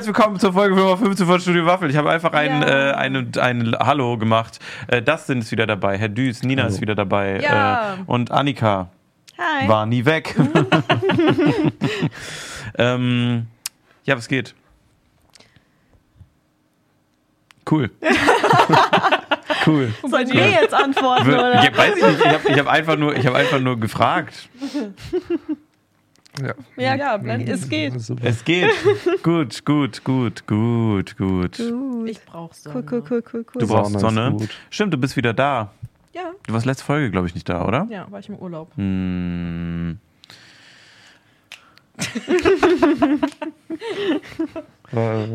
herzlich willkommen zur Folge Nummer 15 von Studio Waffel. Ich habe einfach ein, Ja. äh, ein, ein Hallo gemacht. Äh, Dustin ist wieder dabei, Herr Düß, Nina ist wieder dabei Ja. äh, und Annika Hi. war nie weg. ähm, ja, was geht? Cool. cool. Sollen wir jetzt antworten, oder? Ja, weiß ich nicht, ich habe hab einfach, nur- ich hab einfach nur gefragt. Ja, Ja, Ja, es geht. super. Es geht. gut, gut, gut, gut, gut. Ich brauch so. Cool, cool, cool, cool, cool. Du brauchst Sonne Sonne. gut. Stimmt, du bist wieder da. Ja, Du warst letzte Folge, glaube ich, nicht da, oder? ja, war ich im Urlaub. Hm. Äh,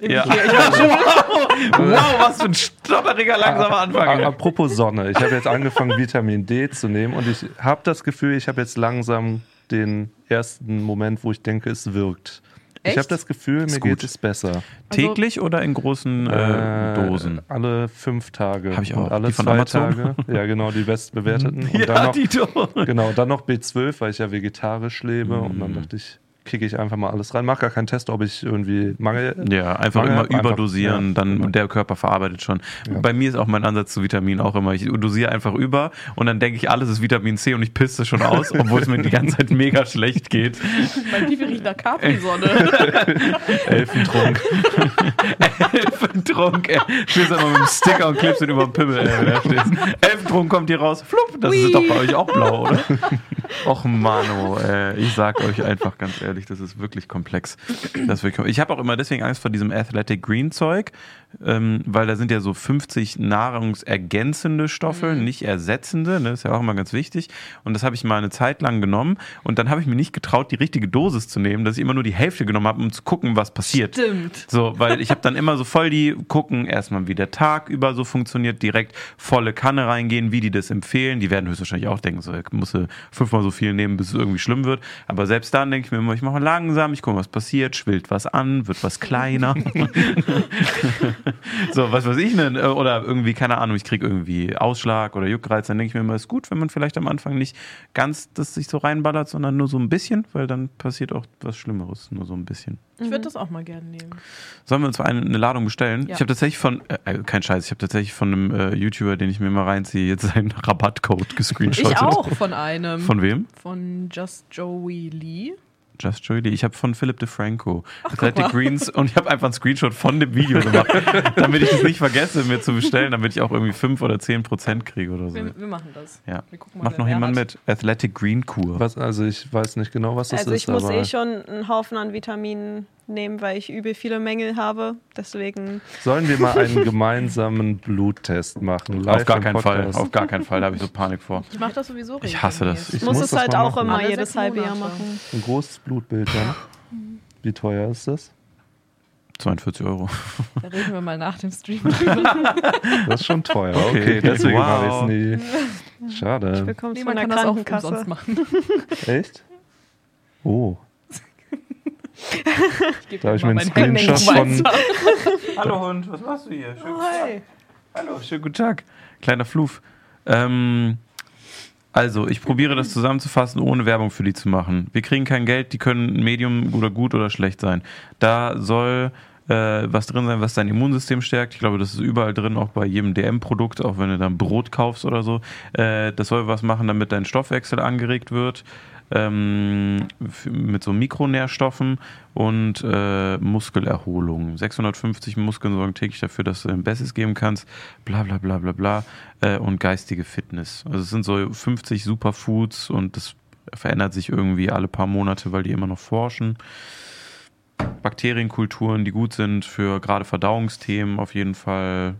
Ja. wow, wow, was für ein stopperiger, langsamer Anfang. apropos Sonne, ich habe jetzt angefangen, Vitamin D zu nehmen und ich habe das Gefühl, ich habe jetzt langsam den ersten Moment, wo ich denke, es wirkt. Ich Echt? habe das Gefühl, mir geht es besser. Täglich oder in großen äh, Äh, Dosen? Alle fünf Tage. Hab ich Und auch. alle Die von zwei Amazon? Tage. Ja, genau, die bestbewerteten. Und Ja, dann noch, die Dosen. genau, dann noch B12, weil ich ja vegetarisch lebe. Und Mm. dann dachte ich, kicke ich einfach mal alles rein. Mach gar keinen Test, ob ich irgendwie Mangel. Ja, einfach Mangel immer hab, einfach- überdosieren, ja, dann genau. der Körper verarbeitet schon. Ja. Bei mir ist auch mein Ansatz zu Vitamin auch immer, ich dosiere einfach über und dann denke ich, alles ist Vitamin C und ich pisse schon aus, obwohl es mir die ganze Zeit mega schlecht geht. Mein Pipi riecht nach Capri-Sonne. Elfentrunk. Elfentrunk, ey. Spielst einfach mit dem Sticker und klebst ihn über den Pimmel, ey. Elfentrunk kommt hier raus, flupp, das ist Ui. doch bei euch auch blau, oder? Och Mano, äh, ich sag euch einfach ganz ehrlich, das ist wirklich komplex. Das ich habe auch immer deswegen Angst vor diesem Athletic Green Zeug, ähm, weil da sind ja so 50 nahrungsergänzende Stoffe, nicht ersetzende, ne, ist ja auch immer ganz wichtig. Und das habe ich mal eine Zeit lang genommen und dann habe ich mir nicht getraut, die richtige Dosis zu nehmen, dass ich immer nur die Hälfte genommen habe, um zu gucken, was passiert. Stimmt. So, weil ich habe dann immer so voll die gucken, erstmal wie der Tag über so funktioniert, direkt volle Kanne reingehen, wie die das empfehlen. Die werden höchstwahrscheinlich auch denken, so, ich muss äh, fünfmal so viel nehmen, bis es irgendwie schlimm wird. Aber selbst dann denke ich mir immer, ich mache langsam, ich gucke, was passiert, schwillt was an, wird was kleiner. so, was weiß ich denn? Äh, Oder irgendwie, keine Ahnung, ich kriege irgendwie Ausschlag oder Juckreiz, dann denke ich mir immer, ist gut, wenn man vielleicht am Anfang nicht ganz das sich so reinballert, sondern nur so ein bisschen, weil dann passiert auch was Schlimmeres, nur so ein bisschen. Ich würde das auch mal gerne nehmen. Sollen wir uns eine, eine Ladung bestellen? Ja. Ich habe tatsächlich von, äh, äh, kein Scheiß, ich habe tatsächlich von einem äh, YouTuber, den ich mir mal reinziehe, jetzt seinen Rabattcode gescreenshottet. Ich auch von einem. Von wem? Von Just Joey Lee. Just Joey. Ich habe von Philip DeFranco. Athletic. Greens und ich habe einfach einen Screenshot von dem Video gemacht, damit ich es nicht vergesse, mir zu bestellen, damit ich auch irgendwie 5 oder 10 Prozent kriege oder so. Wir, wir machen das. Ja. Wir gucken mal, Macht noch jemand hat. mit? Athletic Green Kur. Was, also ich weiß nicht genau, was das Also ist. ich muss aber eh schon einen Haufen an Vitaminen nehmen, weil ich übel viele Mängel habe. Deswegen Sollen wir mal einen gemeinsamen Bluttest machen? Live Auf gar keinen Fall. Podcast? Auf gar keinen Fall. Da habe ich so Panik vor. Ich mache das sowieso Ich hasse das. Ich muss, muss es das halt auch machen. immer jedes halbe Jahr machen. Ein großes Blutbild dann. Wie teuer ist das? 42 Euro. Da reden wir mal nach dem Stream drüber. Das ist schon teuer. Okay. Okay, deswegen Wow. habe ich es nie. Schade. Bekommst Nee, von man der kann das auch Krankenkasse. machen. Echt? Oh. Ich Da habe ich mir einen Screenshot von. Hallo Hund, was machst du hier? Schön, Hi. Hallo, schönen guten Tag. Kleiner Fluf. Ähm, also, ich probiere das zusammenzufassen, ohne Werbung für die zu machen. Wir kriegen kein Geld, die können Medium oder gut oder schlecht sein. Da soll äh, was drin sein, was dein Immunsystem stärkt. Ich glaube, das ist überall drin, auch bei jedem DM-Produkt, auch wenn du dann Brot kaufst oder so. Äh, das soll was machen, damit dein Stoffwechsel angeregt wird. Ähm, mit so Mikronährstoffen und äh, Muskelerholung. 650 Muskeln sorgen täglich dafür, dass du dein Bestes geben kannst. Bla bla bla bla bla. Äh, und geistige Fitness. Also es sind so 50 Superfoods und das verändert sich irgendwie alle paar Monate, weil die immer noch forschen. Bakterienkulturen, die gut sind für gerade Verdauungsthemen auf jeden Fall.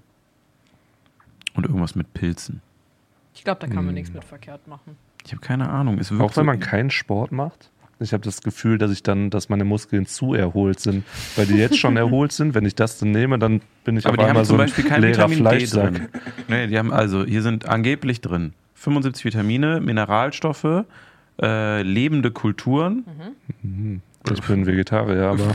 Und irgendwas mit Pilzen. Ich glaube, da kann man Hm. nichts mit verkehrt machen. Ich habe keine Ahnung. Es wirkt Auch wenn man so, keinen Sport macht. Ich habe das Gefühl, dass ich dann, dass meine Muskeln zu erholt sind, weil die jetzt schon erholt sind. Wenn ich das dann nehme, dann bin ich aber auf die haben einmal so zum ein Beispiel kein leerer Vitamin D Fleischsack. drin. Nee, die haben also, hier sind angeblich drin 75 Vitamine, Mineralstoffe, äh, lebende Kulturen. Mhm. Ich bin Vegetarier, aber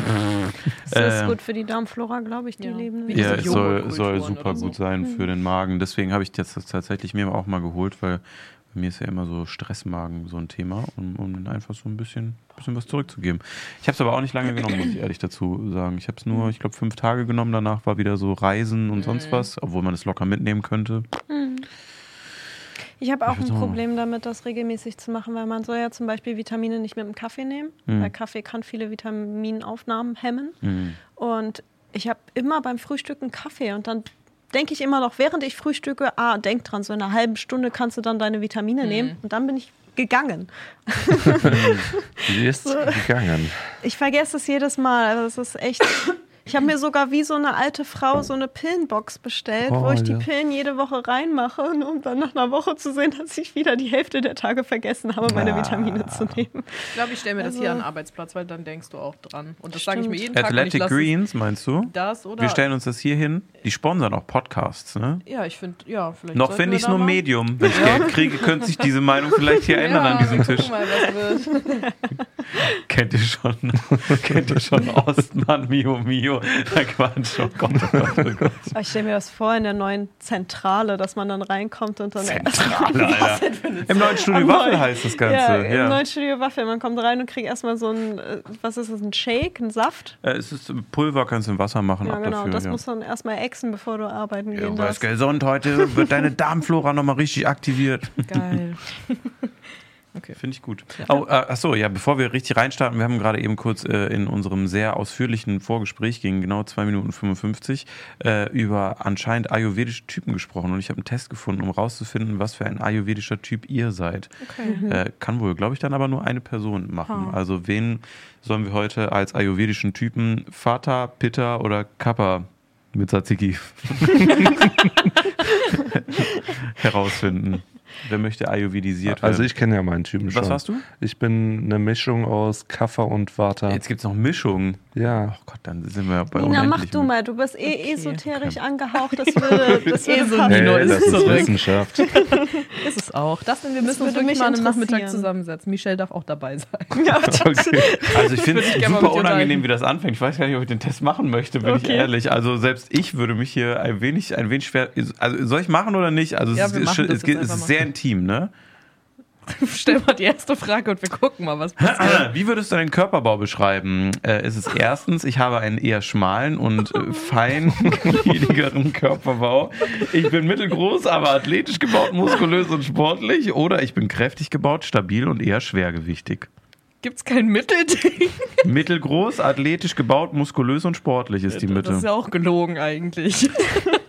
Das ist Äh, gut für die Darmflora, glaube ich, die Ja. leben. Wie Ja, es soll, soll super so. gut sein für den Magen. Deswegen habe ich jetzt das tatsächlich mir auch mal geholt, weil mir ist ja immer so Stressmagen so ein Thema, um, um einfach so ein bisschen, bisschen was zurückzugeben. Ich habe es aber auch nicht lange genommen, muss ich ehrlich dazu sagen. Ich habe es nur, ich glaube, fünf Tage genommen. Danach war wieder so Reisen und sonst was, obwohl man es locker mitnehmen könnte. Ich habe auch Ich ein Problem damit, das regelmäßig zu machen, weil man soll ja zum Beispiel Vitamine nicht mit dem Kaffee nehmen, Mhm. weil Kaffee kann viele Vitaminaufnahmen hemmen. Mhm. Und ich habe immer beim Frühstücken Kaffee und dann denke ich immer noch, während ich frühstücke, ah, denk dran, so in einer halben Stunde kannst du dann deine Vitamine Mhm. nehmen. Und dann bin ich gegangen. Die ist gegangen. Ich vergesse es jedes Mal. Also es ist echt. Ich habe mir sogar wie so eine alte Frau so eine Pillenbox bestellt, wo Oh, ich die ja. Pillen jede Woche reinmache, um dann nach einer Woche zu sehen, dass ich wieder die Hälfte der Tage vergessen habe, meine Ah. Vitamine zu nehmen. Ich glaube, ich stelle mir das Also- hier an den Arbeitsplatz, weil dann denkst du auch dran. Und das sage ich mir jeden Tag. Athletic Greens, meinst du? Das oder? Wir stellen uns das hier hin. Die sponsern auch Podcasts, ne? ja, ich finde, ja, vielleicht. Noch finde ich es nur mal- Medium. Wenn ich Geld kriege, könnte sich diese Meinung vielleicht hier ändern ja, an diesem Tisch. gucken Mal, was wird. Kennt ihr schon? Kennt ihr schon Ostmann, Mio Mio? Na Quatsch, oh Gott, oh Gott, oh Gott. Aber ich stelle mir das vor in der neuen Zentrale, dass man dann reinkommt und dann. Zentrale, Alter. Im neuen Studio Waffel heißt das Ja, Ganze. im Ja, neuen Studio Waffel. Man kommt rein und kriegt erstmal so ein, äh, was ist das, ein Shake, ein Saft? Äh, es ist Pulver, kannst du im Wasser machen, Ja, genau. dafür. das ja. muss dann erstmal exen, bevor du arbeiten ja, gehen darfst. weißt, gesund, heute wird deine Darmflora nochmal richtig aktiviert. Geil. Finde ich gut. Oh, äh, achso, ja, bevor wir richtig reinstarten, wir haben gerade eben kurz äh, in unserem sehr ausführlichen Vorgespräch, ging genau 2 Minuten 55, äh, über anscheinend ayurvedische Typen gesprochen. Und ich habe einen Test gefunden, um rauszufinden, was für ein ayurvedischer Typ ihr seid. Okay. Äh, kann wohl, glaube ich, dann aber nur eine Person machen. Ha. Also wen sollen wir heute als ayurvedischen Typen Vata, Pitta oder Kappa mit Tzatziki herausfinden? Wer möchte ayurvedisiert werden? Also ich kenne ja meinen Typen schon. Was warst du? Ich bin eine Mischung aus Kaffer und Vata. Jetzt gibt es noch Mischungen. Ja. Oh Gott, dann sind wir bei Nina, mach du mal. Du bist eh Okay. esoterisch angehaucht. Das würde, das würde Eh so passen. Nino Hey, ist das ist zurück. Wissenschaft. Ist es auch. Das, denn wir müssen uns wirklich mich mal am Nachmittag zusammensetzen. Michelle darf auch dabei sein. Okay. Also ich finde ich es super unangenehm, wie das anfängt. Ich weiß gar nicht, ob ich den Test machen möchte, bin ich Okay. ehrlich. Also selbst ich würde mich hier ein wenig, ein wenig schwer. Also soll ich machen oder nicht? Also Ja, es, wir ist, es, es ist sehr intim, ne? Stell mal die erste Frage und wir gucken mal, was passiert. Wie würdest du deinen Körperbau beschreiben? Äh, ist es erstens, ich habe einen eher schmalen und äh, feingliedigeren Körperbau. Ich bin mittelgroß, aber athletisch gebaut, muskulös und sportlich. Oder ich bin kräftig gebaut, stabil und eher schwergewichtig. Gibt es kein Mittelding? Mittelgroß, athletisch gebaut, muskulös und sportlich ist die Das Mitte. ist ja auch gelogen eigentlich.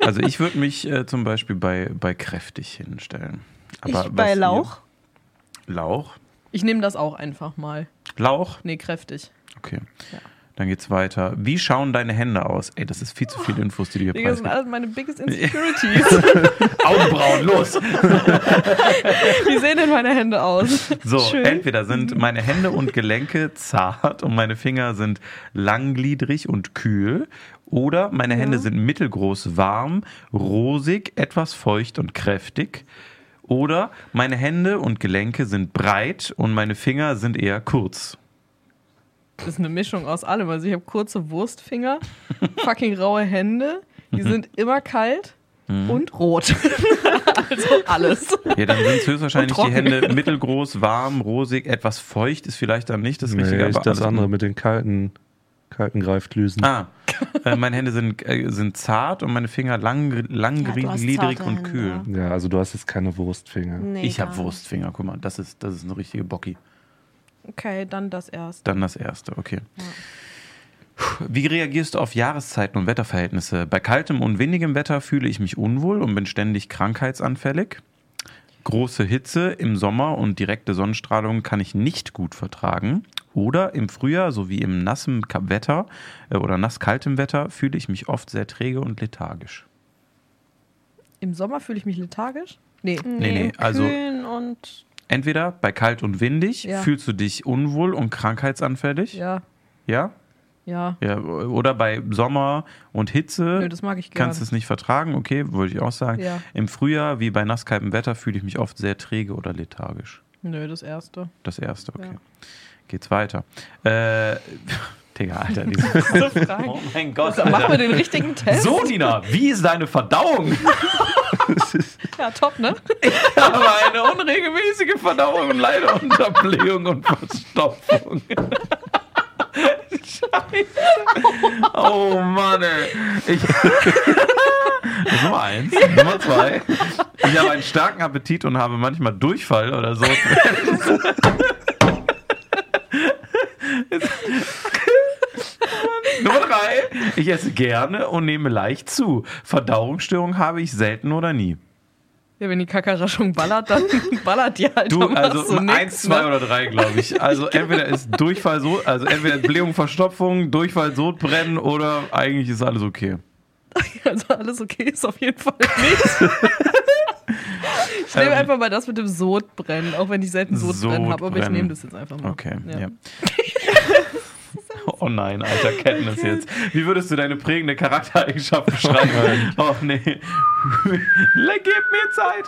Also ich würde mich äh, zum Beispiel bei, bei kräftig hinstellen. Ich Aber bei was ihr- Lauch. Ich nehme das auch einfach mal. Lauch? Nee, kräftig. Okay. Ja. Dann geht's weiter. Wie schauen deine Hände aus? Ey, das ist viel zu viel Infos, die du hier Digga, das sind alles meine biggest insecurities. Augenbrauen, los! Wie sehen denn meine Hände aus? So, Schön. entweder sind meine Hände und Gelenke zart und meine Finger sind langgliedrig und kühl. Oder meine Hände sind mittelgroß, warm, rosig, etwas feucht und kräftig. Oder meine Hände und Gelenke sind breit und meine Finger sind eher kurz. Das ist eine Mischung aus allem. Also ich habe kurze Wurstfinger, fucking raue Hände, die sind immer kalt Mhm. und rot. also alles. Ja, dann sind es höchstwahrscheinlich die. Hände mittelgroß, warm, rosig, etwas feucht ist vielleicht dann nicht das Richtige. Nee, ich aber das alles- andere mit den kalten, kalten Greifdlüsen. Ah, äh, meine Hände sind, äh, sind zart und meine Finger lang, langgliedrig zarte und Hände, kühl. Ja, also du hast jetzt keine Wurstfinger. Nee, Ich habe. Wurstfinger, guck mal, das ist, das ist eine richtige Bocki. Okay, dann das erst. Dann das erste, okay. Wie reagierst du auf Jahreszeiten und Wetterverhältnisse? Bei kaltem und windigem Wetter fühle ich mich unwohl und bin ständig krankheitsanfällig. Große Hitze im Sommer und direkte Sonnenstrahlung kann ich nicht gut vertragen. Oder im Frühjahr sowie im nassen Wetter äh, oder nasskaltem Wetter fühle ich mich oft sehr träge und lethargisch. Im Sommer fühle ich mich lethargisch? Nee. Nee, nee, also- Kühlen und Entweder bei kalt und windig Ja. fühlst du dich unwohl und krankheitsanfällig. Ja, Ja? ja. Ja, oder bei Sommer und Hitze Nö, das mag ich gerne. kannst du es nicht vertragen, okay, würde ich auch sagen. Ja. Im Frühjahr, wie bei nasskaltem Wetter, fühle ich mich oft sehr träge oder lethargisch. Nö, das erste. Das erste, okay. Ja. Geht's weiter. Äh, Digga, Alter. Diese So Fragen. oh mein Gott, Dann machen wir Alter. den richtigen Test. So, Nina, wie ist deine Verdauung? Ja, top, ne? Aber eine unregelmäßige Verdauung und leide unter Blähung und Verstopfung. Scheiße. Oh Mann, ey. Ich, Nummer eins. Nummer zwei. Ich habe einen starken Appetit und habe manchmal Durchfall oder so. Nummer drei. Ich esse gerne und nehme leicht zu. Verdauungsstörungen habe ich selten oder nie. Ja, wenn die Kackerraschung ballert, dann ballert die halt. Du, also du nix, eins, zwei ne? oder drei, glaube ich. Also entweder ist Durchfall so, also entweder Blähung, Verstopfung, Durchfall, Sodbrennen oder eigentlich ist alles okay. Also alles okay ist auf jeden Fall nicht. Ich nehme Ähm, einfach mal das mit dem Sodbrennen, auch wenn ich selten Sodbrennen habe, aber ich nehme das jetzt einfach mal. Okay, ja. Ja. Oh nein, alter Kenntnis jetzt. Wie würdest du deine prägende Charaktereigenschaft beschreiben? Oh nee. Gib mir Zeit.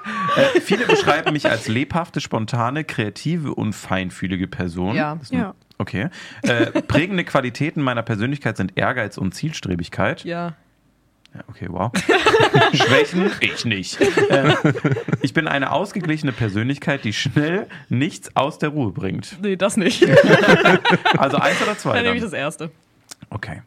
Äh, viele beschreiben mich als lebhafte, spontane, kreative und feinfühlige Person. Ja. Das ist nur- Ja. Okay. Äh, prägende Qualitäten meiner Persönlichkeit sind Ehrgeiz und Zielstrebigkeit. Ja. Ja, okay, wow. Schwächen? Ich nicht. Äh, ich bin eine ausgeglichene Persönlichkeit, die schnell nichts aus der Ruhe bringt. Nee, das nicht. Also eins oder zwei? Dann nehme ich Dann? das erste. Okay.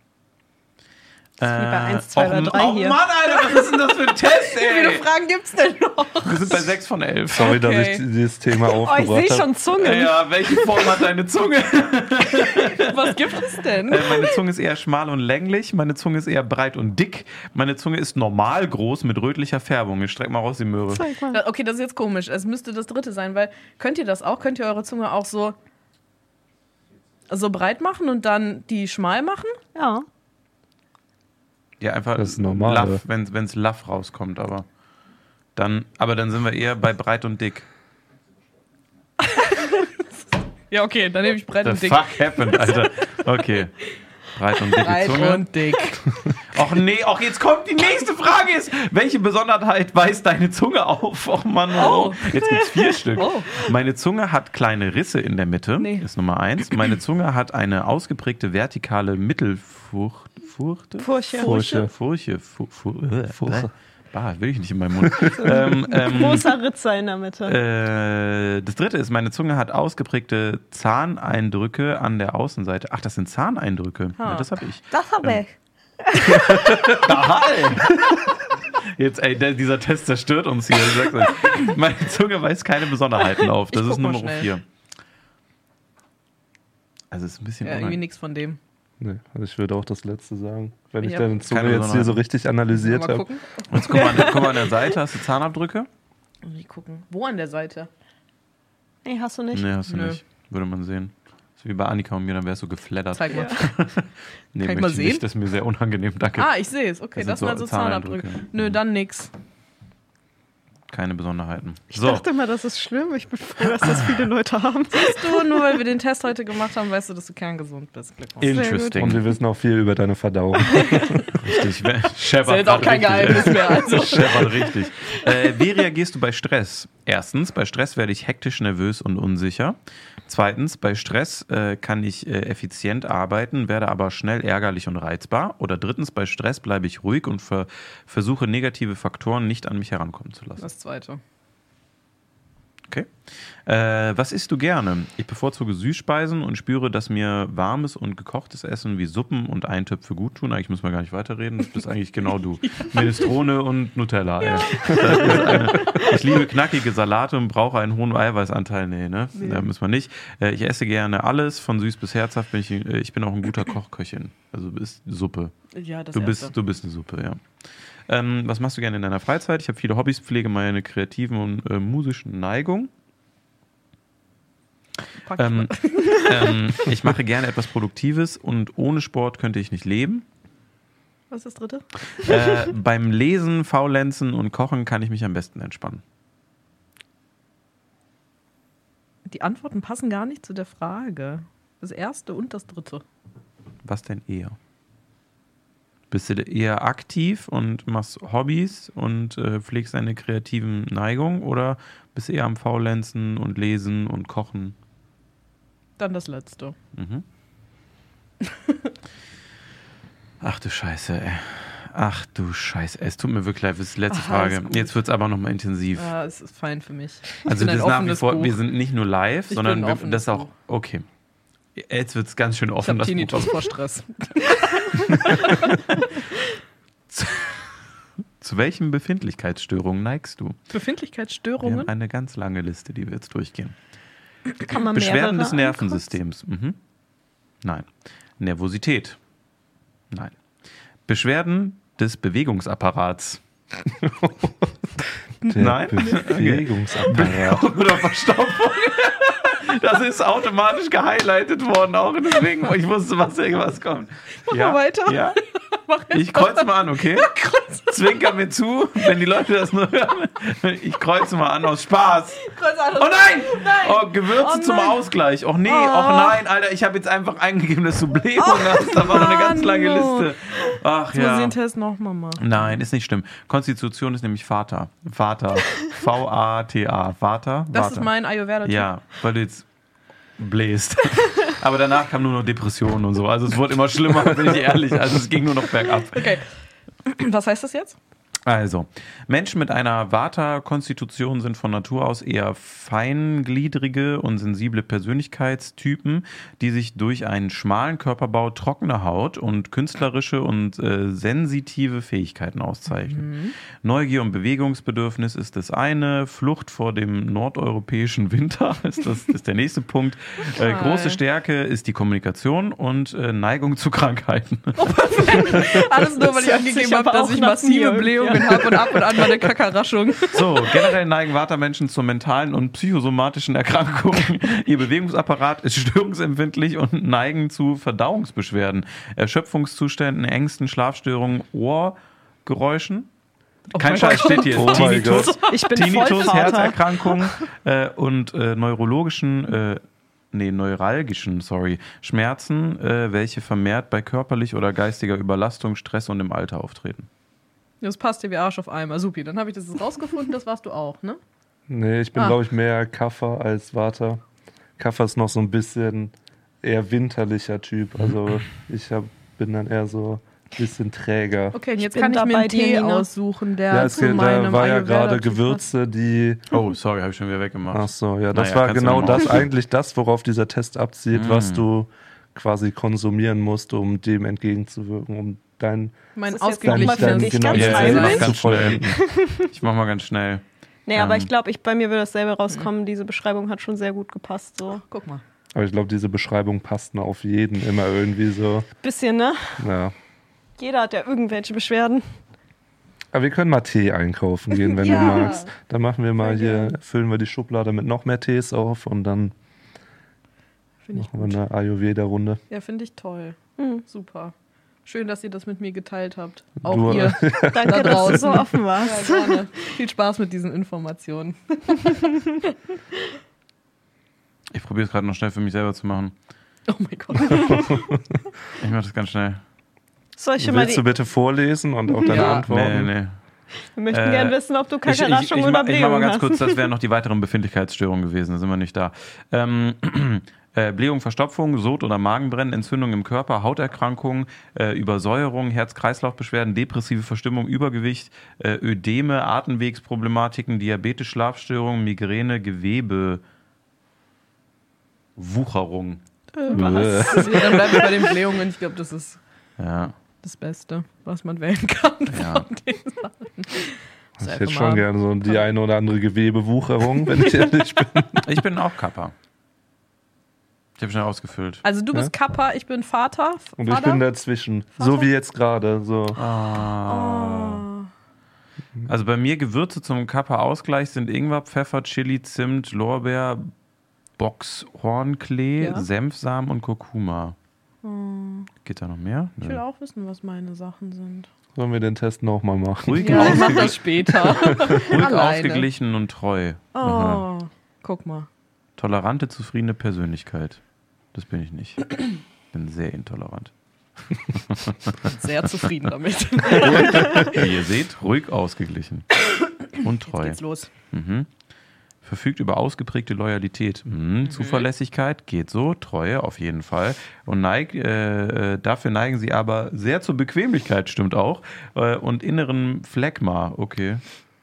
Ist wie bei eins, zwei och, oder drei oh hier. Mann, Alter, was ist denn das für ein Test, Wie viele ey? Fragen gibt's denn noch? Wir sind bei sechs von elf. Sorry, dass Okay. ich dieses Thema Oh, ich aufgebracht sehe habe. schon Zungen. Ja, welche Form hat deine Zunge? Was gibt es denn? Äh, meine Zunge ist eher schmal und länglich. Meine Zunge ist eher breit und dick. Meine Zunge ist normal groß mit rötlicher Färbung. Ich streck mal raus die Möhre. Zeig mal. Okay, das ist jetzt komisch. Es müsste das dritte sein, weil könnt ihr das auch? Könnt ihr eure Zunge auch so, so breit machen und dann die schmal machen? Ja. Ja, einfach Das ist normal, Laff, oder? wenn es Laff rauskommt, aber dann, aber dann sind wir eher bei breit und dick. Ja, okay, dann nehme ich breit The und dick. fuck happened, Alter. Okay. Breit und dicke Breit Zunge. und dick. Och nee, och jetzt kommt die nächste Frage ist, welche Besonderheit weist deine Zunge auf? Och Mann, oh. Oh. Jetzt gibt's vier Stück. Oh. Meine Zunge hat kleine Risse in der Mitte, Nee. ist Nummer eins. Meine Zunge hat eine ausgeprägte vertikale Mittelfurcht. Furchte? Furche. Furche. Furche. Fu, fu, äh, Furche. Bah, will ich nicht in meinem Mund. ähm, ähm, Großer Ritzer in der Mitte. äh, das dritte ist, meine Zunge hat ausgeprägte Zahneindrücke an der Außenseite. Ach, das sind Zahneindrücke. Ja, Ah. das habe ich. Das habe ich. Jetzt, ey, der, dieser Test zerstört uns hier. Meine Zunge weist keine Besonderheiten auf. Das Ich ist Nummer schnell. 4. Also, es ist ein bisschen Ja, irgendwie nichts von dem. Nee, also ich würde auch das letzte sagen. Wenn ich Ja. deine Zunge jetzt hier so richtig analysiert habe. Jetzt guck mal, an, guck mal an der Seite. Hast du Zahnabdrücke? Mal gucken. Wo an der Seite? Nee, hast du nicht. Nee, hast du Nö. nicht. Würde man sehen. So wie bei Annika und mir, dann wärst du geflattert. Zeig mal. nee, Kann ich mal ich sehen? Nicht, das ist mir sehr unangenehm. Danke. Ah, ich sehe es. Okay, Das das, sind sind so also Zahnabdrücke. Zahnabdrücke. Nö, dann nix. Keine Besonderheiten. Ich So, dachte mal, das ist schlimm. Ich bin froh, dass das viele Leute haben. Siehst du, nur weil wir den Test heute gemacht haben, weißt du, dass du kerngesund bist. Glückwunsch. interesting. Und wir wissen auch viel über deine Verdauung. Richtig. Scheppert ist jetzt auch kein richtig. Geheimnis mehr. Also. Scheppert richtig. Äh, wie reagierst du bei Stress? Erstens, bei Stress werde ich hektisch, nervös und unsicher. Zweitens, bei Stress äh, kann ich äh, effizient arbeiten, werde aber schnell ärgerlich und reizbar. Oder drittens, bei Stress bleibe ich ruhig und ver versuche negative Faktoren nicht an mich herankommen zu lassen. Das zweite. Okay. Äh, was isst du gerne? Ich bevorzuge Süßspeisen und spüre, dass mir warmes und gekochtes Essen wie Suppen und Eintöpfe gut tun. Eigentlich muss man gar nicht weiterreden. Das bist eigentlich genau du. Minestrone und Nutella. ist eine, ich liebe knackige Salate und brauche einen hohen Eiweißanteil. Nee, ne? Da müssen wir nicht. Äh, ich esse gerne alles, von süß bis herzhaft. Bin ich, äh, ich bin auch ein guter Kochköchin. Also du bist Suppe. Ja, das Du erste. bist, du bist eine Suppe, ja. Ähm, was machst du gerne in deiner Freizeit? Ich habe viele Hobbys, pflege meine kreativen und äh, musischen Neigung. Pack ich Ähm, ähm, ich mache gerne etwas Produktives und ohne Sport könnte ich nicht leben. Was ist das dritte? Äh, beim Lesen, Faulenzen und Kochen kann ich mich am besten entspannen. Die Antworten passen gar nicht zu der Frage. Das erste und das dritte. Was denn eher? Bist du eher aktiv und machst Hobbys und äh, pflegst deine kreativen Neigungen oder bist du eher am Faulenzen und Lesen und Kochen? Dann das letzte. Mhm. Ach du Scheiße, ey. Ach du Scheiße, es tut mir wirklich leid. Das ist die letzte alles Frage. Jetzt wird es aber nochmal intensiv. Ja, es ist fein für mich. Ich also das nach wie vor, Buch. wir sind nicht nur live, Ich sondern wir, das ist auch okay. Jetzt wird es ganz schön Ich offen. habe das Buch. Tinnitus vor Stress. Zu welchen Befindlichkeitsstörungen neigst du? Wir Befindlichkeitsstörungen? haben eine ganz lange Liste, die wir jetzt durchgehen. Kann man Beschwerden des Nervensystems. Mhm. Nein. Nervosität. Nein. Beschwerden des Bewegungsapparats. Der Nein. Bewegungsapparat. Oder Verstopfung. Das ist automatisch gehighlightet worden, auch deswegen, ich wusste, was irgendwas kommt. Mach mal weiter. Ja. Ich kreuze mal an, okay? Zwinker mir zu, wenn die Leute das nur hören. Ich kreuze mal an aus Spaß. Oh nein! Oh, Gewürze Oh zum. Ausgleich. Och nee, Oh. och nein, Alter, ich habe jetzt einfach eingegeben, dass du Blähung hast. Da war noch eine ganz lange. Liste. Ach Jetzt muss ich ja. den Test nochmal machen. Nein, ist nicht schlimm. Konstitution ist nämlich Vater. Vater. V-A-T-A. Vater. Das Vater. ist mein ayurveda -Tipp. Ja, weil du jetzt bläst. Aber danach kam nur noch Depressionen und so. Also es wurde immer schlimmer, bin ich ehrlich. Also es ging nur noch bergab. Okay. Was heißt das jetzt? Also, Menschen mit einer Vata-Konstitution sind von Natur aus eher feingliedrige und sensible Persönlichkeitstypen, die sich durch einen schmalen Körperbau, trockene Haut und künstlerische und äh, sensitive Fähigkeiten auszeichnen. Neugier und Bewegungsbedürfnis ist das eine, Flucht vor dem nordeuropäischen Winter ist, das, ist der nächste Punkt. Äh, große Stärke ist die Kommunikation und äh, Neigung zu Krankheiten. Alles nur, weil ich angegeben habe, dass ich massive mir Blähungen habe und ab und an mal eine Kackerraschung. So, generell neigen Vata-Menschen zu mentalen und psychosomatischen Erkrankungen. Ihr Bewegungsapparat ist störungsempfindlich und neigen zu Verdauungsbeschwerden, Erschöpfungszuständen, Ängsten, Schlafstörungen, Ohrgeräuschen. Kein mein Scheiß steht hier. Oh Tinnitus, Ich bin Tinnitus Vollvater. Herzerkrankungen äh, und äh, neurologischen, äh, nee, neuralgischen, sorry, Schmerzen, äh, welche vermehrt bei körperlich oder geistiger Überlastung, Stress und im Alter auftreten. Das passt dir wie Arsch auf Eimer. Supi, dann habe ich das rausgefunden, das warst du auch, ne? Nee, ich bin, Ah. glaube ich, mehr Kaffer als Vata. Kaffer ist noch so ein bisschen eher winterlicher Typ. Also ich hab, bin dann eher so ein bisschen träger. Okay, und jetzt bin kann ich mir einen Tee Nina. aussuchen, der Ja, es zu geht, meinem da war ja gerade. Gewürze, die. Oh, sorry, habe ich schon wieder weggemacht. Ach so, ja, das Naja, war genau das eigentlich das, worauf dieser Test abzielt, was Mm. du quasi konsumieren musst, um dem entgegenzuwirken, um dein, Mein dich genau, ganz Ja, zu vollenden. Ich mach mal ganz schnell. Nee, aber Ähm. ich glaube, ich, bei mir würde dasselbe rauskommen. Diese Beschreibung hat schon sehr gut gepasst. So. Guck mal. Aber ich glaube, diese Beschreibung passt nur auf jeden immer irgendwie so. Bisschen, ne? Ja. Jeder hat ja irgendwelche Beschwerden. Aber wir können mal Tee einkaufen gehen, wenn Ja. du magst. Dann machen wir mal hier, füllen wir die Schublade mit noch mehr Tees auf und dann Finde ich machen wir eine Ayurveda-Runde. Ja, finde ich toll. Mhm. Super. Schön, dass ihr das mit mir geteilt habt. Auch Du- ihr. Danke, dass du draußen. so offen Ja, warst. gerne. Viel Spaß mit diesen Informationen. Ich probiere es gerade noch schnell für mich selber zu machen. Oh mein Gott. Ich mache das ganz schnell. Soll ich schon mal Willst die, du bitte vorlesen und auch deine Ja. Antworten? Nee, nee. Wir möchten Äh, gerne wissen, ob du Ich, ich, ich, Kakerlaschung ich, oder mach, ich mach mal ganz hast. kurz, das wären noch die weiteren Befindlichkeitsstörungen gewesen, da sind wir nicht da. Ähm, äh, Blähung, Verstopfung, Sod- oder Magenbrennen, Entzündung im Körper, Hauterkrankungen, äh, Übersäuerung, Herz-Kreislauf-Beschwerden, depressive Verstimmung, Übergewicht, äh, Ödeme, Atemwegsproblematiken, Diabetes, Schlafstörungen, Migräne, Gewebe, Wucherung. Was? Ja, dann bleibe ich bei den Blähungen. Ich glaube, das ist Ja, das Beste, was man wählen kann. ja. von den Sachen. Ich hätte schon gerne so die eine oder andere Gewebewucherung, wenn ich ehrlich bin. Ich bin auch Kappa. Ich habe schnell ausgefüllt. Also du bist Kappa, ich bin Vater. Und ich Vater? bin dazwischen. Vater? So wie jetzt gerade. So. Ah. Oh. Also bei mir Gewürze zum Kappa-Ausgleich sind Ingwer, Pfeffer, Chili, Zimt, Lorbeer, Boxhornklee, Ja. Senfsamen und Kurkuma. Hm. Geht da noch mehr? Ich will auch wissen, was meine Sachen sind. Sollen wir den Test nochmal machen? Ruhig, Ja, ich mach ausgeglichen, das später. ruhig ausgeglichen und treu. Aha. Oh, guck mal. Tolerante, zufriedene Persönlichkeit. Das bin ich nicht. Bin sehr intolerant. Bin sehr zufrieden damit. Wie ihr seht, ruhig ausgeglichen und Jetzt treu. geht's los. Mhm. Verfügt über ausgeprägte Loyalität. Mhm. Zuverlässigkeit geht so, Treue auf jeden Fall. Und neig, äh, äh, dafür neigen sie aber sehr zur Bequemlichkeit, stimmt auch. Äh, und inneren Phlegma, okay.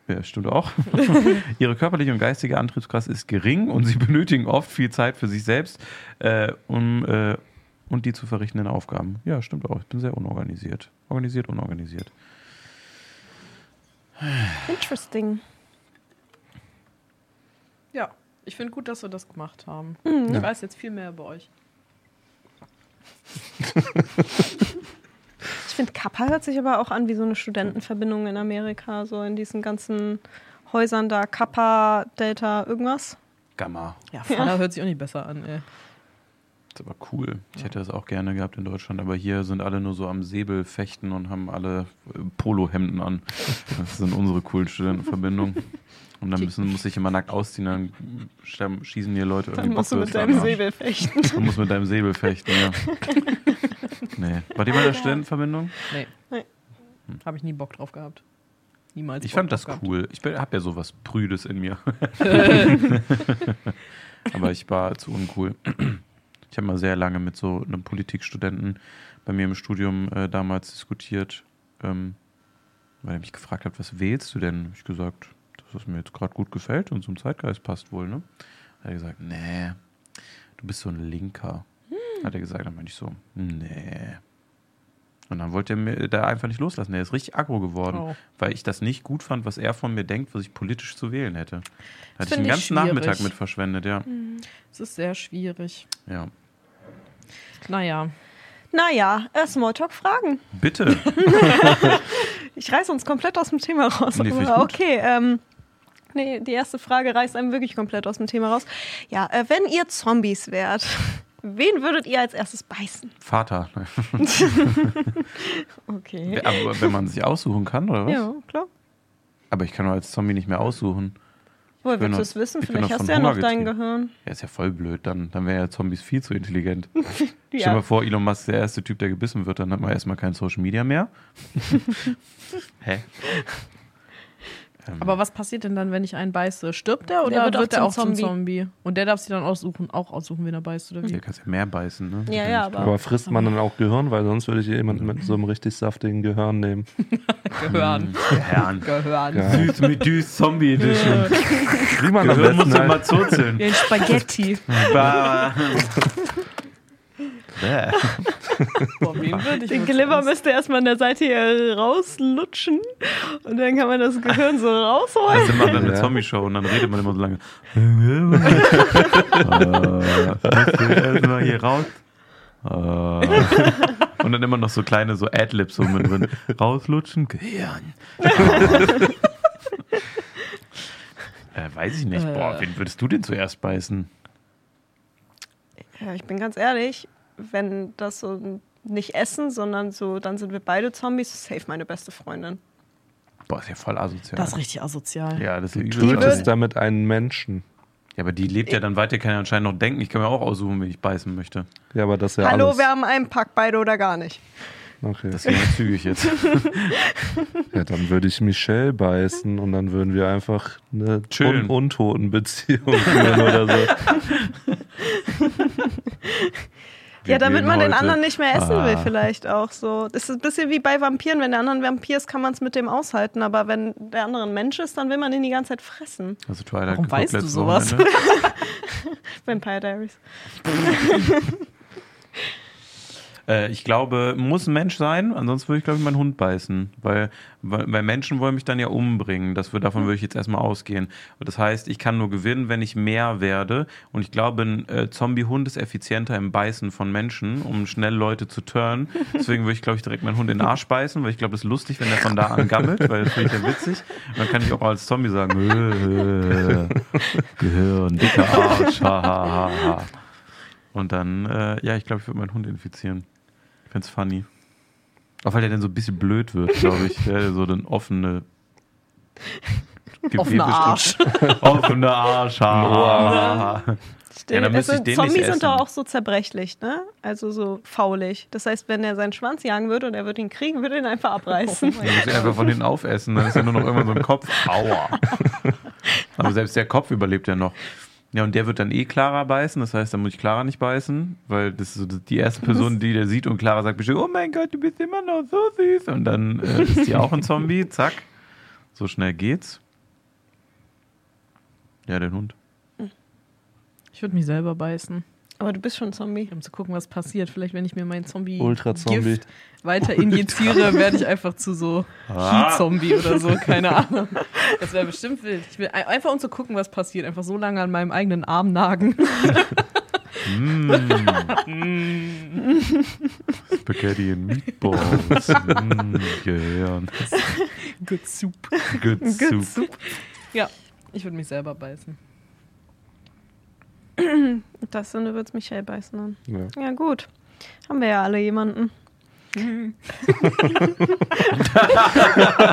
Ja, stimmt auch. Ihre körperliche und geistige Antriebskraft ist gering und sie benötigen oft viel Zeit für sich selbst äh, um, äh, und die zu verrichtenden Aufgaben. Ja, stimmt auch. Ich bin sehr unorganisiert. Organisiert, unorganisiert. Interesting. Ja, ich finde gut, dass wir das gemacht haben. Mhm. Ich Ja. weiß jetzt viel mehr über euch. Ich finde, Kappa hört sich aber auch an wie so eine Studentenverbindung in Amerika, so in diesen ganzen Häusern da. Kappa, Delta, irgendwas. Gamma. Ja, Vater hört sich auch nicht besser an, ey. Das ist aber cool. Ich hätte das auch gerne gehabt in Deutschland, aber hier sind alle nur so am Säbel fechten und haben alle Polohemden an. Das sind unsere coolen Studentenverbindungen. Und dann müssen, muss ich immer nackt ausziehen, dann sterben- schießen hier Leute irgendwie Dann musst du mit deinem. Säbel fechten. Du musst mit deinem Säbel fechten, ja. Nee. War die bei der Studentenverbindung? Nee. Nee. Habe ich nie Bock drauf gehabt. Niemals. Ich Bock fand das drauf cool. Ich habe ja sowas Prüdes in mir. Aber ich war zu uncool. Ich habe mal sehr lange mit so einem Politikstudenten bei mir im Studium äh, damals diskutiert, ähm, weil er mich gefragt hat, was wählst du denn? Hab ich gesagt, es mir jetzt gerade gut gefällt und zum Zeitgeist passt wohl, ne? Hat er gesagt, nee, du bist so ein Linker. Hat er gesagt, dann meinte ich so, nee. Und dann wollte er mir da einfach nicht loslassen. Er ist richtig aggro geworden Oh. weil ich das nicht gut fand, was er von mir denkt, was ich politisch zu wählen hätte. Da hatte ich ich ganzen schwierig. Nachmittag mit verschwendet, ja. Es ist sehr schwierig. ja. Naja. Naja, äh, Smalltalk-Fragen. Bitte. Ich reiße uns komplett aus dem Thema raus. Nee, okay, ähm, nee, die erste Frage reißt einem wirklich komplett aus dem Thema raus. Ja, äh, wenn ihr Zombies wärt, wen würdet ihr als erstes beißen? Vater. Okay. Aber wenn man sich aussuchen kann, oder was? Ja, klar. Aber ich kann doch als Zombie nicht mehr aussuchen. Woher willst du noch- es wissen? Vielleicht noch hast du ja noch Hunger dein getrieben. Gehirn. Ja, ist ja voll blöd. Dann, dann wären ja Zombies viel zu intelligent. Stell dir Ja. mal vor, Elon Musk ist der erste Typ, der gebissen wird, dann hat man erstmal kein Social Media mehr. Hä? Ähm, Aber was passiert denn dann, wenn ich einen beiße? Stirbt der oder Der wird wird, auch er auch zum Zombie. Zombie? Und der darf sich dann aussuchen, auch aussuchen, wen er beißt oder wie? der kann ja mehr beißen, ne? Ja, ja, aber- Aber frisst man dann auch Gehirn, weil sonst würde ich jemanden mit so einem richtig saftigen Gehirn nehmen. Gehören. Herrn. Gehören. Ja. Süß mit Düs Zombie Edition. Wie man Gehirn muss halt, zurzeln. Wie ein Spaghetti. Boah, ich Den wohl Glibber zuerst- müsst ihr erstmal an der Seite hier rauslutschen und dann kann man das Gehirn so rausholen. Also macht dann eine Ja. Zombie-Show und dann redet man immer so lange. äh, erstmal hier raus. Und dann immer noch so kleine so Adlibs so mit drin. Rauslutschen, Gehirn. äh, weiß ich nicht. Boah, Äh. wen würdest du denn zuerst beißen? Ja, ich bin ganz ehrlich, wenn das so nicht essen, sondern so, dann sind wir beide Zombies, safe meine beste Freundin. Boah, ist ja voll asozial. Das ist richtig asozial. ja, das ist ja du tötest damit einen Menschen. Ja, aber die lebt ja dann weiter, kann ja anscheinend noch denken. Ich kann mir auch aussuchen, wen ich beißen möchte. Ja, aber das ist ja Hallo, alles. wir haben einen Pack, beide oder gar nicht. Okay. Das ging ja zügig jetzt. Ja, dann würde ich Michelle beißen und dann würden wir einfach eine un untoten Beziehung führen oder so. ja, damit man den anderen nicht mehr essen will, Ah. vielleicht auch so. Das ist ein bisschen wie bei Vampiren. Wenn der andere ein Vampir ist, kann man es mit dem aushalten. Aber wenn der andere ein Mensch ist, dann will man ihn die ganze Zeit fressen. Also Twilight Warum weißt du sowas? Vampire Diaries. Äh, ich glaube, muss ein Mensch sein, ansonsten würde ich, glaube ich, meinen Hund beißen. Weil, weil, weil Menschen wollen mich dann ja umbringen. Das wird, davon würde ich jetzt erstmal ausgehen. Und das heißt, ich kann nur gewinnen, wenn ich mehr werde. Und ich glaube, ein äh, Zombie-Hund ist effizienter im Beißen von Menschen, um schnell Leute zu turnen. Deswegen würde ich, glaube ich, direkt meinen Hund in den Arsch beißen, weil ich glaube, das ist lustig, wenn der von da an gammelt, weil das finde ich ja witzig. Und dann kann ich auch als Zombie sagen, äh, Gehirn, dicker Arsch, ha, ha, ha, ha. Und dann, äh, ja, ich glaube, ich würde meinen Hund infizieren. Ich find's funny. Auch weil der dann so ein bisschen blöd wird, glaube ich. Der so dann offene. Offener Arsch. Offene Arsch. Ha, ha. Ja, dann also, den Zombies sind doch auch so zerbrechlich, ne? Also so faulig. Das heißt, wenn er seinen Schwanz jagen würde und er würde ihn kriegen, würde er ihn einfach abreißen. Dann muss ich einfach von hinten aufessen, dann ist ja nur noch irgendwann so ein Kopf. Aua. Aber selbst der Kopf überlebt ja noch. Ja, und der wird dann eh Clara beißen, das heißt, dann muss ich Clara nicht beißen, weil das ist so die erste Person, die der sieht und Clara sagt bestimmt, oh mein Gott, du bist immer noch so süß. Und dann äh, ist die auch ein Zombie, zack. So schnell geht's. Ja, der Hund. Ich würde mich selber beißen, Aber du bist schon Zombie. um zu gucken, was passiert. Vielleicht, wenn ich mir mein Zombie Ultra-Zombie. Gift weiter injiziere, werde ich einfach zu so Ah. Heat-Zombie oder so, keine Ahnung. Das wäre bestimmt wild. Ich will ein- einfach um zu gucken, was passiert, einfach so lange an meinem eigenen Arm nagen. Spaghetti and Meatballs. mm, Gehirn. Good soup. Good soup. Ja, ich würde mich selber beißen. Das Sinne wird es Michael beißen dann. Ja. Ja, gut. Haben wir ja alle jemanden.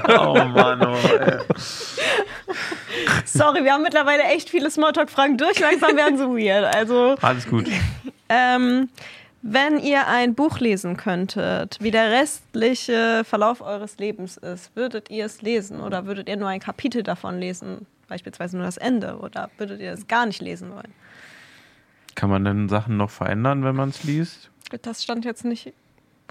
Oh Mann, oh, ey. Sorry, wir haben mittlerweile echt viele Smalltalk-Fragen durch. Langsam werden sie weird. Also, Alles gut. ähm, wenn ihr ein Buch lesen könntet, wie der restliche Verlauf eures Lebens ist, würdet ihr es lesen oder würdet ihr nur ein Kapitel davon lesen? Beispielsweise nur das Ende oder würdet ihr es gar nicht lesen wollen? Kann man denn Sachen noch verändern, wenn man es liest? Das stand jetzt nicht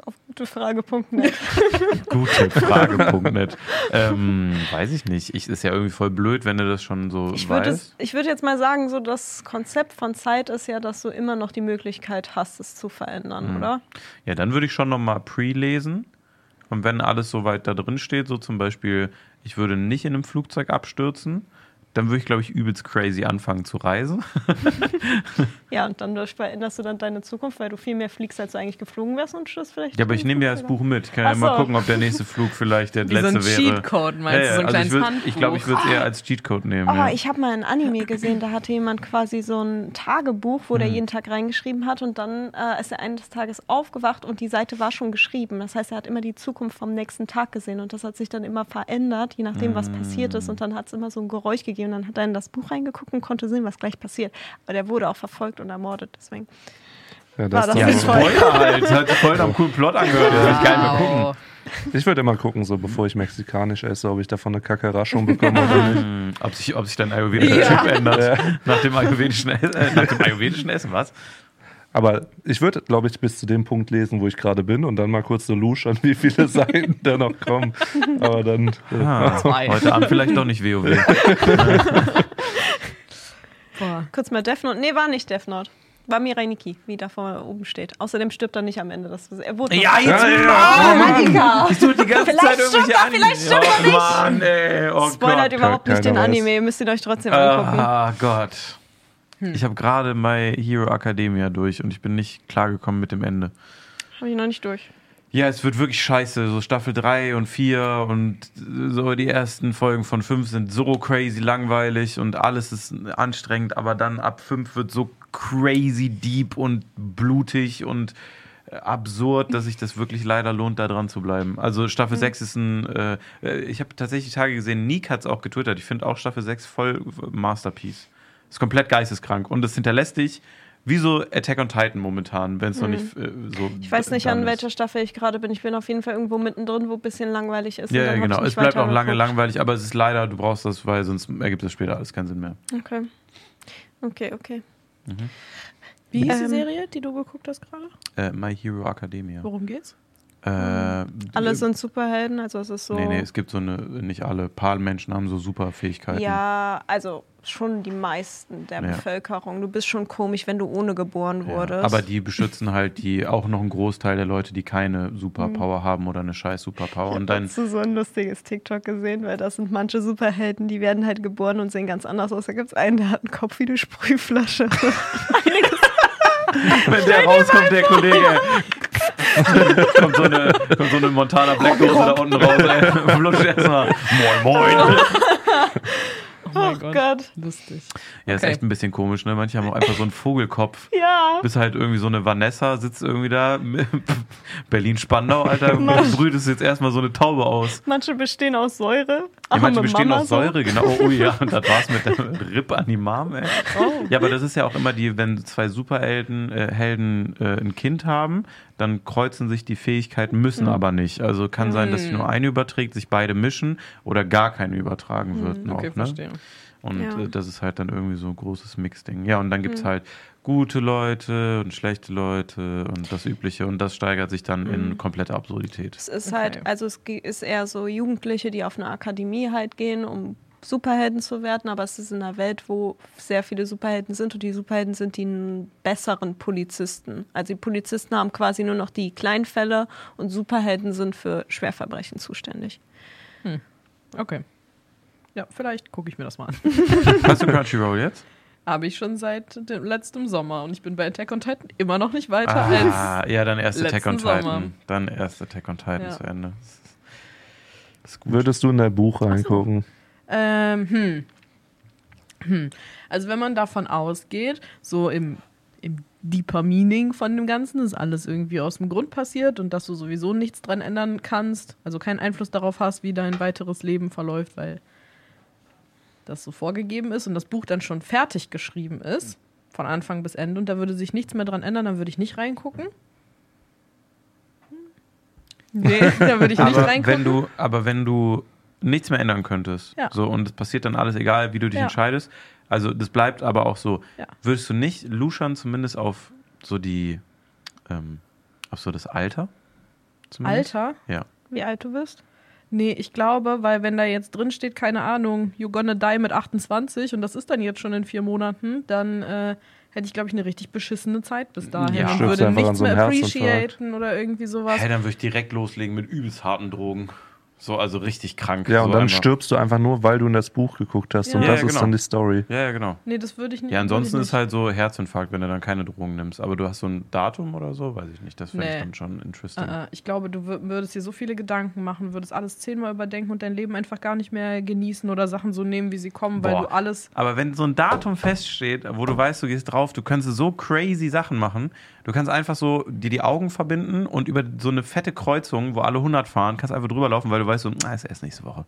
auf gutefrage.net. Gute Frage.net. ähm, weiß ich nicht. Ich, ist ja irgendwie voll blöd, wenn du das schon so Ich würde, weißt. es, ich würde jetzt mal sagen, so das Konzept von Zeit ist ja, dass du immer noch die Möglichkeit hast, es zu verändern, Mhm. oder? Ja, dann würde ich schon nochmal pre-lesen. Und wenn alles soweit da drin steht, so zum Beispiel, ich würde nicht in einem Flugzeug abstürzen, dann würde ich, glaube ich, übelst crazy anfangen zu reisen. Ja, und dann veränderst du dann deine Zukunft, weil du viel mehr fliegst, als du eigentlich geflogen wärst und stürzt vielleicht. Ja, aber ich nehme ja das Buch mit. Ich kann ja Ach mal so. gucken, ob der nächste Flug vielleicht der Wie so ein letzte wäre. Cheatcode, meinst du, so ein also kleines ich würd- Handbuch. Ich glaube, ich würde es eher als Cheatcode nehmen. Oh, ja. ich habe mal ein Anime gesehen, da hatte jemand quasi so ein Tagebuch, wo Mhm. der jeden Tag reingeschrieben hat und dann äh, ist er eines Tages aufgewacht und die Seite war schon geschrieben. Das heißt, er hat immer die Zukunft vom nächsten Tag gesehen und das hat sich dann immer verändert, je nachdem, was passiert ist und dann hat es immer so ein Geräusch gegeben. Dann hat er in das Buch reingeguckt und konnte sehen, was gleich passiert. Aber der wurde auch verfolgt und ermordet, deswegen. Ja, War das das ja, dann ist so. voll. Spoiler halt. Hat sich voll einem coolen Plot angehört. Das will ich nicht mehr gucken. Wow. Ich würde immer gucken, so bevor ich mexikanisch esse, ob ich davon eine Kakerraschung bekomme oder nicht. Ob sich, ob sich dein ayurvedischer Ja. Chip ändert. Nach dem ayurvedischen, äh, nach dem ayurvedischen Essen, was? Aber ich würde, glaube ich, bis zu dem Punkt lesen, wo ich gerade bin und dann mal kurz so luschern, wie viele Seiten da noch kommen. Aber dann. äh, Ah, Zwei. heute Abend vielleicht doch nicht WoW. Boah. Kurz mal Death Note. Nee, war nicht Death Note. War Mirai Nikki, wie da vorne oben steht. Außerdem stirbt er nicht am Ende. Das, er wurde Ja, jetzt Ja, ja, Mann! Annika! Ich tue die ganze Vielleicht Zeit irgendwelche er, Anime. vielleicht stimmt er oh, nicht. Mann, ey. Oh Spoilert Gott. überhaupt nicht den. Anime. Ihr müsst ihn euch trotzdem angucken. Ah, Gott. Ich habe gerade My Hero Academia durch und ich bin nicht klargekommen mit dem Ende. Habe ich noch nicht durch. Ja, es wird wirklich scheiße. So Staffel 3 und 4 und so die ersten Folgen von 5 sind so crazy langweilig und alles ist anstrengend, aber dann ab 5 wird so crazy deep und blutig und äh, absurd, dass sich das wirklich leider lohnt, da dran zu bleiben. Also Staffel 6 ist ein, äh, äh, ich habe tatsächlich Tage gesehen, Nick hat es auch getwittert. Ich finde auch Staffel 6 voll Masterpiece. Ist komplett geisteskrank und es hinterlässt dich wie so Attack on Titan momentan, wenn es noch nicht äh, so Mhm. Ich weiß nicht, an ist. welcher Staffel ich gerade bin. Ich bin auf jeden Fall irgendwo mittendrin, wo ein bisschen langweilig ist. und Ja, dann ja genau. ich Es bleibt auch lange geguckt. langweilig, aber es ist leider, du brauchst das, weil sonst ergibt das später alles keinen Sinn mehr. Okay. Okay, okay. Wie hieß die Ähm. Serie, die du geguckt hast gerade? Äh, My Hero Academia. Worum geht's? Äh, Alle sind Superhelden, also es ist so. Nee, nee, es gibt so eine, nicht alle. Paar Menschen haben so super Fähigkeiten. ja, also schon die meisten der Ja. Bevölkerung. Du bist schon komisch, wenn du ohne geboren Ja, wurdest. Aber die beschützen halt die auch noch einen Großteil der Leute, die keine Mhm. Superpower haben oder eine scheiß Superpower. Und Ich dann, habe so ein lustiges TikTok gesehen, weil das sind manche Superhelden, die werden halt geboren und sehen ganz anders aus. Da gibt es einen, der hat einen Kopf wie eine Sprühflasche. wenn der rauskommt, der Kollege, kommt so eine, kommt so eine Montana Black Dose da unten raus, ey. Flutscht erstmal. Moin, moin. Oh mein oh Gott. Lustig. Ja, ist Okay. echt ein bisschen komisch, ne? Manche haben auch einfach so einen Vogelkopf. Ja. Bis halt irgendwie so eine Vanessa sitzt irgendwie da. Berlin-Spandau, Alter. Brütest jetzt erstmal so eine Taube aus. Manche bestehen aus Säure. Ja, manche bestehen Mama aus so. Säure, genau. Oh ja, und das war's mit der Ripp an die Mom, ey. Oh. Ja, aber das ist ja auch immer die, wenn zwei Superhelden äh, Helden äh, ein Kind haben, dann kreuzen sich die Fähigkeiten, müssen aber nicht. Also kann sein, dass sich nur eine überträgt, sich beide mischen oder gar keine übertragen wird noch. Okay, ne? verstehe. Und Ja. äh, das ist halt dann irgendwie so ein großes Mixding. Ja, und dann gibt es Mhm. halt gute Leute und schlechte Leute und das Übliche. Und das steigert sich dann Mhm. in komplette Absurdität. Es ist Okay. halt, also es ist eher so Jugendliche, die auf eine Akademie halt gehen, um Superhelden zu werden, aber es ist in einer Welt, wo sehr viele Superhelden sind und die Superhelden sind die besseren Polizisten. Also die Polizisten haben quasi nur noch die Kleinfälle und Superhelden sind für Schwerverbrechen zuständig. Okay. Ja, vielleicht gucke ich mir das mal an. Hast du Crunchyroll jetzt? Habe ich schon seit dem letztem Sommer und ich bin bei Attack on Titan immer noch nicht weiter als. Ah, ja, dann erst Attack on Titan. Sommer. Dann erst Attack on Titan Ja. zu Ende. Das ist gut. Würdest du in dein Buch reingucken? Ähm, hm. Hm. Also wenn man davon ausgeht, so im, im deeper Meaning von dem Ganzen, ist alles irgendwie aus dem Grund passiert und dass du sowieso nichts dran ändern kannst, also keinen Einfluss darauf hast, wie dein weiteres Leben verläuft, weil das so vorgegeben ist und das Buch dann schon fertig geschrieben ist, von Anfang bis Ende und da würde sich nichts mehr dran ändern, dann würde ich nicht reingucken. Nee, da würde ich nicht aber reingucken. wenn du, aber wenn du nichts mehr ändern könntest, Ja. so und es passiert dann alles, egal wie du dich Ja. entscheidest, also das bleibt aber auch so, Ja. würdest du nicht luschern zumindest auf so die, ähm, auf so das Alter? Zumindest? Alter? Ja. Wie alt du bist? Nee, ich glaube, weil wenn da jetzt drin steht, keine Ahnung, you're gonna die mit 28 und das ist dann jetzt schon in vier Monaten, dann äh, hätte ich, glaube ich, eine richtig beschissene Zeit bis dahin Ja. und Stirbst würde nichts so mehr appreciaten oder irgendwie sowas. Hey, dann würde ich direkt loslegen mit übelst harten Drogen. So, also richtig krank. Ja, so und dann einfach. stirbst du einfach nur, weil du in das Buch geguckt hast. Ja. Und Ja, das ja, ist genau. dann die Story. Ja, ja, genau. Nee, das würde ich nicht. Ja, ansonsten ist ich halt so Herzinfarkt, wenn du dann keine Drogen nimmst. Aber du hast so ein Datum oder so, weiß ich nicht. Das finde ich Nee. dann schon interesting. Äh, äh, ich glaube, du wür- würdest dir so viele Gedanken machen, würdest alles zehnmal überdenken und dein Leben einfach gar nicht mehr genießen oder Sachen so nehmen, wie sie kommen, weil Boah. du alles. Aber wenn so ein Datum feststeht, wo du weißt, du gehst drauf, du kannst so crazy Sachen machen. Du kannst einfach so dir die Augen verbinden und über so eine fette Kreuzung, wo alle 100 fahren, kannst einfach drüber laufen, weil du weißt, so, na, ist erst nächste Woche.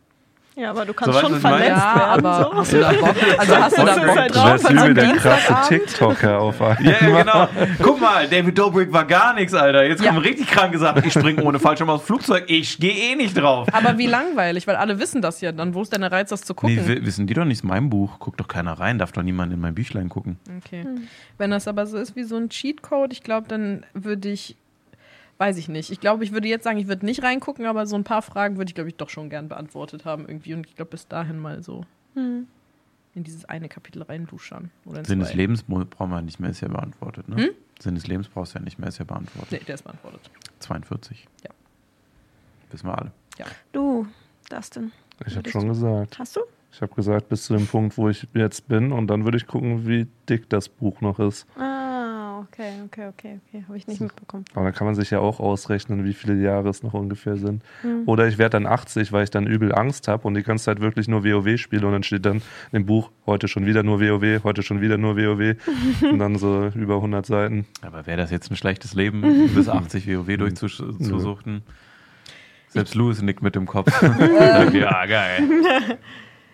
Ja, aber du kannst weißt du, schon meine? verletzt Ja, werden. aber so. hast du Bock? Also hast du da Bock halt Du drauf? so wie einem der krasse? TikToker auf einmal. Ja, ja, genau. Guck mal, David Dobrik war gar nichts, Alter. Jetzt Ja. kommen richtig kranke Sachen. Ich springe ohne Fallschirm aus dem Flugzeug. Ich gehe eh nicht drauf. Aber wie langweilig, weil alle wissen das ja. Dann wo ist denn der Reiz, das zu gucken? Nee, wi- wissen die doch nicht, ist mein Buch. Guckt doch keiner rein, darf doch niemand in mein Büchlein gucken. Okay. Wenn das aber so ist wie so ein Cheatcode, ich glaube, dann würde ich, weiß ich nicht. Ich glaube, ich würde jetzt sagen, ich würde nicht reingucken, aber so ein paar Fragen würde ich, glaube ich, doch schon gern beantwortet haben irgendwie. Und ich glaube, bis dahin mal so Hm. in dieses eine Kapitel reinduschern. Oder in Sinn des. Lebens brauchen wir nicht mehr, ist ja beantwortet. Ne? Hm? Sinn des Lebens brauchst du ja nicht mehr, ist ja beantwortet. Nee, der ist beantwortet. 42. Ja. Wissen wir alle. Du, Dustin, Ich habe schon gesagt. hast du? Ich habe gesagt, bis zu dem Punkt, wo ich jetzt bin. Und dann würde ich gucken, wie dick das Buch noch ist. Ah, okay, okay, okay, okay. Habe ich nicht mitbekommen. Aber dann kann man sich ja auch ausrechnen, wie viele Jahre es noch ungefähr sind. Hm. Oder ich werde dann 80, weil ich dann übel Angst habe und die ganze Zeit wirklich nur WoW spiele. Und dann steht dann im Buch, heute schon wieder nur WoW, heute schon wieder nur WoW. und dann so über 100 Seiten. Aber wäre das jetzt ein schlechtes Leben, bis 80 WoW durchzusuchten? Selbst Louis nickt mit dem Kopf. ja, geil.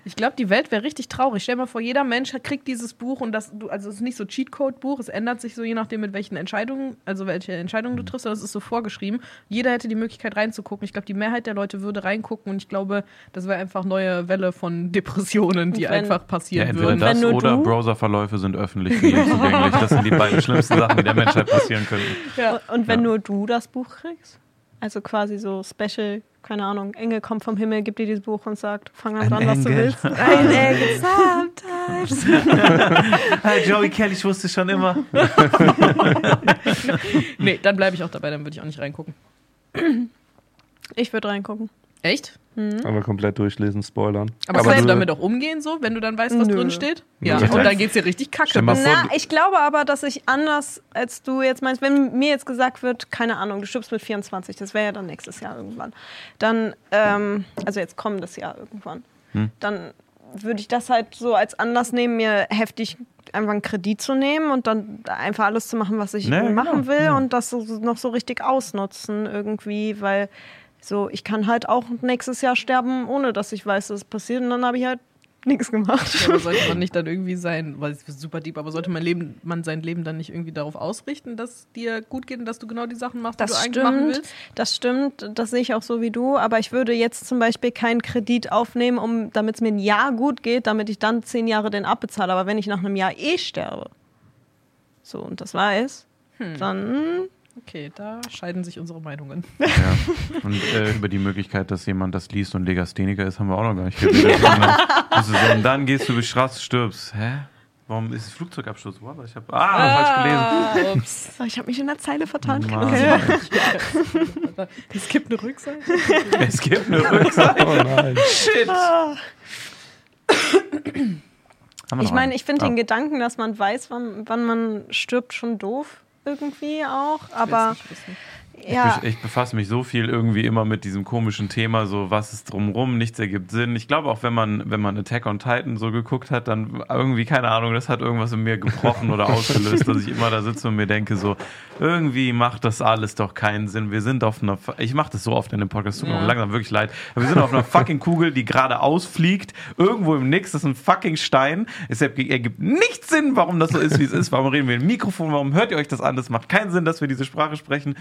Ich glaube, die Welt wäre richtig traurig. Stell dir mal vor, jeder Mensch kriegt dieses Buch und das, du, also es ist nicht so Cheatcode-Buch, es ändert sich so je nachdem, mit welchen Entscheidungen, also welche Entscheidungen du Mhm. triffst, aber es ist so vorgeschrieben. Jeder hätte die Möglichkeit reinzugucken. Ich glaube, die Mehrheit der Leute würde reingucken und ich glaube, das wäre einfach neue Welle von Depressionen, die wenn- einfach Ja, passieren entweder würden. das oder Browserverläufe sind öffentlich für jeden zugänglich. Das sind die beiden schlimmsten Sachen, die der Menschheit passieren könnten. Ja. Und wenn Ja. nur du das Buch kriegst? Also quasi so Special, keine Ahnung, Engel kommt vom Himmel, gibt dir dieses Buch und sagt, fang an dran, was du willst. Ein Engel, sometimes. Hey, Joey Kelly, ich wusste schon immer. Nee, dann bleibe ich auch dabei, dann würde ich auch nicht reingucken. Ich würde reingucken. Echt? Aber komplett durchlesen, spoilern. Aber, Aber kannst du damit auch umgehen, so, wenn du dann weißt, was Nö. drin steht? Ja, Nö. und dann geht's dir richtig kacke. Na, ich glaube aber, dass ich anders, als du jetzt meinst, wenn mir jetzt gesagt wird, keine Ahnung, du stirbst mit 24, das wäre ja dann nächstes Jahr irgendwann, dann, ähm, also jetzt kommendes Jahr irgendwann, Hm. dann würde ich das halt so als Anlass nehmen, mir heftig einfach einen Kredit zu nehmen und dann einfach alles zu machen, was ich Ja, machen genau, will ja. und das so, noch so richtig ausnutzen irgendwie, weil So, ich kann halt auch nächstes Jahr sterben, ohne dass ich weiß, dass es passiert. Und dann habe ich halt nichts gemacht. Ja, aber sollte man nicht dann irgendwie sein, weil es super deep, aber sollte man, Leben, man sein Leben dann nicht irgendwie darauf ausrichten, dass dir gut geht und dass du genau die Sachen machst, die Das du eigentlich machen stimmt, willst? das stimmt, das sehe ich auch so wie du, aber ich würde jetzt zum Beispiel keinen Kredit aufnehmen, um, damit es mir ein Jahr gut geht, damit ich dann zehn Jahre den abbezahle. Aber wenn ich nach einem Jahr eh sterbe, so und das weiß, Hm. dann Okay, da scheiden sich unsere Meinungen. Ja. Und äh, über die Möglichkeit, dass jemand das liest und Legastheniker ist, haben wir auch noch gar nicht geredet. So, und dann gehst du über die Straße, stirbst. Hä? Warum ist es Flugzeugabsturz? What? Ich habe ah, falsch gelesen. Ups. ich habe mich in der Zeile vertan. Mann. Okay. Es gibt eine Rückseite. Es gibt eine Rückseite. Oh nein. Shit. Wir Ich meine, ich finde Ah. den Gedanken, dass man weiß, wann, wann man stirbt, schon doof irgendwie auch. Aber. Ja, Ich, ich befasse mich so viel irgendwie immer mit diesem komischen Thema, so was ist drumrum, nichts ergibt Sinn. Ich glaube auch, wenn man, wenn man Attack on Titan so geguckt hat, dann irgendwie, keine Ahnung, das hat irgendwas in mir gebrochen oder ausgelöst, dass ich immer da sitze und mir denke, so, irgendwie macht das alles doch keinen Sinn. Wir sind auf einer, ich mache das so oft in dem Podcast, tut mir Ja. langsam wirklich leid, aber wir sind auf einer fucking Kugel, die gerade ausfliegt, irgendwo im Nix, das ist ein fucking Stein. Es ergibt ergibt nichts Sinn, warum das so ist, wie es ist. Warum reden wir im Mikrofon, warum hört ihr euch das an? Das macht keinen Sinn, dass wir diese Sprache sprechen.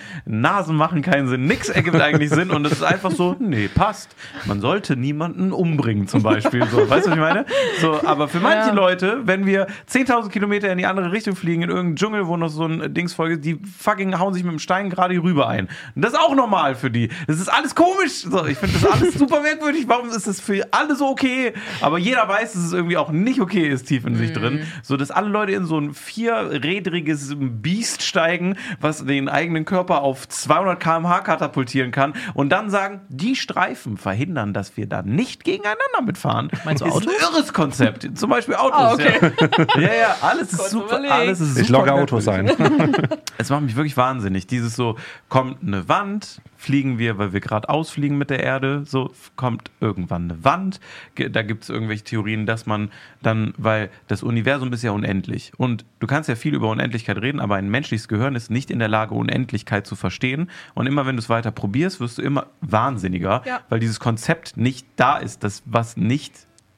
Nasen machen keinen Sinn, nix ergibt eigentlich Sinn und es ist einfach so, nee, passt. Man sollte niemanden umbringen zum Beispiel. So, weißt du, was ich meine? So, aber für manche Ja. Leute, wenn wir 10.000 Kilometer in die andere Richtung fliegen, in irgendeinem Dschungel, wo noch so ein Dings folgt, die fucking hauen sich mit dem Stein gerade hier rüber ein. Und das ist auch normal für die. Das ist alles komisch. So, ich finde das alles super merkwürdig. Warum ist das für alle so okay? Aber jeder weiß, dass es irgendwie auch nicht okay ist, tief in sich drin. So, dass alle Leute in so ein vierrädriges Biest steigen, was den eigenen Körper auf 200 km/h katapultieren kann und dann sagen, die Streifen verhindern, dass wir da nicht gegeneinander mitfahren. Meinst du ist Autos? ein irres Konzept. Zum Beispiel Autos. Ah, okay. ja. ja, ja, alles ist super. Alles ist Ich super logge Autos ein. Es macht mich wirklich wahnsinnig. Dieses so, kommt eine Wand, fliegen wir, weil wir gerade ausfliegen mit der Erde, so kommt irgendwann eine Wand. Da gibt es irgendwelche Theorien, dass man dann, weil das Universum ist ja unendlich. Und du kannst ja viel über Unendlichkeit reden, aber ein menschliches Gehirn ist nicht in der Lage, Unendlichkeit zu verstehen. Und immer wenn du es weiter probierst, wirst du immer wahnsinniger, Ja. weil dieses Konzept nicht da ist, das was nicht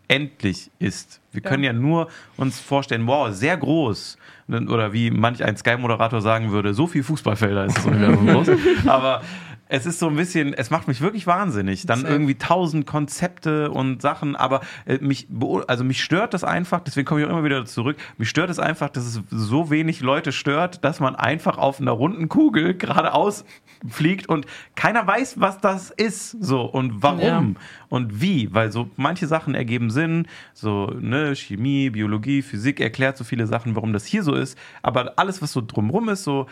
endlich ist. Wir Ja. können ja nur uns vorstellen, wow, sehr groß. Oder wie manch ein Sky-Moderator sagen würde, so viel Fußballfelder ist das Universum groß. Aber es ist so ein bisschen, es macht mich wirklich wahnsinnig. Dann irgendwie tausend Konzepte und Sachen, aber äh, mich, also mich stört das einfach, deswegen komme ich auch immer wieder zurück, mich stört es einfach, dass es so wenig Leute stört, dass man einfach auf einer runden Kugel geradeaus fliegt und keiner weiß, was das ist, so und warum Ja. und wie, weil so manche Sachen ergeben Sinn, so ne, Chemie, Biologie, Physik erklärt so viele Sachen, warum das hier so ist, aber alles, was so drumrum ist, so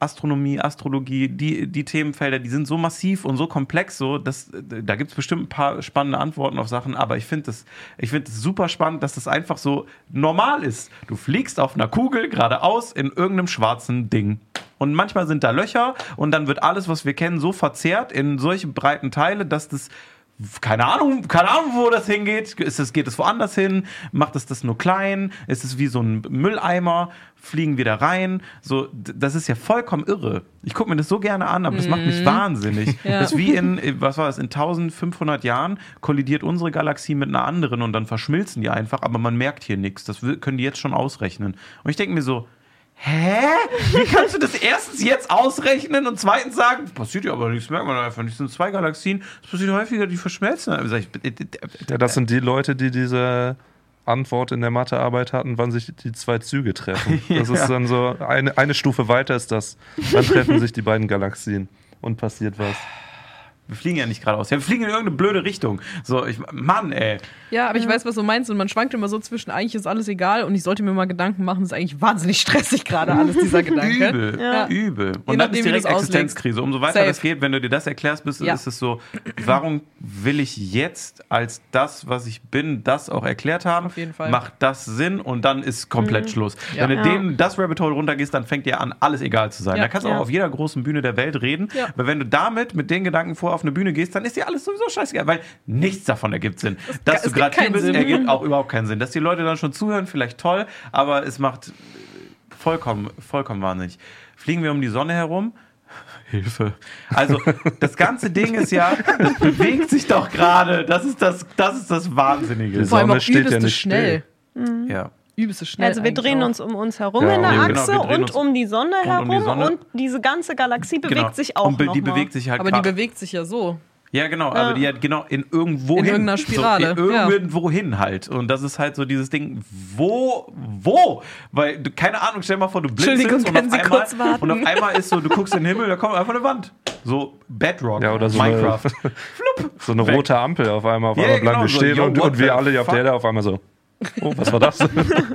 Astronomie, Astrologie, die, die Themenfelder, die sind so massiv und so komplex, so, dass, da gibt es bestimmt ein paar spannende Antworten auf Sachen, aber ich finde das, ich finde es super spannend, dass das einfach so normal ist. Du fliegst auf einer Kugel geradeaus in irgendeinem schwarzen Ding. Und manchmal sind da Löcher und dann wird alles, was wir kennen, so verzerrt in solche breiten Teile, dass das keine Ahnung, keine Ahnung, wo das hingeht. Ist es, geht es woanders hin? Macht es das nur klein? Ist es wie so ein Mülleimer? Fliegen wir da rein? So, das ist ja vollkommen irre. Ich gucke mir das so gerne an, aber das macht mich wahnsinnig. Ja. Das ist wie in, was war das, in 1500 Jahren kollidiert unsere Galaxie mit einer anderen und dann verschmilzen die einfach, aber man merkt hier nichts. Das können die jetzt schon ausrechnen. Und ich denke mir so, Hä? Wie kannst du das erstens jetzt ausrechnen und zweitens sagen, passiert ja aber nichts, merkt man einfach nicht. Es sind zwei Galaxien, es passiert häufiger, die verschmelzen. Also ich, Ja, das sind die Leute, die diese Antwort in der Mathearbeit hatten, wann sich die zwei Züge treffen. Das ist dann so, eine, eine Stufe weiter ist das. Dann treffen sich die beiden Galaxien und passiert was. Wir fliegen ja nicht geradeaus. Ja, wir fliegen in irgendeine blöde Richtung. So, ich, Mann, ey. Ja, aber ich weiß, was du meinst und man schwankt immer so zwischen, eigentlich ist alles egal und ich sollte mir mal Gedanken machen, das ist eigentlich wahnsinnig stressig gerade alles, dieser Gedanke. Übel, Ja. übel. Und dann nachdem, ist direkt. Existenzkrise. Umso weiter Safe. das geht, wenn du dir das erklärst, bist, Ja. ist es so, warum will ich jetzt als das, was ich bin, das auch erklärt haben? Auf jeden Fall. Macht das Sinn und dann ist komplett Schluss. Ja. Wenn du Ja. dem das Rabbit Hole runtergehst, dann fängt dir an, alles egal zu sein. Ja. Da kannst du Ja. auch auf jeder großen Bühne der Welt reden. Ja. Weil wenn du damit mit den Gedanken vor auf eine Bühne gehst, dann ist dir alles sowieso scheißegal, weil nichts davon ergibt Sinn. Dass es du gibt gerade hier bist, Sinn. ergibt auch überhaupt keinen Sinn. Dass die Leute dann schon zuhören, vielleicht toll, aber es macht vollkommen, vollkommen wahnsinnig. Fliegen wir um die Sonne herum, Hilfe. Also, das ganze Ding ist ja, das bewegt sich doch gerade. Das ist das, das ist das Wahnsinnige. Die Vor allem Sonne auch steht ja nicht schnell. Ja. Übelste schnell. Also wir drehen uns um uns herum Ja, in der ja, genau, Achse und um die Sonne um herum die Sonne. und diese ganze Galaxie bewegt Genau. sich auch Und be- noch die mal. bewegt sich halt Aber die bewegt sich ja so. Ja, genau, Ja. aber die hat genau in irgendwo In hin. irgendeiner Spirale, So, in ja. irgendwo hin halt. Und das ist halt so dieses Ding, wo, wo? Weil, du, keine Ahnung, stell mal vor, du blinzelst und auf, Sie einmal, kurz warten? und auf einmal ist so, du guckst in den Himmel, da kommt einfach eine Wand. So Bedrock, Ja, oder so eine- Minecraft. So eine Weg. rote Ampel auf einmal, auf Ja, einmal bleiben genau, wir so, stehen yo, und, und wir alle hier auf der da auf einmal so. Oh, was war das?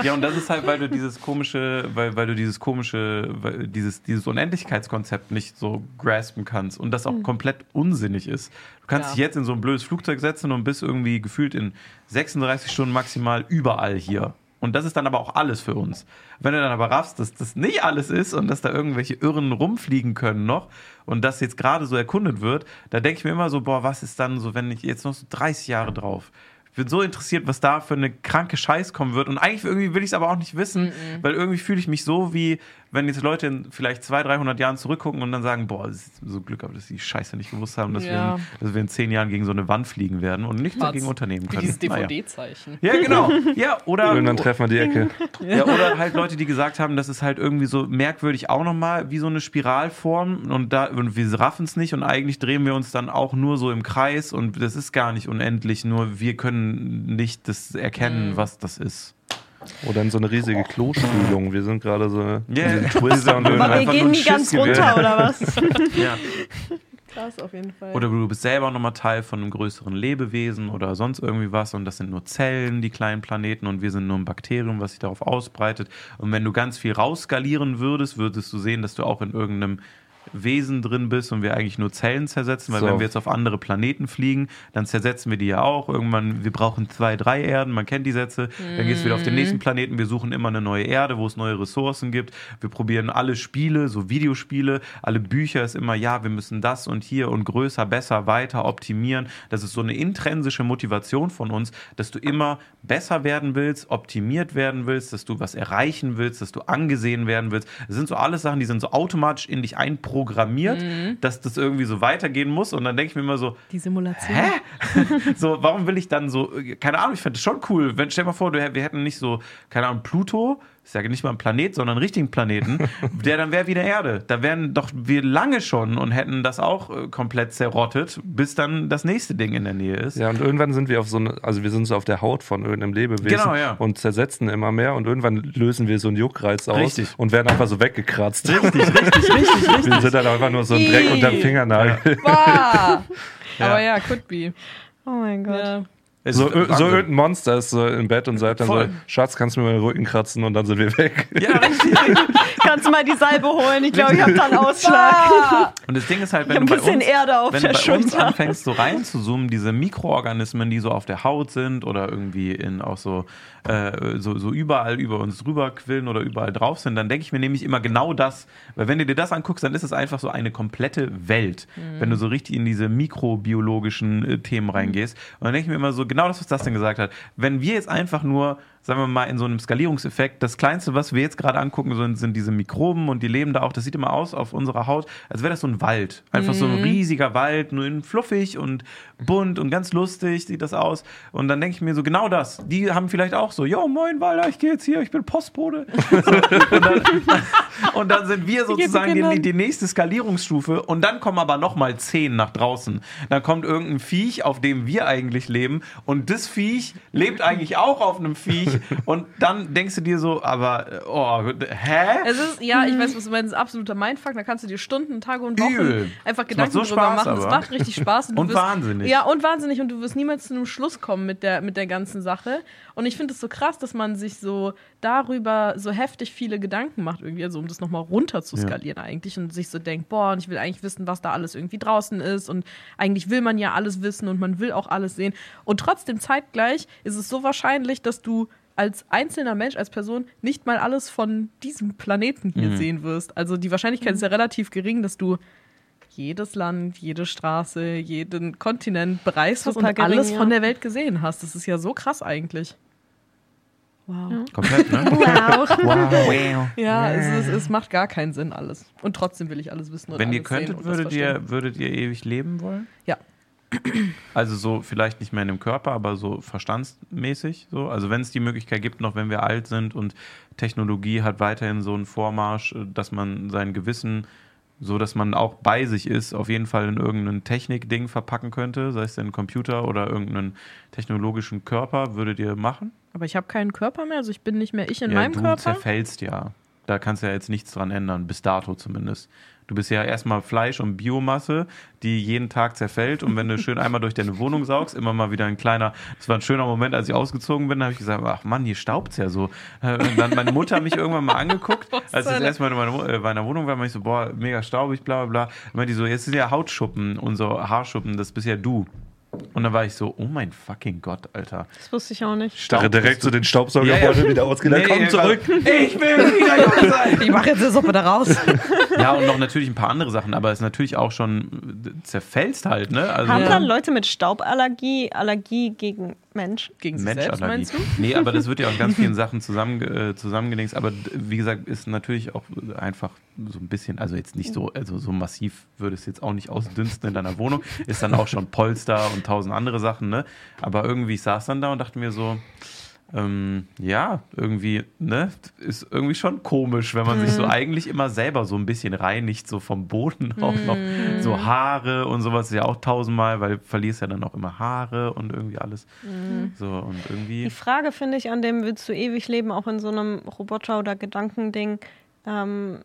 Ja, und das ist halt, weil du dieses komische, weil, weil du dieses komische, weil dieses, dieses Unendlichkeitskonzept nicht so graspen kannst und das auch komplett unsinnig ist. Du kannst Ja. dich jetzt in so ein blödes Flugzeug setzen und bist irgendwie gefühlt in 36 Stunden maximal überall hier. Und das ist dann aber auch alles für uns. Wenn du dann aber raffst, dass das nicht alles ist und dass da irgendwelche Irren rumfliegen können noch und das jetzt gerade so erkundet wird, da denke ich mir immer so, boah, was ist dann so, wenn ich jetzt noch so 30 Jahre drauf bin so interessiert, was da für eine kranke Scheiß kommen wird. Und eigentlich irgendwie will ich es aber auch nicht wissen, weil irgendwie fühle ich mich so, wie wenn jetzt Leute in vielleicht 200, 300 Jahren zurückgucken und dann sagen, boah, es ist so Glück, aber dass die Scheiße nicht gewusst haben, dass, wir, Ja. in, dass wir in zehn Jahren gegen so eine Wand fliegen werden und nichts dagegen unternehmen Wie können. dieses. DVD-Zeichen. Ja, genau. Ja, oder, Irgendwann treffen wir die Ecke. ja, oder halt Leute, die gesagt haben, das ist halt irgendwie so merkwürdig auch nochmal wie so eine Spiralform und da und wir raffen es nicht und eigentlich drehen wir uns dann auch nur so im Kreis und das ist gar nicht unendlich, nur wir können nicht das erkennen, was das ist. Oder in so eine riesige Klospülung. Wir sind gerade so Ja. in Twister und Aber wir gehen nie ganz runter, oder was? Ja. Krass, auf jeden Fall. Oder du bist selber nochmal Teil von einem größeren Lebewesen oder sonst irgendwie was und das sind nur Zellen, die kleinen Planeten und wir sind nur ein Bakterium, was sich darauf ausbreitet. Und wenn du ganz viel rausskalieren würdest, würdest du sehen, dass du auch in irgendeinem Wesen drin bist und wir eigentlich nur Zellen zersetzen, weil So. wenn wir jetzt auf andere Planeten fliegen, dann zersetzen wir die ja auch. Irgendwann, wir brauchen zwei, drei Erden, man kennt die Sätze. Dann gehst du wieder auf den nächsten Planeten, wir suchen immer eine neue Erde, wo es neue Ressourcen gibt. Wir probieren alle Spiele, so Videospiele, alle Bücher ist immer, ja, wir müssen das und hier und größer, besser, weiter optimieren. Das ist so eine intrinsische Motivation von uns, dass du immer besser werden willst, optimiert werden willst, dass du was erreichen willst, dass du angesehen werden willst. Das sind so alles Sachen, die sind so automatisch in dich einprogrammiert, dass das irgendwie so weitergehen muss. Und dann denke ich mir immer so, die Simulation. Hä? so, warum will ich dann so, keine Ahnung, ich fände es schon cool, wenn, stell dir mal vor, wir hätten nicht so, keine Ahnung, Pluto, ich sage nicht mal einen Planet, sondern einen richtigen Planeten, der dann wäre wie der Erde. Da wären doch wir lange schon und hätten das auch äh, komplett zerrottet, bis dann das nächste Ding in der Nähe ist. Ja, und irgendwann sind wir auf so eine, also wir sind so auf der Haut von irgendeinem Lebewesen Genau, ja. und zersetzen immer mehr und irgendwann lösen wir so einen Juckreiz aus Richtig. und werden einfach so weggekratzt. Richtig, richtig, richtig, richtig. Wir sind dann einfach nur so ein Dreck Ih. unterm Fingernagel. Bah! Ja. Aber ja, could be. Oh mein Gott. Ja. So, so irgendein Monster ist so im Bett und sagt dann Voll. so, Schatz, kannst du mir mal den Rücken kratzen und dann sind wir weg. Ja, richtig. Kannst du mal die Salbe holen? Ich glaube, ich habe da einen Ausschlag. Ah! Und das Ding ist halt, wenn du ein bei bisschen uns, Erde auf wenn der du bei uns anfängst, so reinzuzoomen, diese Mikroorganismen, die so auf der Haut sind oder irgendwie in auch so, äh, so, so überall über uns drüber quillen oder überall drauf sind, dann denke ich mir nämlich immer genau das. Weil wenn du dir das anguckst, dann ist es einfach so eine komplette Welt, wenn du so richtig in diese mikrobiologischen äh, Themen reingehst. Und dann denke ich mir immer so, genau das, was das denn gesagt hat. Wenn wir jetzt einfach nur sagen wir mal, in so einem Skalierungseffekt. Das Kleinste, was wir jetzt gerade angucken, sind, sind diese Mikroben und die leben da auch. Das sieht immer aus auf unserer Haut, als wäre das so ein Wald. Einfach so ein riesiger Wald, nur in fluffig und bunt und ganz lustig sieht das aus. Und dann denke ich mir so, genau das. Die haben vielleicht auch so, yo, moin Walder, ich gehe jetzt hier, ich bin Postbote. Und, dann, und dann sind wir sozusagen die, die nächste Skalierungsstufe und dann kommen aber nochmal zehn nach draußen. Dann kommt irgendein Viech, auf dem wir eigentlich leben und das Viech lebt eigentlich auch auf einem Viech und dann denkst du dir so, aber, oh, hä? Es ist, ja, ich weiß, was du meinst, ist absoluter Mindfuck. Da kannst du dir Stunden, Tage und Wochen Übel. einfach Gedanken so drüber machen. Es aber. macht richtig Spaß. du Und wirst, wahnsinnig. Ja, und wahnsinnig. Und du wirst niemals zu einem Schluss kommen mit der, mit der ganzen Sache. Und ich finde es so krass, dass man sich so darüber so heftig viele Gedanken macht, irgendwie, also um das nochmal runter zu Ja. skalieren eigentlich. Und sich so denkt, boah, und ich will eigentlich wissen, was da alles irgendwie draußen ist. Und eigentlich will man ja alles wissen und man will auch alles sehen. Und trotzdem zeitgleich ist es so wahrscheinlich, dass du als einzelner Mensch, als Person nicht mal alles von diesem Planeten hier Mhm. sehen wirst. Also die Wahrscheinlichkeit ist ja relativ gering, dass du jedes Land, jede Straße, jeden Kontinent bereist hast Super und alles gering, ja. von der Welt gesehen hast. Das ist ja so krass eigentlich. Wow. Komplett, ne? Wow. wow. Ja, es, ist, es macht gar keinen Sinn alles. Und trotzdem will ich alles wissen. Und Wenn ihr alles sehen könntet, würdet ihr, würdet ihr ewig leben wollen? Ja. Also so vielleicht nicht mehr in dem Körper, aber so verstandsmäßig so. Also wenn es die Möglichkeit gibt, noch wenn wir alt sind und Technologie hat weiterhin so einen Vormarsch, äh, dass man sein Gewissen so, dass man auch bei sich ist, auf jeden Fall in irgendein Technikding verpacken könnte, sei es denn ein Computer oder irgendeinen technologischen Körper, würdet ihr machen? Aber ich habe keinen Körper mehr, also ich bin nicht mehr ich in ja, meinem du Körper. zerfällst ja. Da kannst du ja jetzt nichts dran ändern, bis dato zumindest. Du bist ja erstmal Fleisch und Biomasse, die jeden Tag zerfällt. Und wenn du schön einmal durch deine Wohnung saugst, immer mal wieder ein kleiner, das war ein schöner Moment, als ich ausgezogen bin, da habe ich gesagt, ach Mann, hier staubt's ja so. Äh, Und dann meine Mutter mich irgendwann mal angeguckt, als ich das erste Mal in meiner, Wo- äh, meiner Wohnung war, meinte ich so, boah, mega staubig, bla bla bla. Und meinte die so, jetzt sind ja Hautschuppen und so Haarschuppen, das bist ja du. Und dann war ich so, oh mein fucking Gott, Alter. Das wusste ich auch nicht. Staub Direkt zu den Staubsauger Ja, ja. wieder ausgeleitet. Nee, Komm zurück. Ich will wieder jung sein. Ich mache jetzt eine Suppe da raus. Ja, und noch natürlich ein paar andere Sachen, aber es ist natürlich auch schon äh, zerfällst halt, ne? Also Haben dann Leute mit Stauballergie Allergie gegen Menschen? Gegen sich selbst, Menschallergie. meinst du? Nee, aber das wird ja auch in ganz vielen Sachen zusammen, äh, zusammengedingst. Aber wie gesagt, ist natürlich auch einfach so ein bisschen, also jetzt nicht so, also so massiv würde es jetzt auch nicht ausdünsten in deiner Wohnung. Ist dann auch schon Polster und tausend andere Sachen, ne? Aber irgendwie, ich saß dann da und dachte mir so, ähm, ja, irgendwie, ne, ist irgendwie schon komisch, wenn man sich so eigentlich immer selber so ein bisschen reinigt, so vom Boden auch noch. So Haare und sowas ist ja auch tausendmal, weil du verlierst ja dann auch immer Haare und irgendwie alles. So und irgendwie. Die Frage finde ich, an dem willst du ewig leben, auch in so einem Roboter- oder Gedankending, ähm,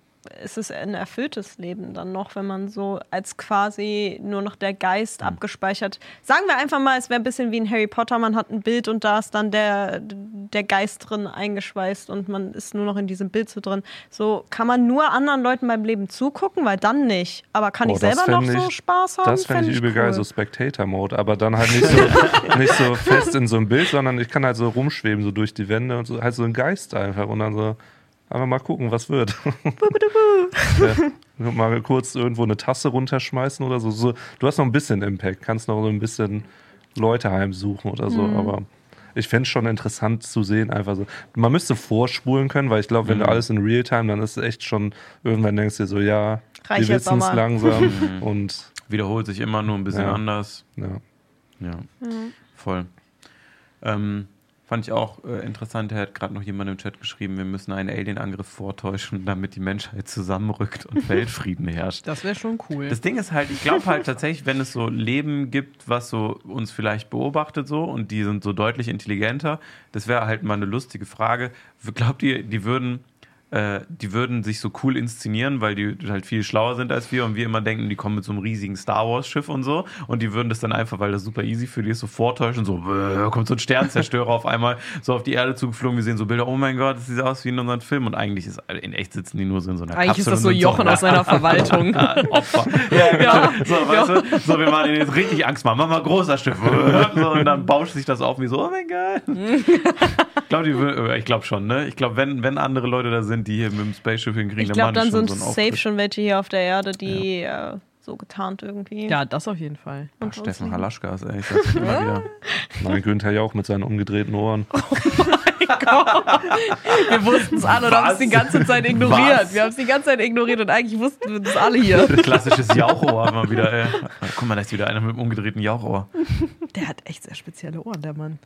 ist es ein erfülltes Leben dann noch, wenn man so als quasi nur noch der Geist abgespeichert. Sagen wir einfach mal, es wäre ein bisschen wie in Harry Potter, man hat ein Bild und da ist dann der, der Geist drin eingeschweißt und man ist nur noch in diesem Bild so drin. So kann man nur anderen Leuten beim Leben zugucken, weil dann nicht. Aber kann Oh, ich selber noch fänd so ich- Spaß haben? Das fände Fänd ich übel cool. geil, so Spectator-Mode, aber dann halt nicht so, nicht so fest in so einem Bild, sondern ich kann halt so rumschweben, so durch die Wände und so, halt so ein Geist einfach und dann so einfach mal gucken, was wird. ja, mal kurz irgendwo eine Tasse runterschmeißen oder so. so. Du hast noch ein bisschen Impact, kannst noch so ein bisschen Leute heimsuchen oder so, aber ich fände es schon interessant zu sehen, einfach so. Man müsste vorspulen können, weil ich glaube, wenn du alles in Realtime, dann ist es echt schon, irgendwann denkst du dir so, ja, Reicht wir wissen es langsam und Wiederholt sich immer nur ein bisschen Ja. anders. ja. Ja, voll. Ähm, fand ich auch äh, interessant, er hat gerade noch jemand im Chat geschrieben, wir müssen einen Alien-Angriff vortäuschen, damit die Menschheit zusammenrückt und Weltfrieden herrscht. Das wäre schon cool. Das Ding ist halt, ich glaube halt tatsächlich, wenn es so Leben gibt, was so uns vielleicht beobachtet so und die sind so deutlich intelligenter, das wäre halt mal eine lustige Frage. Glaubt ihr, die würden, äh, die würden sich so cool inszenieren, weil die halt viel schlauer sind als wir und wir immer denken, die kommen mit so einem riesigen Star Wars Schiff und so und die würden das dann einfach, weil das super easy für die ist, so vortäuschen, so äh, kommt so ein Sternzerstörer auf einmal so auf die Erde zugeflogen, wir sehen so Bilder, oh mein Gott, das sieht aus wie in unseren Filmen und eigentlich ist in echt sitzen die nur so in so einer Eigentlich ist Kapsel das so Jochen aus seiner Verwaltung. Opfer. Ja, genau. So, weißt du? So, wir machen ihnen jetzt richtig Angst machen. Mach mal großer Schiff. So, und dann bauscht sich das auf wie so, oh mein Gott. Ich glaube ich glaub schon, ne? Ich glaube, wenn, wenn andere Leute da sind, die hier mit dem Spaceship hinkriegen, Ich dann glaube, dann sind so safe schon welche hier auf der Erde, die äh, so getarnt irgendwie. Ja, das auf jeden Fall. Ach, und Steffen Halaschkas, ey. Ich sag's immer wieder. Nein, Günther Jauch mit seinen umgedrehten Ohren. Wir wussten es alle und haben es die ganze Zeit ignoriert. Was? Wir haben es die ganze Zeit ignoriert und eigentlich wussten wir das alle hier. Klassisches Jauchohr mal wieder, ey. Guck mal, da ist wieder einer mit dem umgedrehten Jauchohr. Der hat echt sehr spezielle Ohren, der Mann.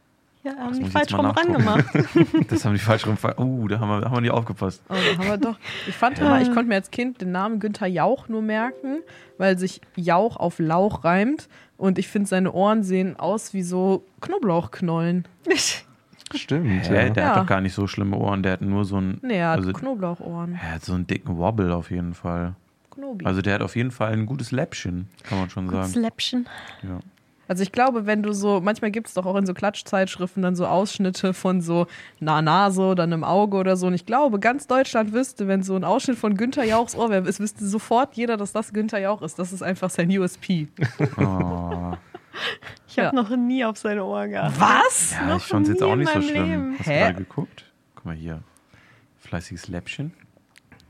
Ja, haben die falsch rum rangemacht. Das haben die falsch rum. Uh, da haben wir, haben wir nicht aufgepasst. Oh, da haben wir doch. Ich fand immer, ich konnte mir als Kind den Namen Günther Jauch nur merken, weil sich Jauch auf Lauch reimt. Und ich finde, seine Ohren sehen aus wie so Knoblauchknollen. Stimmt, Hä, ja. der Ja. hat doch gar nicht so schlimme Ohren. Der hat nur so einen. Nee, er hat also, Knoblauchohren. er hat so einen dicken Wobble auf jeden Fall. Knobi. Also der hat auf jeden Fall ein gutes Läppchen, kann man schon sagen. Släppchen. Ja. Also ich glaube, wenn du so, manchmal gibt es doch auch in so Klatschzeitschriften dann so Ausschnitte von so einer Nase oder einem Auge oder so. Und ich glaube, ganz Deutschland wüsste, wenn so ein Ausschnitt von Günther Jauchs Ohr wäre, es wüsste sofort jeder, dass das Günther Jauch ist. Das ist einfach sein USP. Oh. Ich habe Ja. noch nie auf seine Ohren gehabt. Was? Ja, Noch ich fand es jetzt auch nicht so schlimm. Leben. Hast du Hä? gerade geguckt? Guck mal hier. Fleißiges Läppchen.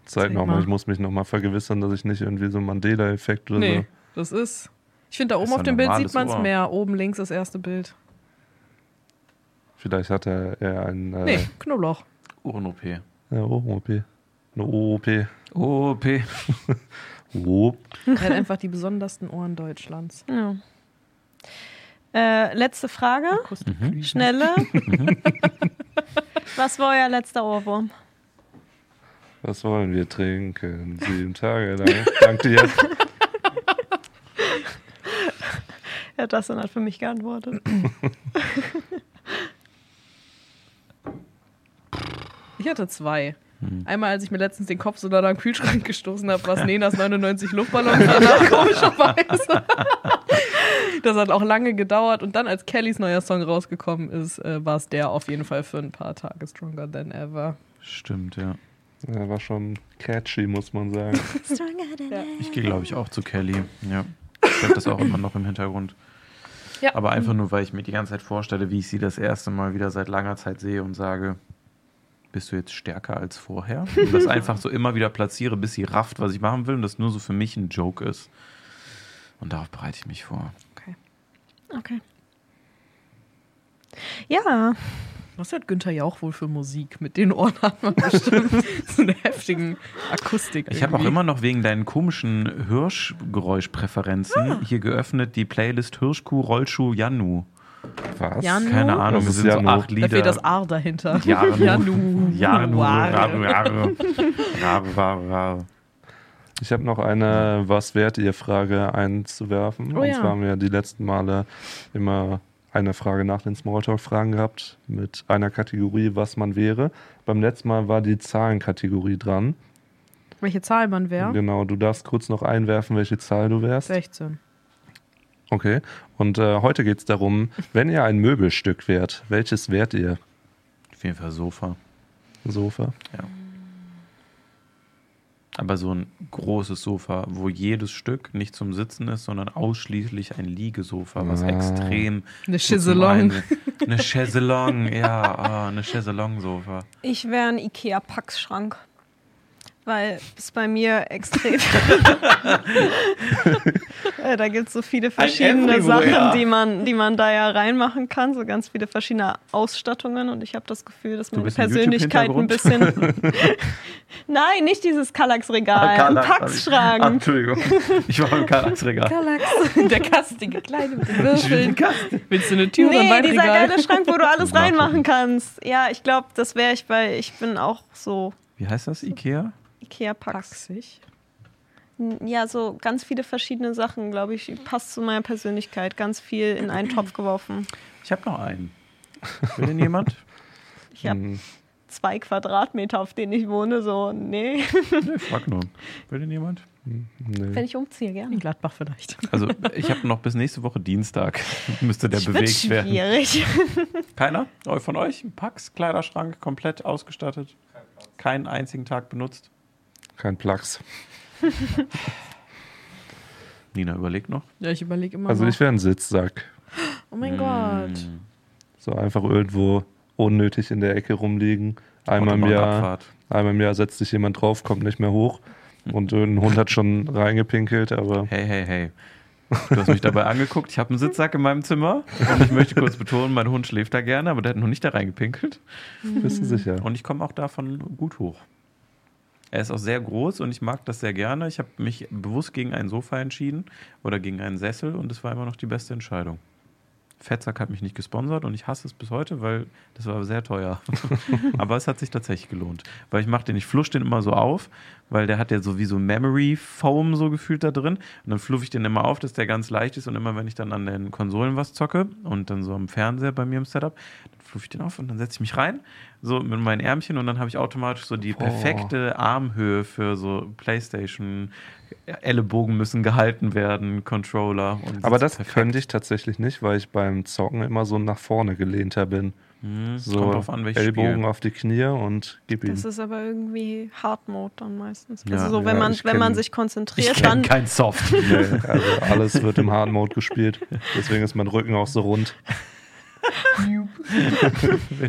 Zeig Zeig nochmal, mal. ich muss mich nochmal vergewissern, dass ich nicht irgendwie so einen Mandela-Effekt oder Nee, das ist. Ich finde, da oben auf dem Bild sieht man es mehr. Oben links das erste Bild. Vielleicht hat er eher ein äh, Nee, Knoblauch. Ohren-OP. ja, OOP. Eine OOP. OP. OOP. Er hat einfach die besondersten Ohren Deutschlands. Ja. Äh, letzte Frage. Akustikflügel. Schnelle. Was war euer letzter Ohrwurm? Was wollen wir trinken? Sieben Tage lang. Dank dir. Ja, das hat für mich geantwortet. Ich hatte zwei. Einmal, als ich mir letztens den Kopf so da am Kühlschrank gestoßen habe, was Nenas 99 Luftballons danach komischerweise. Das hat auch lange gedauert und dann, als Kellys neuer Song rausgekommen ist, äh, war es der auf jeden Fall für ein paar Tage Stronger Than Ever. Stimmt, ja. Ja, war schon catchy, muss man sagen. Ich gehe, glaube ich, auch zu Kelly. Ja. Ich habe das auch immer noch im Hintergrund. Ja. Aber einfach nur, weil ich mir die ganze Zeit vorstelle, wie ich sie das erste Mal wieder seit langer Zeit sehe und sage, bist du jetzt stärker als vorher? Und das einfach so immer wieder platziere, bis sie rafft, was ich machen will und das nur so für mich ein Joke ist. Und darauf bereite ich mich vor. Okay. Ja, Was hört Günther Jauch wohl für Musik? Mit den Ohren hat man bestimmt so eine heftigen Akustik. Ich habe auch immer noch wegen deinen komischen Hirschgeräuschpräferenzen hier geöffnet die Playlist Hirschkuh, Rollschuh, Janu. Was? Janu? Keine Ahnung, Das es ist sind so Janu. acht Da Lieder. fehlt das R dahinter. Janu. Janu. Janu. Ware. Rabe, Rabe. Rabe, Rabe, Rabe. Ich habe noch eine Was wärt ihr Frage einzuwerfen. Oh Und ja. zwar haben wir die letzten Male immer eine Frage nach den Smalltalk-Fragen gehabt mit einer Kategorie, was man wäre. Beim letzten Mal war die Zahlenkategorie dran. Welche Zahl man wäre? Genau, du darfst kurz noch einwerfen, welche Zahl du wärst. 16. Okay. Und äh, heute geht es darum, wenn ihr ein Möbelstück wärt, welches wärt ihr? Auf jeden Fall Sofa. Sofa. Aber so ein großes Sofa, wo jedes Stück nicht zum Sitzen ist, sondern ausschließlich ein Liegesofa, was Ah. extrem. Eine Chaiselong. Ein- Eine Chaiselong, ja, ah, eine Chaiselong-Sofa. ich wäre ein Ikea-Packschrank. Weil es bei mir extrem. Äh, da gibt es so viele verschiedene. Sachen, die man, die man da ja reinmachen kann. So ganz viele verschiedene Ausstattungen. Und ich habe das Gefühl, dass meine Persönlichkeit ein bisschen. Nein, nicht dieses Kallax-Regal. ein Ah, Packschrank. Entschuldigung. Ich war im Kallax-Regal. Kallax. Der kastige Kleine mit den Würfeln. Willst du eine Tür oder ein Nee, dieser Wandregal? geile Schrank, wo du alles reinmachen kannst. Ja, ich glaube, das wäre ich, weil ich bin auch so Wie heißt das? Ikea? Ikea-Packs. Paxig. Ja, so ganz viele verschiedene Sachen, glaube ich, passt zu meiner Persönlichkeit. Ganz viel in einen Topf geworfen. Ich habe noch einen. Will denn jemand? Ich habe Hm, zwei Quadratmeter, auf denen ich wohne. So, nee. Nee, frag nur. Will denn jemand? Wenn nee. ich umziehe, In gerne. Gladbach vielleicht. Also, ich habe noch bis nächste Woche Dienstag. Müsste der wird bewegt werden. schwierig. Keiner von euch? Pax, Kleiderschrank, komplett ausgestattet? Keinen einzigen Tag benutzt? Kein Plax. Nina überlegt noch. Ja, ich überlege immer Also noch. ich wäre ein Sitzsack. oh mein Gott. Hm. So einfach irgendwo unnötig in der Ecke rumliegen. Einmal im Jahr, einmal im Jahr setzt sich jemand drauf, kommt nicht mehr hoch. Und irgendein Hund hat schon reingepinkelt, aber Hey, hey, hey. Du hast mich dabei angeguckt. Ich habe einen Sitzsack in meinem Zimmer. Und ich möchte kurz betonen, mein Hund schläft da gerne, aber der hat noch nicht da reingepinkelt. bist du sicher? Und ich komme auch davon gut hoch. Er ist auch sehr groß und ich mag das sehr gerne. Ich habe mich bewusst gegen ein Sofa entschieden oder gegen einen Sessel und es war immer noch die beste Entscheidung. Fettsack hat mich nicht gesponsert und ich hasse es bis heute, weil das war sehr teuer. Aber es hat sich tatsächlich gelohnt. Weil ich mache den, ich flush den immer so auf, weil der hat ja so wie so Memory Foam so gefühlt da drin. Und dann fluff ich den immer auf, dass der ganz leicht ist und immer wenn ich dann an den Konsolen was zocke und dann so am Fernseher bei mir im Setup, dann fluff ich den auf und dann setze ich mich rein, so mit meinen Ärmchen und dann habe ich automatisch so die Boah. perfekte Armhöhe für so Playstation. Ellenbogen müssen gehalten werden, Controller. Und Aber das perfekt. könnte ich tatsächlich nicht, weil ich beim Zocken immer so nach vorne gelehnter bin. Hm, So an, welches Ellbogen Spiel. auf die Knie und gib ihm. Das ist aber irgendwie Hard Mode dann meistens. Ja. also so, wenn Ja, man, ich wenn man sich Ich konzentriert, kenne dann. kein Soft. Nee, also alles wird im Hard Mode gespielt. Deswegen ist mein Rücken auch so rund.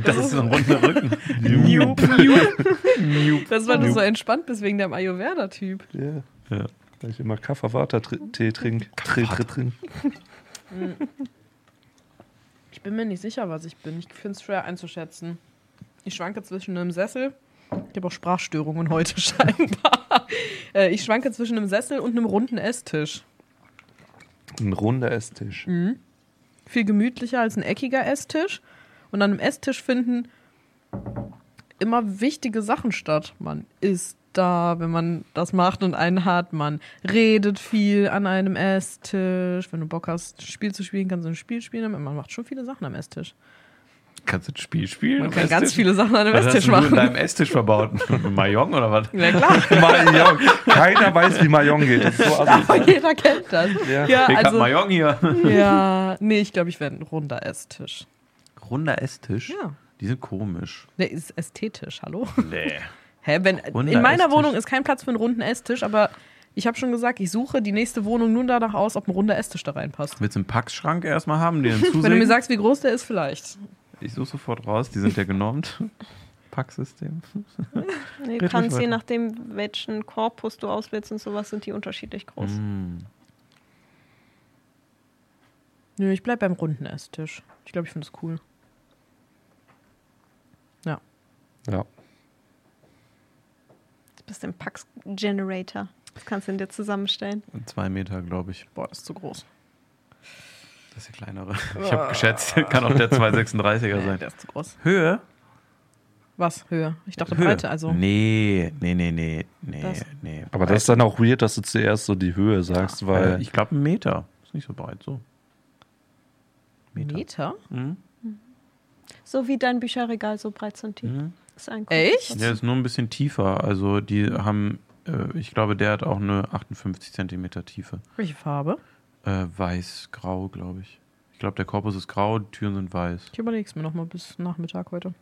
Das ist so ein runder Rücken. Noob, noob. Das, weil du so entspannt bist wegen deinem Ayurveda-Typ. Ja. Ja. Weil ich immer Kafferwater-Tee trinke. Trink. bin mir nicht sicher, was ich bin. Ich finde es schwer einzuschätzen. Ich schwanke zwischen einem Sessel. Ich habe auch Sprachstörungen heute scheinbar. Äh, ich schwanke zwischen einem Sessel und einem runden Esstisch. Ein runder Esstisch. Viel gemütlicher als ein eckiger Esstisch. Und an einem Esstisch finden immer wichtige Sachen statt. Man isst da, wenn man das macht und einen hat. Man redet viel an einem Esstisch. Wenn du Bock hast, ein Spiel zu spielen, kannst du ein Spiel spielen. Man macht schon viele Sachen am Esstisch. Kannst du ein Spiel spielen? Man kann ganz Esstisch? viele Sachen an einem Was hast Esstisch du in machen. deinem Esstisch verbaut? Ein Mahjong oder was? Ja klar, Mahjong. Keiner weiß, wie Mahjong geht. Das ist so aber jeder kennt das. Ja. Ja, Ich hab also, Mahjong hier. ja, nee, ich glaube, ich werde ein runder Esstisch. Runder Esstisch? Ja. Die sind komisch. Der ist ästhetisch, hallo? Nee. Hä, wenn, Runder in meiner Esstisch. Wohnung ist kein Platz für einen runden Esstisch, aber ich habe schon gesagt, ich suche die nächste Wohnung nur danach aus, ob ein runder Esstisch da reinpasst. Willst du einen Packschrank erstmal haben, den Wenn du mir sagst, wie groß der ist, vielleicht. Ich suche sofort raus, die sind ja genormt. Packsystem. Nee, du kannst je nachdem, welchen Korpus du auswählst und sowas, sind die unterschiedlich groß. Mm. Nö, ich bleib beim runden Esstisch. Ich glaube, ich finde das cool. Ja. Ja. Du bist im Pax Generator. Das kannst du dir zusammenstellen. Zwei Meter, glaube ich. Boah, das ist zu groß. Das ist der kleinere. Ich habe geschätzt, kann auch der 236er Nee, sein. der ist zu groß. Höhe? Was? Höhe? Ich dachte Höhe. Breite, also. Nee, nee, nee, nee, nee, Das- nee. Aber das ist dann auch weird, dass du zuerst so die Höhe sagst, Weil weil ich glaube, ein Meter. Ist nicht so breit, so. Meter. Meter? Mhm. So wie dein Bücherregal, so breit sind die. Mhm. Ist ein Echt? Der ist nur ein bisschen tiefer. Also die haben, äh, ich glaube, der hat auch eine 58 Zentimeter Tiefe. Welche Farbe? Äh, weiß, grau, glaube ich. Ich glaube, der Korpus ist grau, die Türen sind weiß. Ich überleg's mir nochmal bis Nachmittag heute.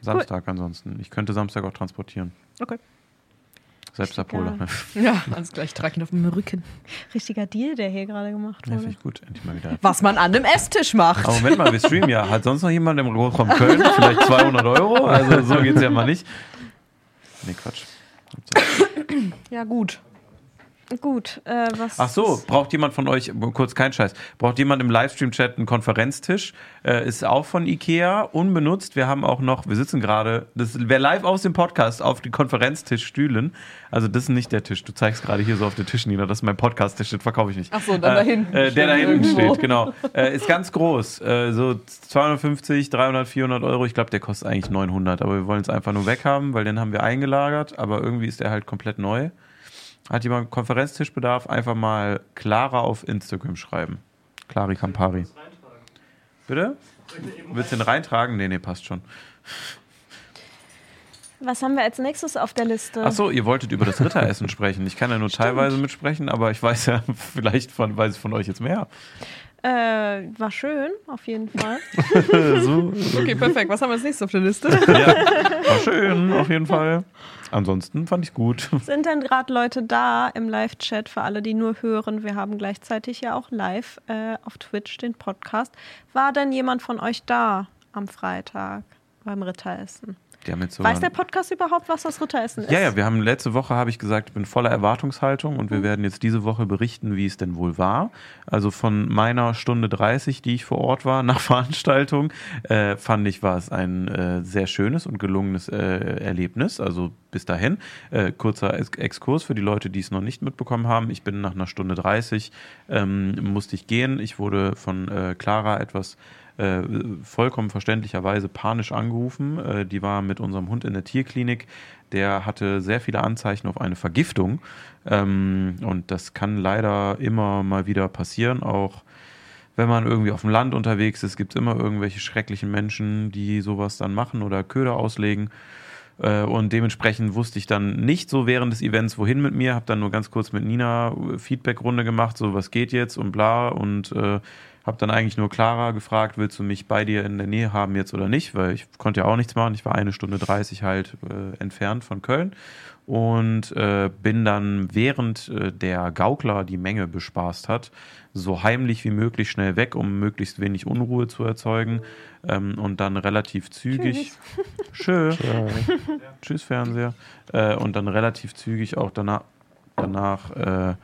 Samstag ansonsten. Ich könnte Samstag auch transportieren. Okay. Selbstabholer. Egal. Ne? Ja, alles gleich. Ich trage ihn auf dem Rücken. Richtiger Deal, der hier gerade gemacht Ja, wurde. finde ich gut. Endlich mal wieder. Was man an einem Esstisch macht. Aber Moment mal, wir streamen ja. Hat sonst noch jemand im Großraum Köln? Vielleicht 200 Euro? Also so geht's ja mal nicht. Nee, Quatsch. Ja, gut. Gut, äh, was. Ach so, braucht jemand von euch, kurz kein Scheiß, braucht jemand im Livestream-Chat einen Konferenztisch? Äh, ist auch von Ikea, unbenutzt. Wir haben auch noch, wir sitzen gerade, das wäre live aus dem Podcast auf die Konferenztischstühlen. Also das ist nicht der Tisch. Du zeigst gerade hier so auf den Tisch nieder. Das ist mein Podcast-Tisch, den verkaufe ich nicht. Ach so, dann da hinten Äh, der da steht hinten irgendwo. steht, genau. Äh, ist ganz groß. Äh, so 250, 300, 400 Euro. Ich glaube, der kostet eigentlich 900. Aber wir wollen es einfach nur weghaben, weil den haben wir eingelagert. Aber irgendwie ist der halt komplett neu. Hat jemand Konferenztischbedarf? Einfach mal Clara auf Instagram schreiben. Clari Campari. Bitte? Willst du den reintragen? Nee, nee, passt schon. Was haben wir als nächstes auf der Liste? Achso, ihr wolltet über das Ritteressen sprechen. Ich kann ja nur teilweise mitsprechen, aber ich weiß ja, vielleicht von, weiß ich von euch jetzt mehr. Äh, war schön, auf jeden Fall. so, Okay, perfekt. Was haben wir als nächstes auf der Liste? ja, war schön, auf jeden Fall. Ansonsten fand ich gut. Sind denn gerade Leute da im Live-Chat für alle, die nur hören? Wir haben gleichzeitig ja auch live äh, auf Twitch den Podcast. War denn jemand von euch da am Freitag beim Ritteressen? Weiß der Podcast überhaupt, was das Ritteressen ist? ja, ja, wir haben letzte Woche, habe ich gesagt, ich bin voller Erwartungshaltung und wir werden jetzt diese Woche berichten, wie es denn wohl war. Also von meiner Stunde 30, die ich vor Ort war, nach Veranstaltung, äh, fand ich, war es ein äh, sehr schönes und gelungenes äh, Erlebnis. Also bis dahin. Äh, kurzer Ex Exkurs für die Leute, die es noch nicht mitbekommen haben. Ich bin nach einer Stunde 30, ähm, musste ich gehen. Ich wurde von äh, Clara etwas äh, vollkommen verständlicherweise panisch angerufen. Äh, die war mit unserem Hund in der Tierklinik. Der hatte sehr viele Anzeichen auf eine Vergiftung. Ähm, und das kann leider immer mal wieder passieren. Auch wenn man irgendwie auf dem Land unterwegs ist, gibt es immer irgendwelche schrecklichen Menschen, die sowas dann machen oder Köder auslegen. Äh, Und dementsprechend wusste ich dann nicht so während des Events, wohin mit mir. Habe dann nur ganz kurz mit Nina äh, Feedback-Runde gemacht, so was geht jetzt und bla. Und äh, habe dann eigentlich nur Clara gefragt, willst du mich bei dir in der Nähe haben jetzt oder nicht? Weil ich konnte ja auch nichts machen. Ich war eine Stunde 30 halt äh, entfernt von Köln. Und äh, bin dann, während äh, der Gaukler die Menge bespaßt hat, so heimlich wie möglich schnell weg, um möglichst wenig Unruhe zu erzeugen. Ähm, und dann relativ zügig. Schön. Tschüss, Fernseher. Äh, und dann relativ zügig auch danach, danach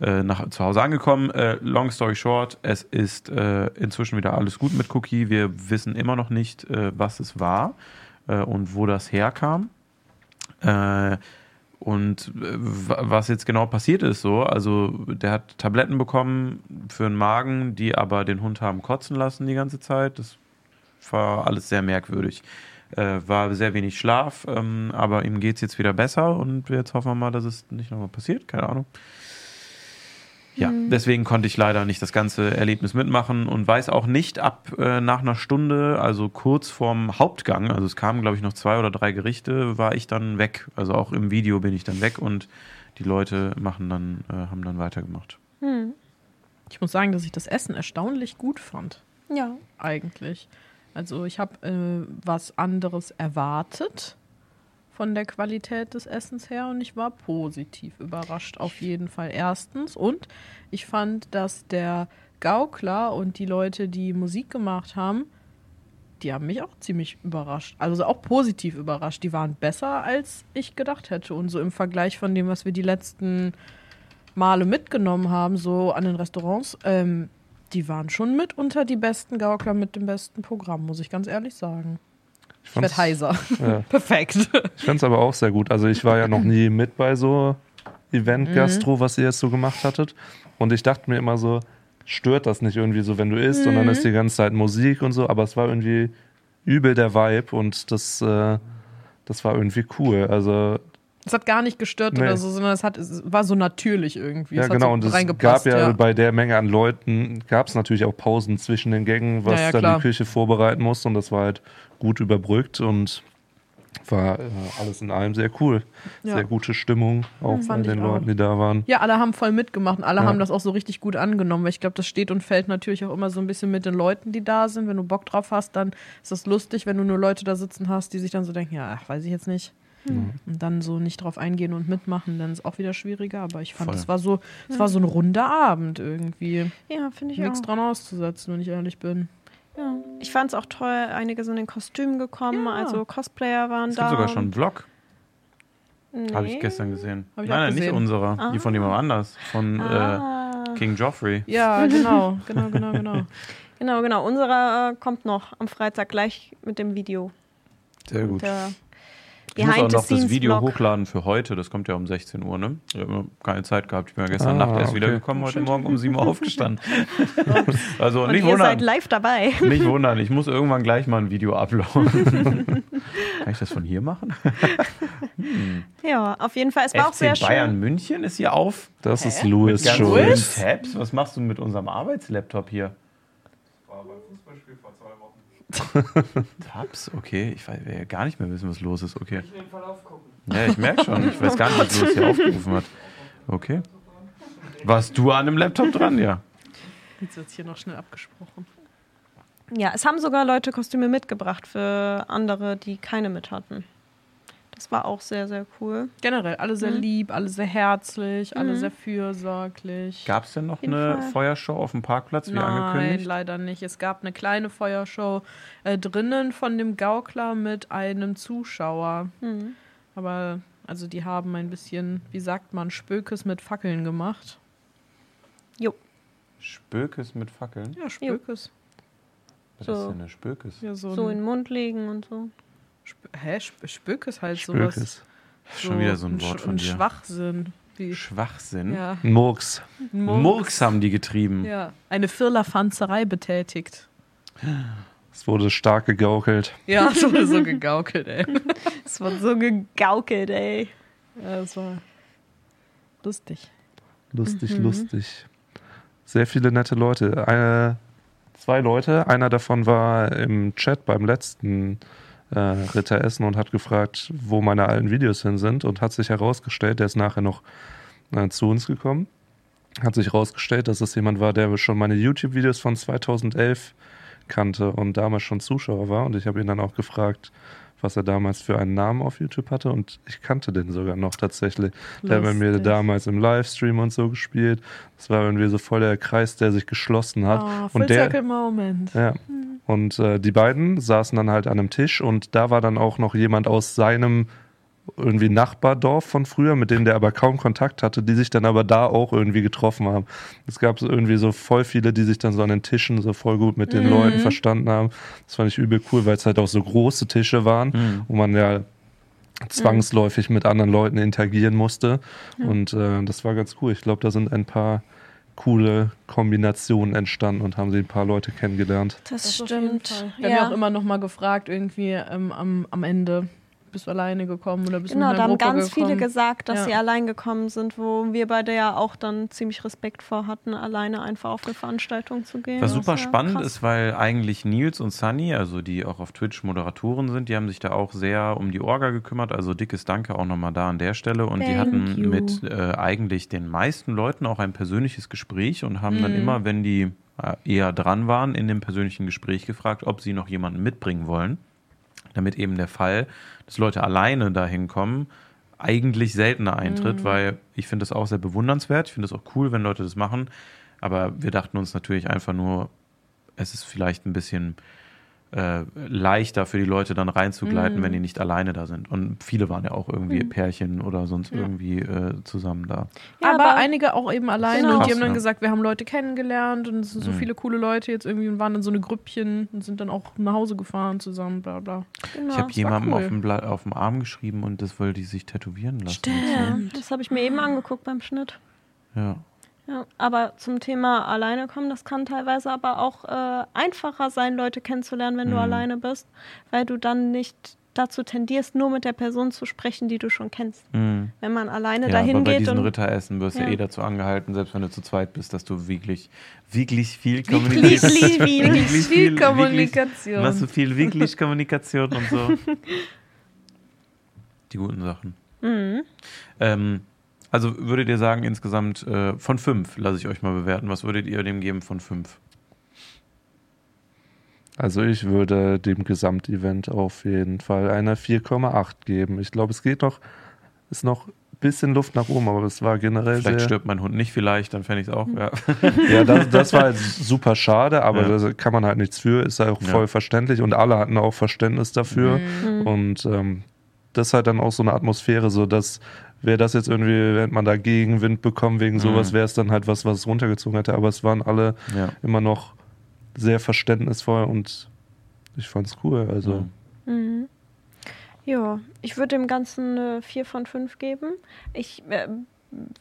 äh, nach, zu Hause angekommen. Äh, long story short, es ist äh, inzwischen wieder alles gut mit Cookie. Wir wissen immer noch nicht, äh, was es war äh, und wo das herkam. Und wa- was jetzt genau passiert ist, so, also der hat Tabletten bekommen für den Magen, die aber den Hund haben kotzen lassen die ganze Zeit. Das war alles sehr merkwürdig. Äh, war sehr wenig Schlaf, ähm, aber ihm geht es jetzt wieder besser und jetzt hoffen wir mal, dass es nicht nochmal passiert. Keine Ahnung. Ja, deswegen konnte ich leider nicht das ganze Erlebnis mitmachen und weiß auch nicht ab äh, nach einer Stunde, also kurz vorm Hauptgang, also es kamen glaube ich noch zwei oder drei Gerichte, war ich dann weg. Also auch im Video bin ich dann weg und die Leute machen dann, äh, haben dann weitergemacht. Hm. Ich muss sagen, dass ich das Essen erstaunlich gut fand, Ja. eigentlich. Also ich habe äh, was anderes erwartet von der Qualität des Essens her und ich war positiv überrascht auf jeden Fall erstens und ich fand, dass der Gaukler und die Leute, die Musik gemacht haben, die haben mich auch ziemlich überrascht. Also auch positiv überrascht. Die waren besser, als ich gedacht hätte. Und so im Vergleich von dem, was wir die letzten Male mitgenommen haben, so an den Restaurants, ähm, die waren schon mitunter die besten Gaukler mit dem besten Programm, muss ich ganz ehrlich sagen. Ich Ich werd heiser. Ja. Perfekt. Ich fand es aber auch sehr gut. Also ich war ja noch nie mit bei so Event-Gastro, was ihr jetzt so gemacht hattet. Und ich dachte mir immer so, stört das nicht irgendwie so, wenn du isst und dann ist die ganze Zeit Musik und so. Aber es war irgendwie übel der Vibe und das, äh, das war irgendwie cool. Also Es hat gar nicht gestört Nee. oder so, sondern es, hat, es war so natürlich irgendwie. ja es genau so und es gab ja, bei der Menge an Leuten, gab es natürlich auch Pausen zwischen den Gängen, was Ja, ja, dann die Küche vorbereiten musste und das war halt gut überbrückt und war äh, alles in allem sehr cool. Ja. Sehr gute Stimmung, auch bei fand ich den auch. Leuten, die da waren. Ja, alle haben voll mitgemacht und alle Ja. haben das auch so richtig gut angenommen, weil ich glaube, das steht und fällt natürlich auch immer so ein bisschen mit den Leuten, die da sind. Wenn du Bock drauf hast, dann ist das lustig, wenn du nur Leute da sitzen hast, die sich dann so denken, ja, ach, weiß ich jetzt nicht. Und dann so nicht drauf eingehen und mitmachen, dann ist auch wieder schwieriger. Aber ich fand, es war so, es war so ein runder Abend irgendwie. Ja, finde ich Nichts auch. dran auszusetzen, wenn ich ehrlich bin. Ja. Ich fand es auch toll, einige sind in Kostümen gekommen, Ja. also Cosplayer waren Es da. gibt sogar schon einen Vlog, nee. habe ich gestern gesehen. Ich nein, nein, nicht gesehen. unserer, die von jemand anders, von Ah. äh, King Joffrey. Ja, genau, genau, genau, genau. Genau, genau. Unserer äh, kommt noch am Freitag gleich mit dem Video. Sehr gut. Der Ich muss auch noch das Video Vlog. hochladen für heute. Das kommt ja um 16 Uhr, ne? Ich habe keine Zeit gehabt. Ich bin ja gestern Ah, Nacht erst okay. wiedergekommen, heute Morgen um 7 Uhr aufgestanden. also Und nicht ihr seid wundern. live dabei. Nicht wundern, ich muss irgendwann gleich mal ein Video uploaden. Kann ich das von hier machen? Ja, auf jeden Fall. Es war auch FC sehr Bayern schön. München ist hier auf. Das ist Louis vielen Tabs. Was machst du mit unserem Arbeitslaptop hier? Tabs, okay. Ich weiß, will ja gar nicht mehr wissen, was los ist. Okay. Ja, ich merke schon. Ich weiß gar nicht, was Louis hier aufgerufen hat. Okay. Warst du an dem Laptop dran? Ja. Jetzt wird hier noch schnell abgesprochen. Ja, es haben sogar Leute Kostüme mitgebracht für andere, die keine mit hatten. Das war auch sehr, sehr cool. Generell, alle sehr Mhm. lieb, alle sehr herzlich, alle Mhm. sehr fürsorglich. Gab es denn noch eine Fall. Feuershow auf dem Parkplatz, wie Nein, angekündigt? leider nicht. Es gab eine kleine Feuershow äh, drinnen von dem Gaukler mit einem Zuschauer. Mhm. Aber also die haben ein bisschen, wie sagt man, Spökes mit Fackeln gemacht. Jo. Spökes mit Fackeln? Ja, Spökes. Was So. ist denn eine Spökes? Ja, so, So in den Mund legen und so. Sp Hä? Sp Spökes halt sowas. Spökes. Schon wieder so ein Wort Sch- von ein dir. Schwachsinn. Wie, Schwachsinn. ja. Murks. Murks. Murks haben die getrieben. Ja, eine Firlefanzerei betätigt. Es wurde stark gegaukelt. Ja, es wurde so gegaukelt, ey. Es wurde so gegaukelt, ey. Ja, das war lustig. Lustig, lustig. Sehr viele nette Leute. Eine, zwei Leute. Einer davon war im Chat beim letzten äh, Ritteressen und hat gefragt, wo meine alten Videos hin sind und hat sich herausgestellt, der ist nachher noch äh, zu uns gekommen, hat sich herausgestellt, dass es jemand war, der schon meine YouTube-Videos von 2011 kannte und damals schon Zuschauer war und ich habe ihn dann auch gefragt, was er damals für einen Namen auf YouTube hatte und ich kannte den sogar noch tatsächlich. Der hat bei mir Lustig. damals im Livestream und so gespielt. Das war irgendwie so voll der Kreis, der sich geschlossen hat. Ah, Full und der, Circle Moment. ja. Und äh, die beiden saßen dann halt an einem Tisch und da war dann auch noch jemand aus seinem irgendwie Nachbardorf von früher, mit denen der aber kaum Kontakt hatte, die sich dann aber da auch irgendwie getroffen haben. Es gab so irgendwie so voll viele, die sich dann so an den Tischen so voll gut mit den Leuten verstanden haben. Das fand ich übel cool, weil es halt auch so große Tische waren, wo man ja zwangsläufig mit anderen Leuten interagieren musste. Und äh, das war ganz cool. Ich glaube, da sind ein paar coole Kombinationen entstanden und haben sie ein paar Leute kennengelernt. Das, Das stimmt. Wir haben ja auch immer noch mal gefragt, irgendwie ähm, am, am Ende, bist du alleine gekommen oder bist Genau, du mit da einer haben ganz gekommen? viele gesagt, dass Ja. sie allein gekommen sind, wo wir beide ja auch dann ziemlich Respekt vor hatten, alleine einfach auf eine Veranstaltung zu gehen. Was super spannend krass. ist, weil eigentlich Nils und Sunny, also die auch auf Twitch Moderatoren sind, die haben sich da auch sehr um die Orga gekümmert. Also dickes Danke auch nochmal da an der Stelle. Und die Thank hatten you. mit äh, eigentlich den meisten Leuten auch ein persönliches Gespräch und haben dann immer, wenn die äh, eher dran waren, in dem persönlichen Gespräch gefragt, ob sie noch jemanden mitbringen wollen. Damit eben der Fall, dass Leute alleine dahin kommen, eigentlich seltener eintritt, weil ich finde das auch sehr bewundernswert. Ich finde das auch cool, wenn Leute das machen. Aber wir dachten uns natürlich einfach nur, es ist vielleicht ein bisschen äh, leichter für die Leute dann reinzugleiten, wenn die nicht alleine da sind. Und viele waren ja auch irgendwie Pärchen oder sonst irgendwie äh, zusammen da. Ja, aber, aber- einige auch eben alleine Genau. und die haben dann ja. gesagt, wir haben Leute kennengelernt und es sind so Mhm. viele coole Leute jetzt irgendwie und waren dann so eine Grüppchen und sind dann auch nach Hause gefahren zusammen, bla bla. Genau. ich habe jemandem cool. auf, dem Blatt, auf dem Arm geschrieben und das wollte die sich tätowieren lassen. ja, das habe ich mir eben angeguckt beim Schnitt. Ja. Ja, aber zum Thema alleine kommen, das kann teilweise aber auch äh, einfacher sein, Leute kennenzulernen, wenn du Mhm. alleine bist, weil du dann nicht dazu tendierst, nur mit der Person zu sprechen, die du schon kennst. Mhm. Wenn man alleine Ja, dahin aber bei geht diesen und Ritteressen wirst du Ja. eh dazu angehalten, selbst wenn du zu zweit bist, dass du wirklich, wirklich viel Wirklich kommunizierst. viel, Wirklich viel wirklich- Kommunikation. Machst du viel wirklich Kommunikation und so. Die guten Sachen. Mhm. Ähm, also würdet ihr sagen, insgesamt äh, von fünf, lasse ich euch mal bewerten. Was würdet ihr dem geben von fünf? Also ich würde dem Gesamtevent auf jeden Fall eine 4,8 geben. Ich glaube, es geht noch, ist noch ein bisschen Luft nach oben, aber es war generell Vielleicht sehr... stirbt mein Hund nicht, vielleicht, dann fände ich es auch. Ja. Ja, das, das war halt super schade, aber Ja. da kann man halt nichts für, ist ja auch Ja. voll verständlich und alle hatten auch Verständnis dafür. Mhm. Und ähm, das ist halt dann auch so eine Atmosphäre, so dass wäre das jetzt irgendwie, hätte man da Gegenwind bekommen wegen sowas, Mhm. wäre es dann halt was, was es runtergezogen hätte. Aber es waren alle ja. immer noch sehr verständnisvoll und ich fand's cool. Also Mhm. Ja, ich würde dem Ganzen eine 4 von 5 geben. Ich äh,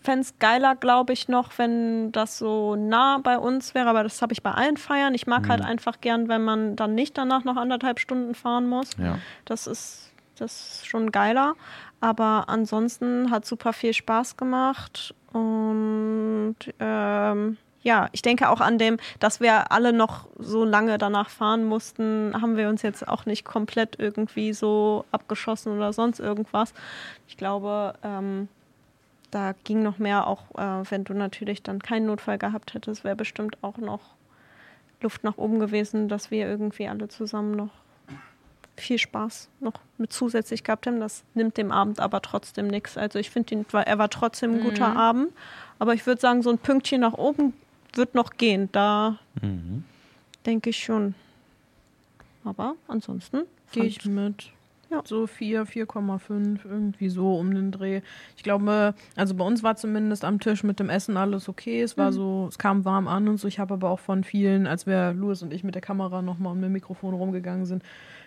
fände es geiler, glaube ich, noch, wenn das so nah bei uns wäre, aber das habe ich bei allen Feiern. Ich mag halt einfach gern, wenn man dann nicht danach noch anderthalb Stunden fahren muss. ja. Das ist, das ist schon geiler. Aber ansonsten hat super viel Spaß gemacht. Und ähm, ja, ich denke auch an dem, dass wir alle noch so lange danach fahren mussten, haben wir uns jetzt auch nicht komplett irgendwie so abgeschossen oder sonst irgendwas. Ich glaube, ähm, da ging noch mehr, auch äh, wenn du natürlich dann keinen Notfall gehabt hättest, wäre bestimmt auch noch Luft nach oben gewesen, dass wir irgendwie alle zusammen noch viel Spaß noch mit zusätzlich gehabt haben. Das nimmt dem Abend aber trotzdem nichts. Also ich finde, ihn- er war trotzdem ein guter Abend. Aber ich würde sagen, so ein Pünktchen nach oben wird noch gehen. Da Mhm. denke ich schon. Aber ansonsten Gehe ich mit. Ja. So 4, 4,5, irgendwie so um den Dreh. Ich glaube, also bei uns war zumindest am Tisch mit dem Essen alles okay. Es war so, es kam warm an und so. Ich habe aber auch von vielen, als wir Louis und ich mit der Kamera nochmal um dem Mikrofon rumgegangen sind,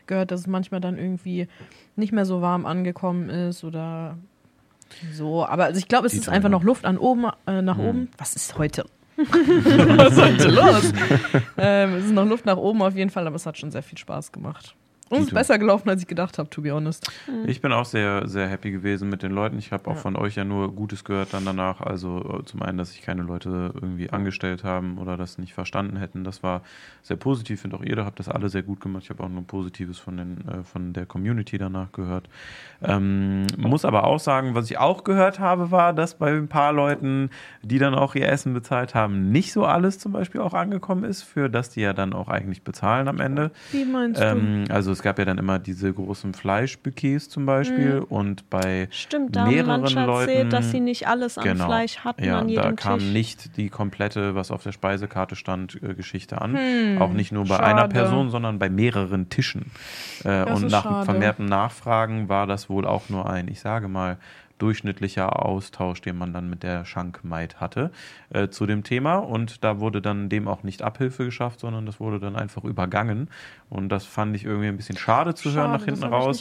gehört, dass es manchmal dann irgendwie nicht mehr so warm angekommen ist oder so. Aber also ich glaube, es Die ist einfach Sonne. noch Luft an oben, äh, nach Mhm. oben. Was ist heute? Was ist heute los? ähm, es ist noch Luft nach oben auf jeden Fall, aber es hat schon sehr viel Spaß gemacht. Und es ist besser gelaufen, als ich gedacht habe, to be honest. Ich bin auch sehr, sehr happy gewesen mit den Leuten. Ich habe auch Ja. von euch ja nur Gutes gehört dann danach. Also äh, zum einen, dass sich keine Leute irgendwie angestellt haben oder das nicht verstanden hätten. Das war sehr positiv. Finde auch ihr habt das alle sehr gut gemacht. Ich habe auch nur Positives von, den, äh, von der Community danach gehört. Ähm, muss aber auch sagen, was ich auch gehört habe, war, dass bei ein paar Leuten, die dann auch ihr Essen bezahlt haben, nicht so alles zum Beispiel auch angekommen ist, für das die ja dann auch eigentlich bezahlen am Ende. Wie meinst Ähm, also es gab ja dann immer diese großen Fleischbouquets zum Beispiel und bei Stimmt, da haben mehreren manche Leuten, erzählt, dass sie nicht alles an genau, Fleisch hatten ja, an da jedem kam Tisch. nicht die komplette, was auf der Speisekarte stand, äh, Geschichte an. Auch nicht nur bei schade. einer Person, sondern bei mehreren Tischen. Äh, und nach schade. vermehrten Nachfragen war das wohl auch nur ein, ich sage mal, durchschnittlicher Austausch, den man dann mit der Schankmaid hatte äh, zu dem Thema. Und da wurde dann dem auch nicht Abhilfe geschafft, sondern das wurde dann einfach übergangen. Und das fand ich irgendwie ein bisschen schade zu hören nach Schade, hinten hab raus.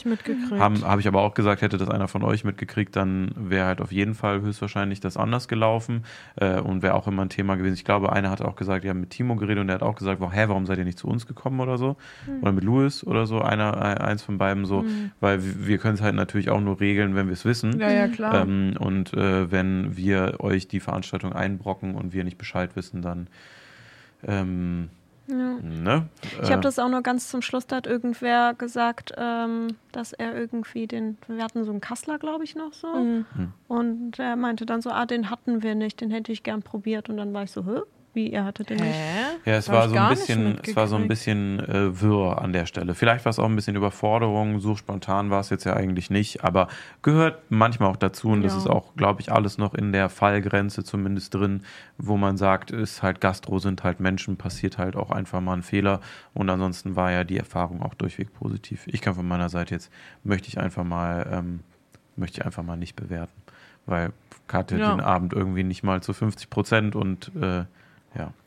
Haben- Habe ich aber auch gesagt, hätte das einer von euch mitgekriegt, dann wäre halt auf jeden Fall höchstwahrscheinlich das anders gelaufen äh, und wäre auch immer ein Thema gewesen. Ich glaube, einer hat auch gesagt, ja, mit Timo geredet und der hat auch gesagt, hä, warum seid ihr nicht zu uns gekommen oder so? Oder mit Louis oder so, einer, äh, eins von beiden so, weil wir, wir können es halt natürlich auch nur regeln, wenn wir es wissen. Ja, ja, klar. Ähm, und äh, wenn wir euch die Veranstaltung einbrocken und wir nicht Bescheid wissen, dann ähm, ne? Ich Äh, habe das auch nur ganz zum Schluss, da hat irgendwer gesagt, ähm, dass er irgendwie den, wir hatten so einen Kassler, glaube ich, noch so. Mhm. Und er meinte dann so, ah, den hatten wir nicht, den hätte ich gern probiert. Und dann war ich so, hä? Wie, ihr hattet den nicht? Ja, es war so ein bisschen, es war so ein bisschen äh, wirr an der Stelle. Vielleicht war es auch ein bisschen Überforderung, so spontan war es jetzt ja eigentlich nicht, aber gehört manchmal auch dazu und das Ja. ist auch, glaube ich, alles noch in der Fallgrenze zumindest drin, wo man sagt, ist halt Gastro, sind halt Menschen, passiert halt auch einfach mal ein Fehler und ansonsten war ja die Erfahrung auch durchweg positiv. Ich kann von meiner Seite jetzt, möchte ich einfach mal, ähm, möchte ich einfach mal nicht bewerten, weil hatte Ja. den Abend irgendwie nicht mal zu 50 Prozent und äh, ja.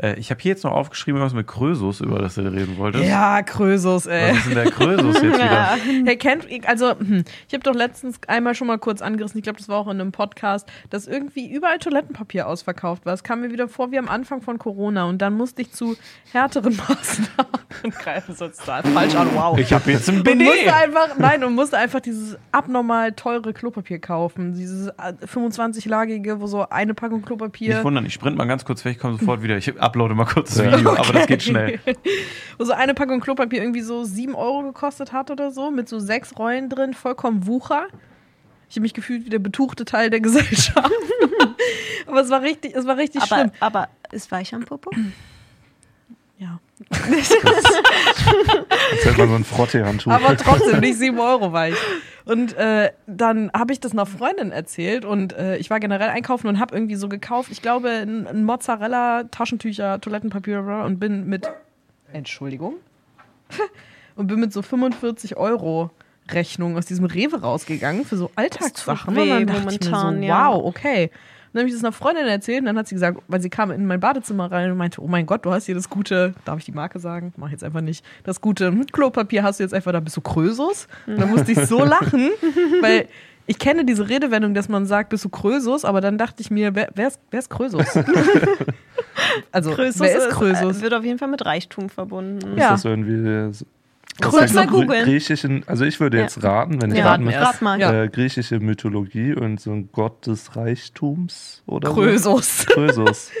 Äh, ich habe hier jetzt noch aufgeschrieben, was mit Krösus, über das du reden wolltest. Ja, Krösus, ey. Was ist denn der Krösus jetzt wieder? Hey, kennt, also, hm, ich habe doch letztens einmal schon mal kurz angerissen, ich glaube, das war auch in einem Podcast, dass irgendwie überall Toilettenpapier ausverkauft war. Es kam mir wieder vor wie am Anfang von Corona und dann musste ich zu härteren Maßnahmen greifen. Total falsch an, wow. Ich habe jetzt ein und musste einfach, nein, und musste einfach dieses abnormal teure Klopapier kaufen. Dieses äh, 25-lagige, wo so eine Packung Klopapier. Nicht wundern, ich sprint mal ganz kurz weg, ich komme sofort wieder. Ich uploade mal kurz das Video, aber das geht schnell. Wo so eine Packung Klopapier irgendwie so 7 Euro gekostet hat oder so, mit so sechs Rollen drin, vollkommen Wucher. Ich habe mich gefühlt wie der betuchte Teil der Gesellschaft. aber es war richtig, es war richtig Aber, schlimm. aber ist weich am Popo? Ja. Jetzt hätte man so ein Frottee-Handtuch. Aber trotzdem nicht 7 Euro weich. Und äh, dann habe ich das einer Freundin erzählt und äh, ich war generell einkaufen und habe irgendwie so gekauft, ich glaube, ein, Mozzarella, Taschentücher, Toilettenpapier und bin mit, Entschuldigung, und bin mit so 45 Euro Rechnung aus diesem Rewe rausgegangen für so Alltagssachen. weh und dann dachte ich mir momentan, so, ja. wow, okay. Und dann habe ich das einer Freundin erzählt und dann hat sie gesagt, weil sie kam in mein Badezimmer rein und meinte, oh mein Gott, du hast hier das gute, darf ich die Marke sagen? Mach ich jetzt einfach nicht. Das gute hm, Klopapier hast du jetzt einfach, da bist du Krösus. Und dann musste ich so lachen, weil ich kenne diese Redewendung, dass man sagt, bist du Krösus, aber dann dachte ich mir, wer, wer, ist, wer ist Krösus? also, Krösus wer ist Krösus? äh, wird auf jeden Fall mit Reichtum verbunden. Ist Ja. das irgendwie so- Kurz mal googeln. griechischen, also ich würde Ja. jetzt raten, wenn ich Ja, raten wir. rat mal. Ja. äh, griechische Mythologie und so ein Gott des Reichtums oder Krösus. so. Krösus.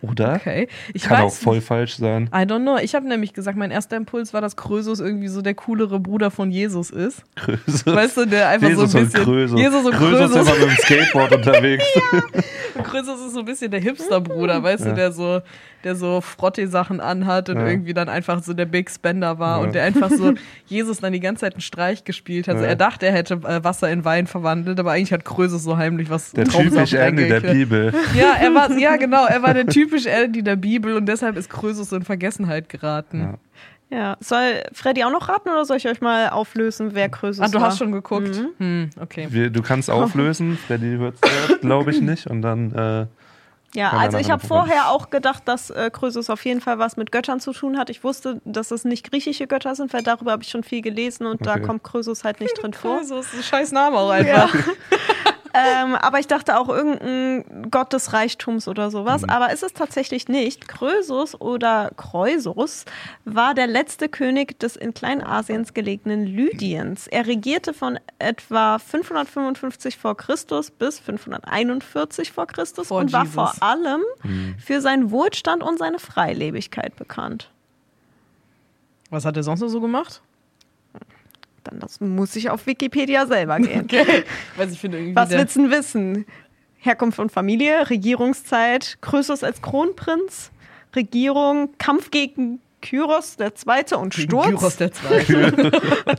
Oder? Okay. Ich Kann auch voll falsch sein. I don't know. Ich habe nämlich gesagt, mein erster Impuls war, dass Krösus irgendwie so der coolere Bruder von Jesus ist. Krösus. Weißt du, der einfach Jesus so ein und bisschen. Krösus. Jesus und Krösus Krösus. ist immer mit dem Skateboard unterwegs. Krösus ist so ein bisschen der Hipster-Bruder, weißt du, Ja. der so, der so Frotte-Sachen anhat und Ja. irgendwie dann einfach so der Big Spender war Ja. und der einfach so Jesus dann die ganze Zeit einen Streich gespielt hat. Also er dachte, er hätte äh, Wasser in Wein verwandelt, aber eigentlich hat Krösus so heimlich was Der Traubensaft typisch Ende der. Bibel. Ja, er war, ja, genau, er war der typisch Andy der Bibel und deshalb ist Krösus so in Vergessenheit geraten. Ja. Ja. Soll Freddy auch noch raten oder soll ich euch mal auflösen, wer Krösus Ah, du war? hast schon geguckt? Hm, okay. Wir, du kannst auflösen, Freddy hört es, glaube ich, nicht. Und dann, äh, Ja, Kann also ich habe vorher auch gedacht, dass äh, Krösus auf jeden Fall was mit Göttern zu tun hat. Ich wusste, dass es nicht griechische Götter sind, weil darüber habe ich schon viel gelesen und da Okay. kommt Krösus halt nicht drin vor. Krösus ist ein scheiß Name auch einfach. Ähm, aber ich dachte auch irgendein Gott des Reichtums oder sowas. Mhm. Aber ist es tatsächlich nicht. Krösus oder Kreusus war der letzte König des in Kleinasiens gelegenen Lydiens. Er regierte von etwa 555 vor Christus bis 541 vor Christus Vor und war Jesus. vor allem Mhm. für seinen Wohlstand und seine Freilebigkeit bekannt. Was hat er sonst noch so gemacht? Dann das muss ich auf Wikipedia selber gehen. Okay. Weiß ich finde irgendwie. Was willst du denn wissen? Herkunft und Familie, Regierungszeit, Krösus als Kronprinz, Regierung, Kampf gegen Kyros der Zweite und Sturz. Gyros der Zweite.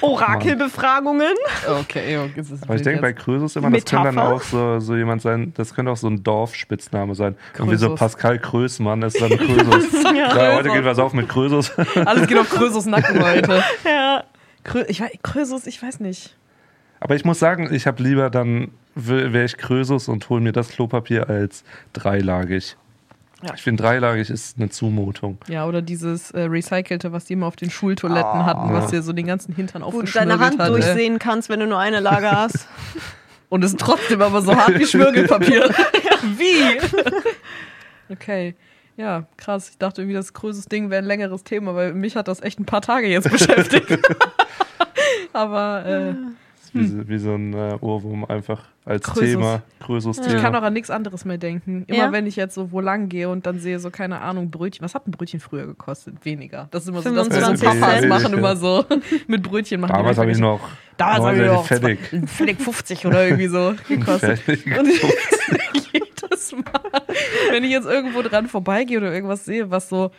Orakelbefragungen. okay, okay. ist Aber ich denke bei. Krösus immer, das könnte dann auch so, so jemand sein, das könnte auch so ein Dorfspitzname sein. Irgendwie so Krösus. Pascal Krösmann ist dann Krösus. ja, heute geht was auf mit Krösus. Alles geht auf Krösus Nacken heute. Ja. Krö ich weiß, Krösus, ich weiß nicht. Aber ich muss sagen, ich habe lieber dann, wäre ich Krösus und hole mir das Klopapier als dreilagig. Ja. Ich finde, dreilagig ist eine Zumutung. Ja, oder dieses äh, Recycelte, was die immer auf den Schultoiletten hatten, was dir so den ganzen Hintern Wo du deine Hand hat. Ey. durchsehen kannst, wenn du nur eine Lage hast. Und es ist trotzdem aber so hart wie Schmirgelpapier. wie? okay. Ja, krass. Ich dachte irgendwie, das größtes Ding wäre ein längeres Thema, weil mich hat das echt ein paar Tage jetzt beschäftigt. Aber äh, Das ist Wie, so- wie so ein äh, Ohrwurm einfach als Krösus. Thema. Ich Thema. kann auch an nichts anderes mehr denken. Immer Ja? wenn ich jetzt so wo lang gehe und dann sehe, so keine Ahnung, Brötchen. Was hat ein Brötchen früher gekostet? Weniger. Das ist immer so das, was 25 unsere Papas machen immer so. Mit Brötchen machen die Damals habe ich noch Damals habe ich noch zwei- Pfennig 50 oder irgendwie so gekostet. Und jedes Mal, wenn ich jetzt irgendwo dran vorbeigehe oder irgendwas sehe, was so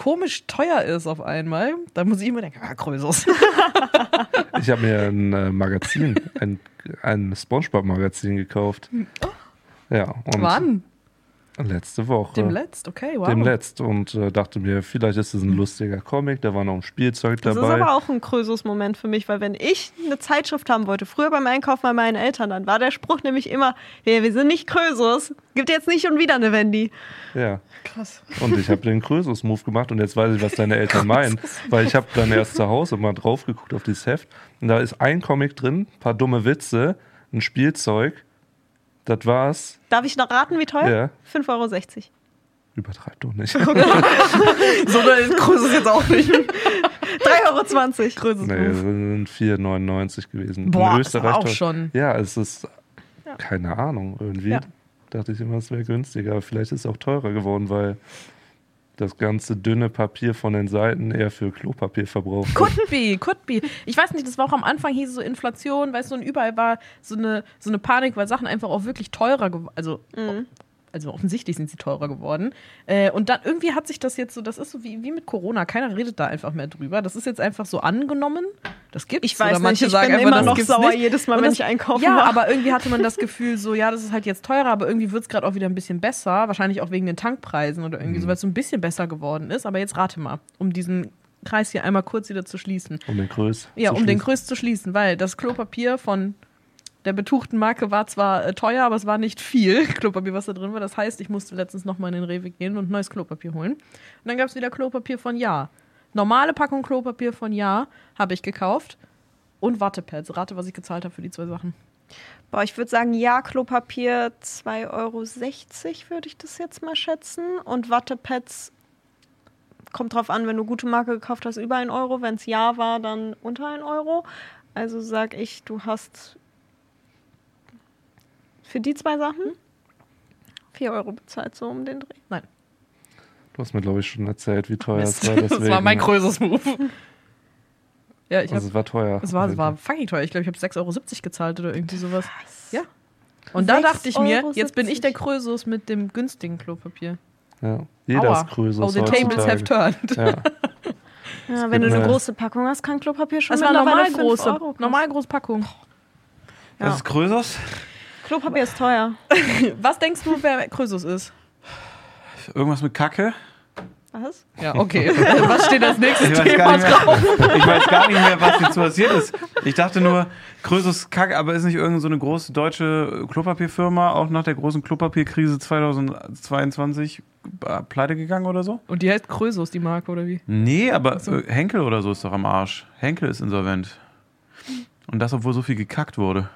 komisch teuer ist auf einmal, dann muss ich immer denken, ah, Krösus. Ich habe mir ein äh, Magazin, ein, ein Spongebob-Magazin gekauft. Ja, und Wann? Letzte Woche. Dem Letzt, okay, wow. Dem Letzt und äh, dachte mir, vielleicht ist es ein lustiger Comic, da war noch ein Spielzeug Das ist dabei. aber auch ein Krösus-Moment für mich, weil wenn ich eine Zeitschrift haben wollte, früher beim Einkaufen bei meinen Eltern, dann war der Spruch nämlich immer, wir, wir sind nicht Krösus, gibt jetzt nicht schon wieder eine Wendy. ja. Krass. Und ich habe den Krösus-Move gemacht und jetzt weiß ich, was deine Eltern meinen. Weil ich habe dann erst zu Hause mal drauf geguckt auf dieses Heft und da ist ein Comic drin, paar dumme Witze, ein Spielzeug. Das war's. Darf ich noch raten, wie teuer? Ja. 5,60 Euro. Übertreib doch nicht. So doll ist Krösus jetzt auch nicht. 3,20 Euro. Krösus Nee, das sind 4,99 gewesen. Boah, In das ist aber auch schon. Ja, es ist keine Ahnung irgendwie. Ja. Dachte ich immer, es wäre günstiger. Vielleicht ist es auch teurer geworden, weil das ganze dünne Papier von den Seiten eher für Klopapier verbraucht. Could be, could be. Ich weiß nicht, das war auch am Anfang hieß es so Inflation, weißt du, und überall war so eine, so eine Panik, weil Sachen einfach auch wirklich teurer geworden, also, also offensichtlich sind sie teurer geworden. Äh, und dann irgendwie hat sich das jetzt so, das ist so wie, wie mit Corona, keiner redet da einfach mehr drüber. Das ist jetzt einfach so angenommen. Das gibt's. Ich weiß Oder manche nicht, ich sagen bin immer noch sauer nicht. jedes Mal, Und wenn das- ich einkaufen Ja, war. aber irgendwie hatte man das Gefühl, so, ja, das ist halt jetzt teurer, aber irgendwie wird es gerade auch wieder ein bisschen besser. Wahrscheinlich auch wegen den Tankpreisen oder irgendwie so, weil es so ein bisschen besser geworden ist. Aber jetzt rate mal, um diesen Kreis hier einmal kurz wieder zu schließen. Um den Größ. Ja, zu um den schließen. Größ zu schließen, weil das Klopapier von der betuchten Marke war zwar äh, teuer, aber es war nicht viel Klopapier, was da drin war. Das heißt, ich musste letztens nochmal in den Rewe gehen und neues Klopapier holen. Und dann gab es wieder Klopapier von Ja. Normale Packung Klopapier von Ja habe ich gekauft. Und Wattepads. Rate, was ich gezahlt habe für die zwei Sachen. Boah, ich würde sagen, ja, Klopapier 2,60 Euro würde ich das jetzt mal schätzen. Und Wattepads kommt drauf an, wenn du gute Marke gekauft hast, über 1 Euro. Wenn es ja war, dann unter 1 Euro. Also sag ich, du hast für die zwei Sachen 4 Euro bezahlt, so um den Dreh. Nein. Du hast mir, glaube ich, schon erzählt, wie teuer Mist. es war. Das war deswegen- mein größtes Move. Ja, ich Also habe es war teuer. Es war, es war fucking teuer. Ich glaube, ich habe 6,70 Euro gezahlt oder irgendwie sowas. Ja. Und da 6,70 dachte ich mir, Euro. jetzt bin ich der Krösus mit dem günstigen Klopapier. Ja. Jeder Aua. ist Krösus Oh, the tables have turned. Ja. Ja, wenn du eine eine- große Packung hast, kann Klopapier schon Das war normal 5 große, normal große Packung. Ja. Das ist Krösus? Klopapier ist teuer. Was denkst du, wer Krösus ist? Irgendwas mit Kacke? Was? Ja, okay. Was steht als nächstes Ich weiß, Thema gar nicht drauf? mehr, ich weiß gar nicht mehr, was jetzt passiert ist. Ich dachte nur, Krösus Kacke, aber ist nicht irgendeine so eine große deutsche Klopapierfirma auch nach der großen Klopapierkrise 2022 äh, pleite gegangen oder so? Und die heißt Krösus, die Marke, oder wie? Nee, aber äh, Henkel oder so ist doch am Arsch. Henkel ist insolvent. Und das, obwohl so viel gekackt wurde.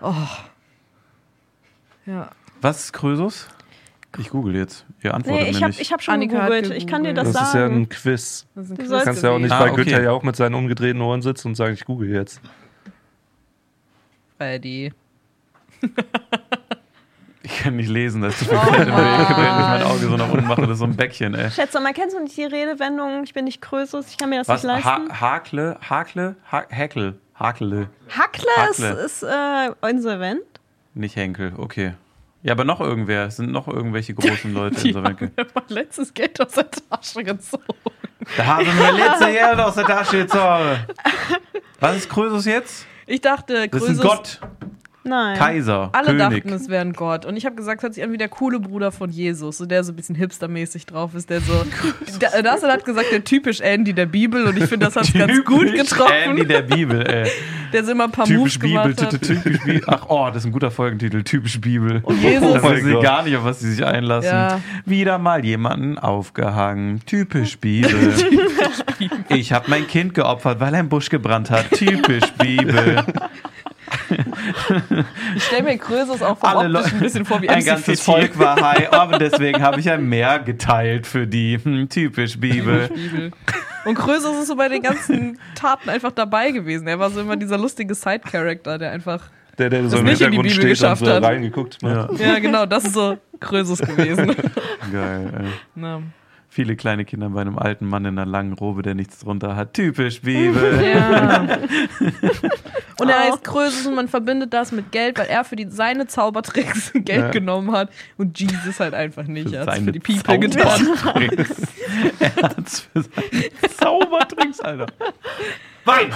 Ja. Was ist Krösus? Ich google jetzt. Ihr antwortet Nee, ich mir habe nicht. ich hab schon Annika hat gegoogelt. Ich kann dir das, Das ist ja sagen. ein Quiz. Das ist ein Du Quiz sollst- Du kannst ja auch nicht Ah, bei okay. Günther ja auch mit seinen umgedrehten Ohren sitzen und sagen, ich google jetzt. Ready. Ich kann nicht lesen, das tut mir leid, wenn ich mein Auge so nach unten mache. Das ist so ein Bäckchen, ey. Schätze mal, kennst du nicht die Redewendung, ich bin nicht Krösus, ich kann mir das Was? nicht leisten? Ha Hakle? Hakle? Ha Häkel? Hakle. Hackle, Hackle. ist, ist äh, insolvent. Nicht Henkel, okay. Ja, aber noch irgendwer. Es sind noch irgendwelche großen Leute Die haben ge- mir mal letztes Geld aus der Tasche gezogen. Da haben wir letzte Geld aus der Tasche gezogen. Was ist Krösus jetzt? Ich dachte, Das ist ein Krösus, Gott, Nein. Kaiser, alle König. dachten, es wäre ein Gott. Und ich habe gesagt, es hört sich an wie der coole Bruder von Jesus, so der so ein bisschen hipstermäßig drauf ist, der so. Nasser hat gesagt, der typisch Andy der Bibel und ich finde, das hat ganz gut Typisch getroffen. Andy der Bibel, ey. Der so immer ein paar Typisch Moves Bibel, gemacht hat. typisch Bibel. Ach, oh, das ist ein guter Folgentitel. Typisch Bibel. Und Jesus- Da Oh mein wissen sie gar nicht, auf was sie sich einlassen. Ja. Wieder mal jemanden aufgehangen. Typisch Bibel. Ich habe mein Kind geopfert, weil ein Busch gebrannt hat. Typisch Bibel. Ich stelle mir Krösus auch vom Alle Optischen Leute- ein bisschen vor wie Ein MC ganzes Fitti. Volk war high, aber deswegen habe ich ein Meer geteilt für die. Hm, typisch Bibel. Bibel. Und Krösus ist so bei den ganzen Taten einfach dabei gewesen. Er war so immer dieser lustige Side-Character, der einfach. Der, der so im nicht in die Hintergrund Bibel steht und geschafft so hat. reingeguckt. Ja, Ja, genau, das ist so Krösus gewesen. geil. Ey. Viele kleine Kinder bei einem alten Mann in einer langen Robe, der nichts drunter hat. Typisch Bibel. Ja. Und er Oh. heißt Krösus und man verbindet das mit Geld, weil er für die, seine Zaubertricks Geld Ja. genommen hat und Jesus halt einfach nicht. Er hat für die People getan. Zaubertricks. er hat's für seine Zaubertricks, Alter. Wein!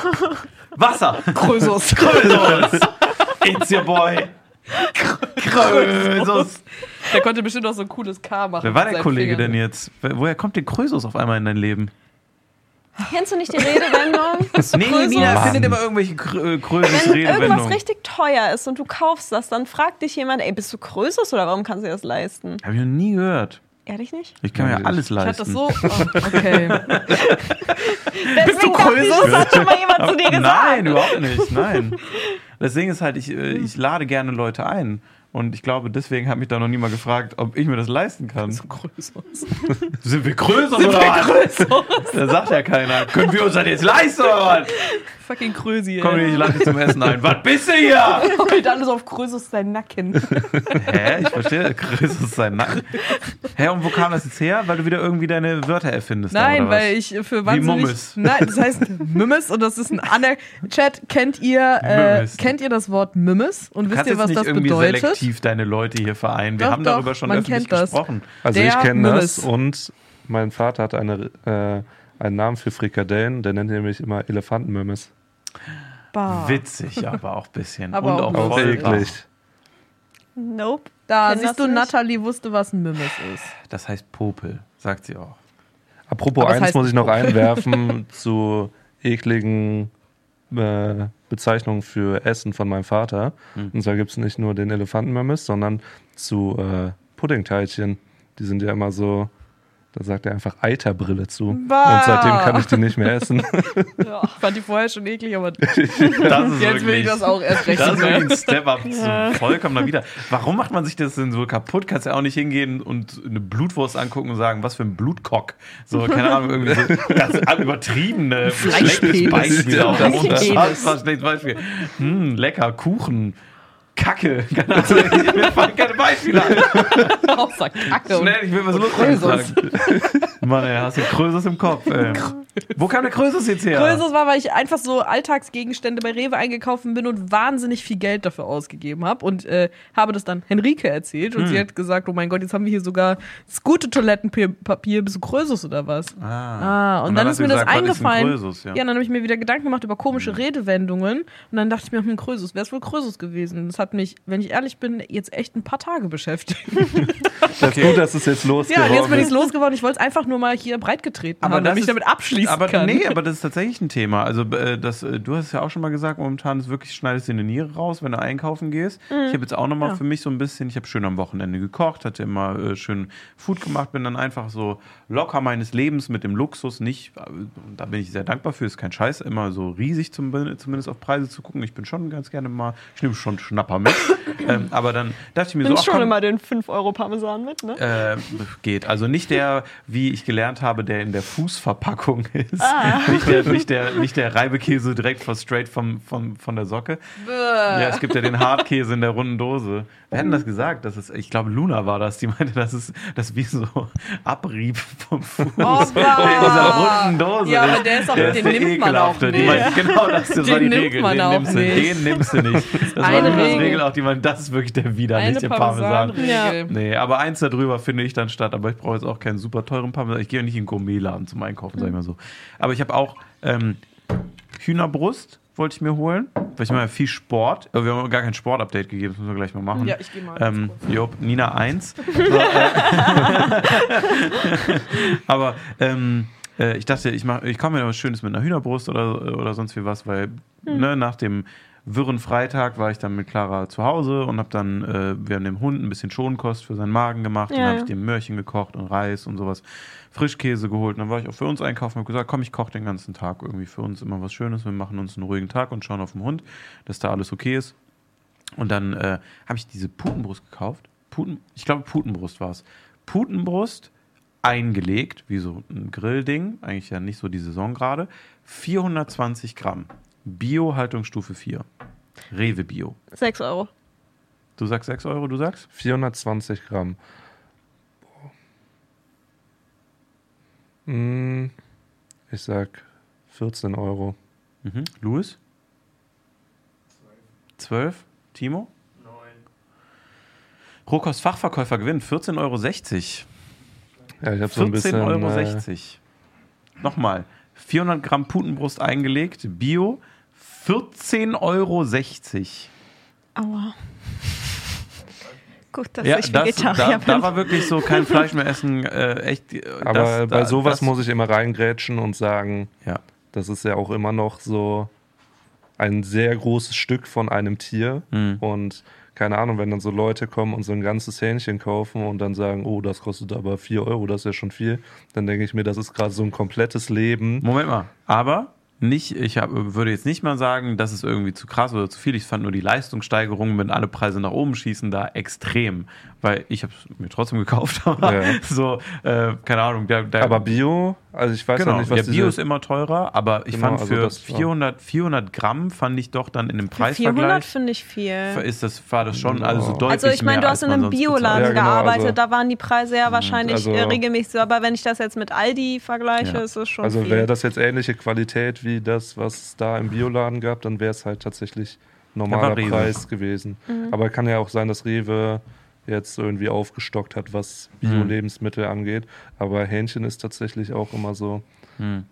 Wasser! Krösus. Krösus! It's your boy! Krösus! Der konnte bestimmt auch so ein cooles K machen. Wer war der Kollege Fingern. denn jetzt? Woher kommt denn Krösus auf einmal in dein Leben? Kennst du nicht die Redewendung? Nee, Nina Mann. findet immer irgendwelche Krö- Wenn irgendwas richtig teuer ist und du kaufst das, dann fragt dich jemand, ey, bist du Krösus oder warum kannst du dir das leisten? Habe ich noch nie gehört. Ehrlich nicht? Ich kann mir ja alles Ich hatte leisten. das so. Oh, okay. Deswegen dachte ich, das hat schon mal jemand zu dir gesagt. Nein, überhaupt nicht. Nein. Das Ding ist halt, ich, äh, ich lade gerne Leute ein. Und ich glaube, deswegen hat mich da noch niemand gefragt, ob ich mir das leisten kann. Krösus. Sind wir größer oder was? Da sagt ja keiner. Können wir uns das jetzt leisten oder was? Fucking Krösi. Komm ey. ich lade dich zum Essen ein. Was bist du hier? Heult alles auf Krösus seinen Nacken. Hä? Ich verstehe, ist sein Nacken. Hä, und wo kam das jetzt her? Weil du wieder irgendwie deine Wörter erfindest. da, Nein, oder weil was? ich für wahnsinnig... Mummes. Nein, das heißt Mümmes und das ist ein Aner... Chat, kennt ihr, äh, kennt ihr das Wort Mümmes? Und Du wisst ihr, was das bedeutet? Selektiv deine Leute hier vereinen. Wir Doch, haben doch, darüber schon öffentlich kennt das. gesprochen. Also Der ich kenne das und mein Vater hat eine, äh, einen Namen für Frikadellen, der nennt nämlich immer Elefantenmümmes. Bah. Witzig, aber auch ein bisschen. Aber und auch auch eklig. Nope. Da Kenn siehst du, nicht. Nathalie wusste, was ein Mümmes ist. Das heißt Popel, sagt sie auch. Apropos eins muss ich noch Popel. einwerfen zu ekligen äh, Bezeichnungen für Essen von meinem Vater. Hm. Und zwar gibt es nicht nur den Elefantenmümmes, sondern zu äh, Puddingteilchen. Die sind ja immer so, da sagt er einfach Eiterbrille zu. Bah. Und seitdem kann ich die nicht mehr essen. Ja. Ich fand die vorher schon eklig, aber Das ist jetzt will ich das auch erst recht das ist ein Step-Up zu vollkommener wieder. Warum macht man sich das denn so kaputt? Kannst ja auch nicht hingehen und eine Blutwurst angucken und sagen, was für ein Blutkock. So, keine Ahnung, irgendwie so ganz übertriebene, schlechtes Fleischpenis. Beispiel. Das war ein schlechtes Beispiel. Hm, lecker, Kuchen. Kacke. Keine Ahnung, mir fallen keine Beispiele ein. Außer Kacke Schnell, ich will was Lustiges sagen. Mann, ey, hast du Krösus im Kopf, ey. Wo kam der Krösus jetzt her? Krösus war, weil ich einfach so Alltagsgegenstände bei Rewe eingekauft bin und wahnsinnig viel Geld dafür ausgegeben habe und äh, habe das dann Henrike erzählt und Hm. sie hat gesagt, oh mein Gott, jetzt haben wir hier sogar das gute Toilettenpapier, bist du Krösus oder was? Ah, und, dann, hast ist du mir das gesagt, was ist eingefallen. Krösus, ja. ja. dann habe ich mir wieder Gedanken gemacht über komische Redewendungen und dann dachte ich mir, hm, Krösus, wer ist wohl Krösus gewesen? Das hat mich, wenn ich ehrlich bin, jetzt echt ein paar Tage beschäftigt. Das ist gut, dass es jetzt losgeworden ja, jetzt bin ich ist. losgeworden. Ich wollte es einfach nur mal hier breitgetreten Aber haben, damit ich damit abschließen aber kann. nee, aber das ist tatsächlich ein Thema. Also äh, das, äh, du hast es ja auch schon mal gesagt, momentan ist wirklich schneidest dir eine Niere raus, wenn du einkaufen gehst. Ich habe jetzt auch noch mal Ja. für mich so ein bisschen, ich habe schön am Wochenende gekocht, hatte immer äh, schön Food gemacht, bin dann einfach so locker meines Lebens mit dem Luxus nicht, da bin ich sehr dankbar für, ist kein Scheiß, immer so riesig zum, zumindest auf Preise zu gucken. Ich bin schon ganz gerne mal, ich nehme schon Schnapper mit. ähm, aber dann dachte ich mir so, Nimmst ach, schon komm, immer den 5 Euro Parmesan mit, ne? äh, geht. Also nicht der, wie ich gelernt habe, der in der Fußverpackung ist. Ah. Nicht, der, nicht, der, nicht der Reibekäse direkt von straight vom, vom, von der Socke. Ja, es gibt ja den Hartkäse in der runden Dose. Wir hatten das gesagt, das ist, ich glaube, Luna war das, die meinte, das ist das wie so Abrieb vom Fuß. Der in dieser runden Dose. Ja, aber der ist auch- der den nimmt man ekelhafte. auch Die nicht. meinte, genau, das, das Den war die Regel. man Den auch nimmst, du, nicht. den nimmst du nicht. Das war Eine Lunas Regel Regel auch die man, das ist wirklich der Eine widerliche Parmesan. Parmesanregel. Nee, aber eins darüber finde ich dann statt, aber ich brauche jetzt auch keinen super teuren Parmesan. Ich gehe ja nicht in den Gourmetladen zum Einkaufen, sag ich mal so. Aber ich habe auch ähm, Hühnerbrust, wollte ich mir holen, weil ich mache ja viel Sport. Wir haben gar kein Sport-Update gegeben, das müssen wir gleich mal machen. Ja, ich gehe mal. Ähm. Job, Nina 1. So, äh, aber ähm, äh, ich dachte, ich, mach- ich komme mir was Schönes mit einer Hühnerbrust oder, oder sonst wie was, weil ne, nach dem wirren Freitag war ich dann mit Clara zu Hause und habe dann, äh, wir haben dem Hund ein bisschen Schonkost für seinen Magen gemacht. Ja, dann habe ich dem Möhrchen gekocht und Reis und sowas. Frischkäse geholt. Und dann war ich auch für uns einkaufen und habe gesagt, komm, ich koche den ganzen Tag irgendwie für uns immer was Schönes. Wir machen uns einen ruhigen Tag und schauen auf den Hund, dass da alles okay ist. Und dann äh, habe ich diese Putenbrust gekauft. Puten, ich glaube, Putenbrust war es. Putenbrust eingelegt, wie so ein Grillding, eigentlich ja nicht so die Saison gerade. 420 Gramm. Bio Haltungsstufe 4. Rewe Bio. 6 Euro. Du sagst 6 Euro, du sagst? 420 Gramm. Boah. Hm, Ich sag 14 Euro. Mhm. Louis? 12. Timo? 9. Rohkost Fachverkäufer gewinnt 14,60 Euro. Ja, ich habe so ein 14,60 bisschen. Euro. Äh, Nochmal. 400 Gramm Putenbrust eingelegt, Bio, 14,60 Euro. Aua. Gut, dass Ja, ich das, Vegetarier da, da bin. war wirklich so kein Fleisch mehr essen. Äh, echt, äh, aber das, bei da- sowas das, muss ich immer reingrätschen und sagen, Ja. das ist ja auch immer noch so ein sehr großes Stück von einem Tier. Mhm. Und keine Ahnung, wenn dann so Leute kommen und so ein ganzes Hähnchen kaufen und dann sagen, oh, das kostet aber 4 Euro, das ist ja schon viel, dann denke ich mir, das ist gerade so ein komplettes Leben. Moment mal. Aber nicht, ich hab, würde jetzt nicht mal sagen, das ist irgendwie zu krass oder zu viel. Ich fand nur die Leistungssteigerung, wenn alle Preise nach oben schießen, da extrem. Weil ich habe es mir trotzdem gekauft, aber Ja. so, äh, keine Ahnung. Der, der, Aber Bio, also ich weiß Genau, noch nicht, was ja, Bio diese- ist immer teurer, aber ich Genau, fand also für war- 400, 400 Gramm fand ich doch dann in dem Für 400 Preisvergleich finde ich viel. ist das, war das schon also so Ja. deutlich Also ich meine, du hast in einem. Bioladen Ja, genau, gearbeitet, also- da waren die Preise ja wahrscheinlich also- äh, regelmäßig so, aber wenn ich das jetzt mit Aldi vergleiche, Ja. ist es schon Also wäre das jetzt ähnliche Qualität wie das, was es da im Bioladen gab, dann wäre es halt tatsächlich normaler Ja. Preis gewesen. Mhm. Aber kann ja auch sein, dass Rewe jetzt irgendwie aufgestockt hat, was Mhm. Bio-Lebensmittel angeht. Aber Hähnchen ist tatsächlich auch immer so Hm.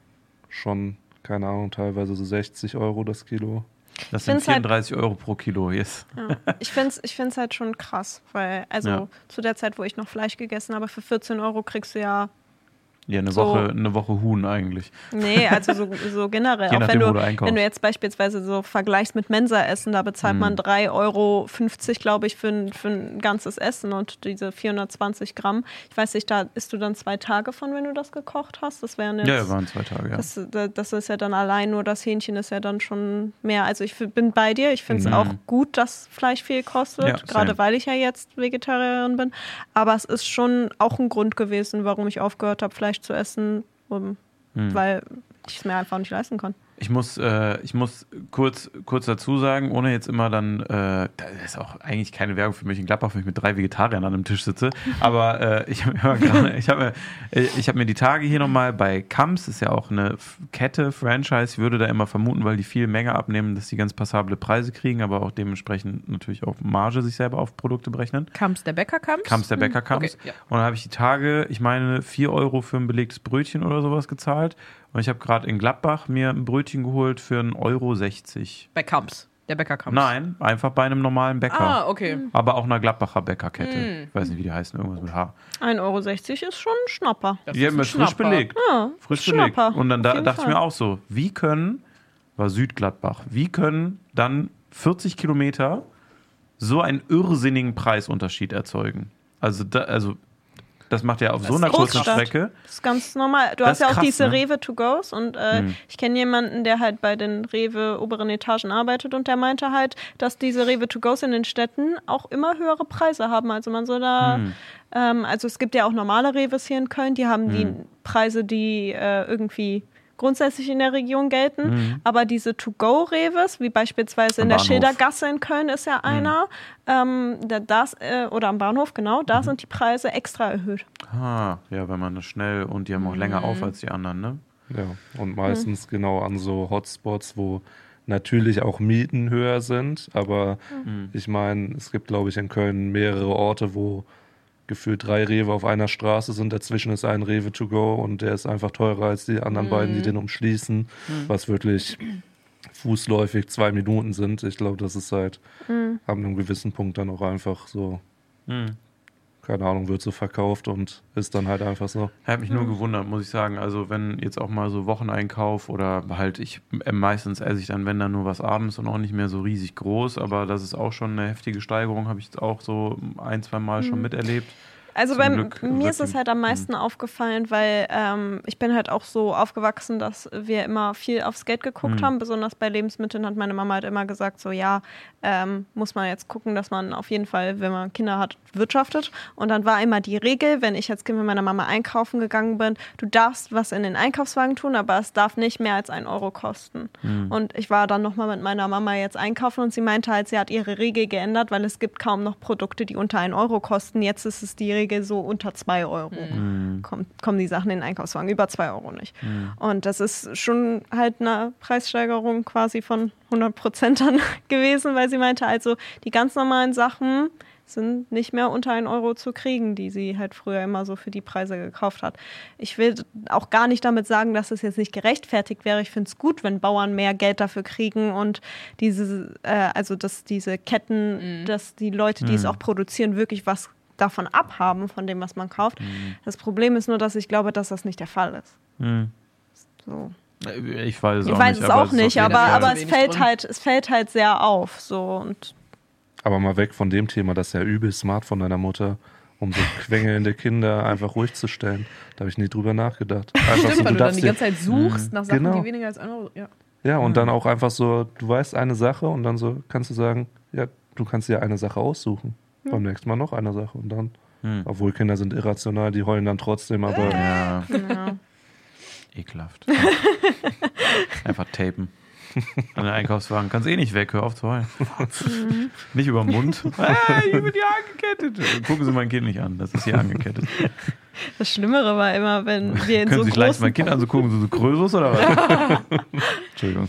schon, keine Ahnung, teilweise so 60 Euro das Kilo. Das sind find's halt- 34 Euro pro Kilo, yes. Ja. Ich finde es ich find's halt schon krass, weil, also Ja. zu der Zeit, wo ich noch Fleisch gegessen habe, für 14 Euro kriegst du ja, Ja, eine, So. Woche, eine Woche Huhn eigentlich. nee, also so, so generell. Je auch nachdem, wenn du, du wenn du jetzt beispielsweise so vergleichst mit Mensa-Essen, da bezahlt Mhm. man 3,50 Euro, glaube ich, für ein, für ein ganzes Essen und diese 420 Gramm, ich weiß nicht, da isst du dann zwei Tage von, wenn du das gekocht hast. Das wären jetzt. Ja, waren zwei Tage, ja. Das, da- das ist ja dann allein nur das Hähnchen ist ja dann schon mehr. Also ich bin bei dir. Ich finde es Mhm. auch gut, dass Fleisch viel kostet, Ja, gerade weil ich ja jetzt Vegetarierin bin. Aber es ist schon auch ein Grund gewesen, warum ich aufgehört habe, Fleisch zu essen, um, Mhm. weil ich es mir einfach nicht leisten kann. Ich muss, äh, ich muss kurz, kurz dazu sagen, ohne jetzt immer dann, äh, das ist auch eigentlich keine Werbung für mich in Gladbach, wenn ich mit drei Vegetariern an einem Tisch sitze, aber äh, ich habe mir, ich hab mir, äh, ich hab mir die Tage hier nochmal bei Kams, ist ja auch eine Kette, Franchise, ich würde da immer vermuten, weil die viel Menge abnehmen, dass die ganz passable Preise kriegen, aber auch dementsprechend natürlich auch Marge sich selber auf Produkte berechnen. Kams der Bäcker Kams? Kams der Bäcker Kams. Okay, ja. Und dann habe ich die Tage, ich meine, 4 Euro für ein belegtes Brötchen oder sowas gezahlt. Und ich habe gerade in Gladbach mir ein Brötchen geholt für 1,60 Euro. Bei Kams. Der Bäcker Kams. Nein, einfach bei einem normalen Bäcker. Ah, okay. Aber auch einer Gladbacher Bäckerkette. Mm. Ich weiß nicht, wie die heißen, irgendwas mit H. 1,60 Euro ist schon ein Schnapper. Das Die ist haben mir frisch belegt. Ja, Frisch Schnapper. belegt. Und dann da, dachte ich Fall. mir auch so, wie können, war Südgladbach, wie können dann 40 Kilometer so einen irrsinnigen Preisunterschied erzeugen? Also, da, also das macht ja auf so ist einer kurzen. Strecke. Das ist ganz normal. Du Das hast ja auch krass, diese ne? Rewe to goes und äh, Mhm. ich kenne jemanden, der halt bei den Rewe oberen Etagen arbeitet und der meinte halt, dass diese Rewe to goes in den Städten auch immer höhere Preise haben. Also man soll da, Mhm. ähm, also es gibt ja auch normale Reves hier in Köln, die haben die Mhm. Preise, die äh, irgendwie grundsätzlich in der Region gelten, Mhm. aber diese To-Go-Reves, wie beispielsweise Am in der Bahnhof. Schildergasse in Köln ist ja einer, ähm, da, das, äh, oder am Bahnhof, genau, Mhm. da sind die Preise extra erhöht. Ah, ja, wenn man das schnell und die haben auch länger auf als die anderen, ne? Ja, und meistens genau an so Hotspots, wo natürlich auch Mieten höher sind, aber Mhm. ich meine, es gibt, glaube ich, in Köln mehrere Orte, wo gefühlt drei Rewe auf einer Straße sind. Dazwischen ist ein Rewe to go und der ist einfach teurer als die anderen beiden, die den umschließen, was wirklich fußläufig zwei Minuten sind. Ich glaube, das ist halt Mhm. ab einem gewissen Punkt dann auch einfach so, Hm. Keine Ahnung, wird so verkauft und ist dann halt einfach so. Hat mich nur gewundert, muss ich sagen. Also wenn jetzt auch mal so Wocheneinkauf oder halt ich äh, meistens esse ich dann, wenn dann nur was abends und auch nicht mehr so riesig groß, aber das ist auch schon eine heftige Steigerung, habe ich jetzt auch so ein, zwei Mal schon miterlebt. Also Zum bei Glück mir ist es halt am meisten aufgefallen, weil ähm, ich bin halt auch so aufgewachsen, dass wir immer viel aufs Geld geguckt Mhm. haben. Besonders bei Lebensmitteln hat meine Mama halt immer gesagt, so ja, ähm, muss man jetzt gucken, dass man auf jeden Fall, wenn man Kinder hat, wirtschaftet. Und dann war immer die Regel, wenn ich als Kind mit meiner Mama einkaufen gegangen bin, du darfst was in den Einkaufswagen tun, aber es darf nicht mehr als ein Euro kosten. Mhm. Und ich war dann nochmal mit meiner Mama jetzt einkaufen und sie meinte halt, sie hat ihre Regel geändert, weil es gibt kaum noch Produkte, die unter ein Euro kosten. Jetzt ist es die Regel so unter zwei Euro. Mhm. Kommt, kommen die Sachen in den Einkaufswagen, über zwei Euro nicht. Und das ist schon halt eine Preissteigerung quasi von 100 Prozent dann gewesen, weil sie meinte, also die ganz normalen Sachen sind nicht mehr unter ein Euro zu kriegen, die sie halt früher immer so für die Preise gekauft hat. Ich will auch gar nicht damit sagen, dass es jetzt nicht gerechtfertigt wäre. Ich finde es gut, wenn Bauern mehr Geld dafür kriegen und diese, äh, also dass diese Ketten, dass die Leute, die es auch produzieren, wirklich was davon abhaben, von dem, was man kauft. Das Problem ist nur, dass ich glaube, dass das nicht der Fall ist. Hm. So. Ich weiß es Ich auch weiß nicht. es aber auch nicht, aber, aber es fällt drin. halt, es fällt halt sehr auf. So und Aber mal weg von dem Thema, das ist ja übel smart von deiner Mutter, um so quengelnde Kinder einfach ruhig zu stellen. Da habe ich nie drüber nachgedacht. Einfach Stimmt, so, weil du dann die ganze Zeit suchst nach Sachen, Genau. die weniger als Euro. Ja. ja, und dann auch einfach so, du weißt eine Sache und dann so kannst du sagen, ja, du kannst dir eine Sache aussuchen. Beim nächsten Mal noch eine Sache und dann, Hm. obwohl Kinder sind irrational, die heulen dann trotzdem, aber Ja, ja. ekelhaft. Einfach tapen. An den Einkaufswagen. Kannst eh nicht weg, hör auf zu heulen. nicht über den Mund. Hey, ich bin hier angekettet. Gucken Sie mein Kind nicht an, das ist hier angekettet. das Schlimmere war immer, wenn wir in Können so Sie sich leicht großen, mein Kind anzugucken, so, so Krösus oder was? Entschuldigung.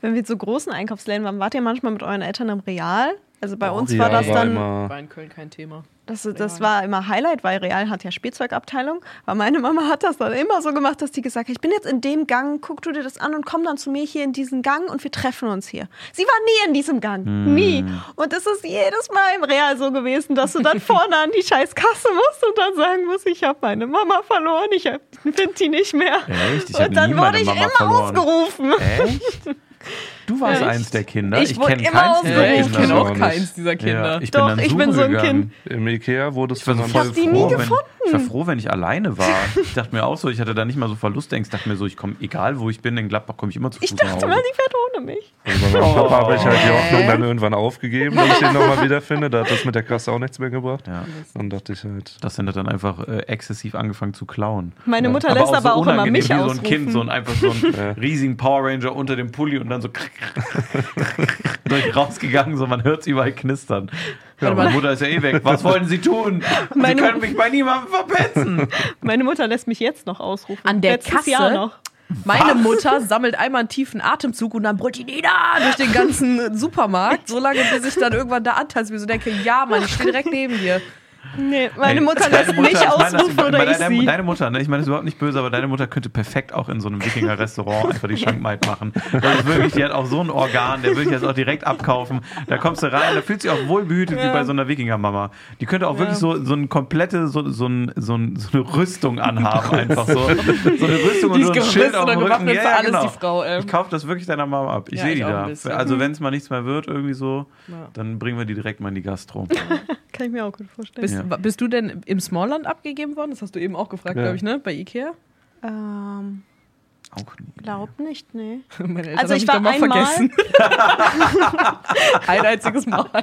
wenn wir in so großen Einkaufsläden waren, wart ihr manchmal mit euren Eltern im Real? Also bei Oh, uns Real war das dann, immer, War in Köln kein Thema. Das, das war immer Highlight, weil Real hat ja Spielzeugabteilung. Aber meine Mama hat das dann immer so gemacht, dass die gesagt hat, ich bin jetzt in dem Gang, guck du dir das an und komm dann zu mir hier in diesen Gang und wir treffen uns hier. Sie war nie in diesem Gang, nie. Und es ist jedes Mal im Real so gewesen, dass du dann vorne an die scheiß Kasse musst und dann sagen musst, ich habe meine Mama verloren, ich finde die nicht mehr. Echt? Ich und dann wurde ich Mama immer verloren. ausgerufen. Echt? Du warst Echt? eins der Kinder. Ich Ich, wurde kenne immer keins dieser Äh, ich Kinder. kenne auch auch keins dieser Ja, Kinder. ich Doch, bin ich bin so ein gegangen. im Ikea wurdest Ich war du so dann voll hab die froh, nie wenn, gefunden. ich war froh, wenn ich alleine war. Ich dachte mir auch so, ich hatte da nicht mal so Verlustängste. Ich dachte mir so, ich komme, egal wo ich bin, in Gladbach komme ich immer zu Fuß Ich dachte mal, sie fährt ohne mich. Also bei meinem Papa habe ich halt die Hoffnung dann irgendwann aufgegeben, dass ich den nochmal wiederfinde. Da hat das mit der Kasse auch nichts mehr gebracht. Ja, Dann dachte ich halt, das Sind hat dann einfach äh, exzessiv angefangen zu klauen. Meine Ja. Mutter lässt aber so auch immer mich wie so ein Kind, so ein, einfach so einen Ja. riesigen Power Ranger unter dem Pulli und dann so durch rausgegangen, so man hört es überall knistern. Ja, meine Mutter ist ja eh weg. Was wollen Sie tun? Sie Meine- können mich bei niemandem verpetzen. Meine Mutter lässt mich jetzt noch ausrufen. An der Letztes Kasse? Jahr noch. Meine Mutter sammelt einmal einen tiefen Atemzug und dann brüllt die Nina durch den ganzen Supermarkt, so lange, bis ich dann irgendwann da antanze, mir so denke, ja, Mann, ich stehe direkt neben dir. Nee, meine Ey, Mutter deine lässt Mutter- mich ich meine ausrufen oder deine, ich sie. Deine Mutter, ne? ich meine, das ist überhaupt nicht böse, aber deine Mutter könnte perfekt auch in so einem Wikinger-Restaurant einfach die Schankmaid machen. Das ist wirklich, die hat auch so ein Organ, der würde ich jetzt auch direkt abkaufen. Da kommst du rein, da fühlt sich auch wohl behütet wie Ja. bei so einer Wikinger-Mama. Die könnte auch wirklich so, so eine komplette, so, so, ein, so, ein, so eine Rüstung anhaben, einfach so. So eine Rüstung Die und so ist ein Schild auf oder dem Rücken. Ja, ja, alles, genau. die Frau, ähm. Ich kaufe das wirklich deiner Mama ab. Ich Ja, sehe die da. Also wenn es mal nichts mehr wird, irgendwie so, Ja. dann bringen wir die direkt mal in die Gastro. Kann ich mir auch gut vorstellen. Bist, Ja. bist du denn im Smallland abgegeben worden? Das hast du eben auch gefragt, Ja. glaube ich, ne? Bei Ikea? ähm, Auch nie. glaub nicht, nee. Meine Eltern Also haben ich mich war einmal- vergessen. Ein einziges Mal.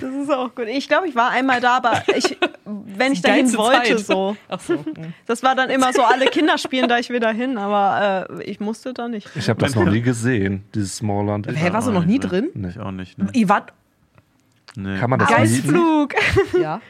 Das ist auch gut. Ich glaube, ich war einmal da, aber ich, wenn ich dahin wollte, Zeit. so. Ach so. hm. Das war dann immer so, alle Kinder spielen da ich will dahin, aber äh, ich musste da nicht. ich habe das noch nie gesehen, dieses Smallland. Hä, warst du noch nie drin? Nee. Ich auch nicht. Ne? Ihr wart. Nee. Kann man das? Ausflug. Ja.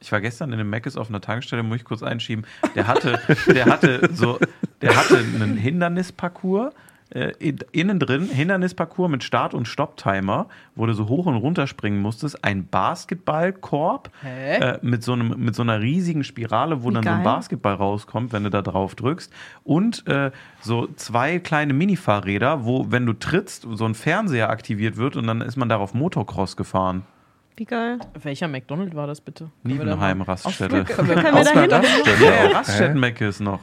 Ich war gestern in einem Mc's auf einer Tankstelle, muss ich kurz einschieben. Der hatte, der hatte so, der hatte einen Hindernisparcours. Äh, in- innen drin Hindernisparcours mit Start- und Stopptimer, wo du so hoch und runter springen musstest. Ein Basketballkorb äh, mit, so einem, mit so einer riesigen Spirale, wo Wie dann so ein geil. Basketball rauskommt, wenn du da drauf drückst. Und äh, so zwei kleine Minifahrräder, wo, wenn du trittst, so ein Fernseher aktiviert wird und dann ist man darauf Motocross gefahren. Wie geil. Welcher McDonald war das bitte? Können wir da Niebenheim mal- Raststätte. Können wir Aus da einer hin? Raststätte Ja, ja, auch. Raststätten Hä? Mecke ist noch.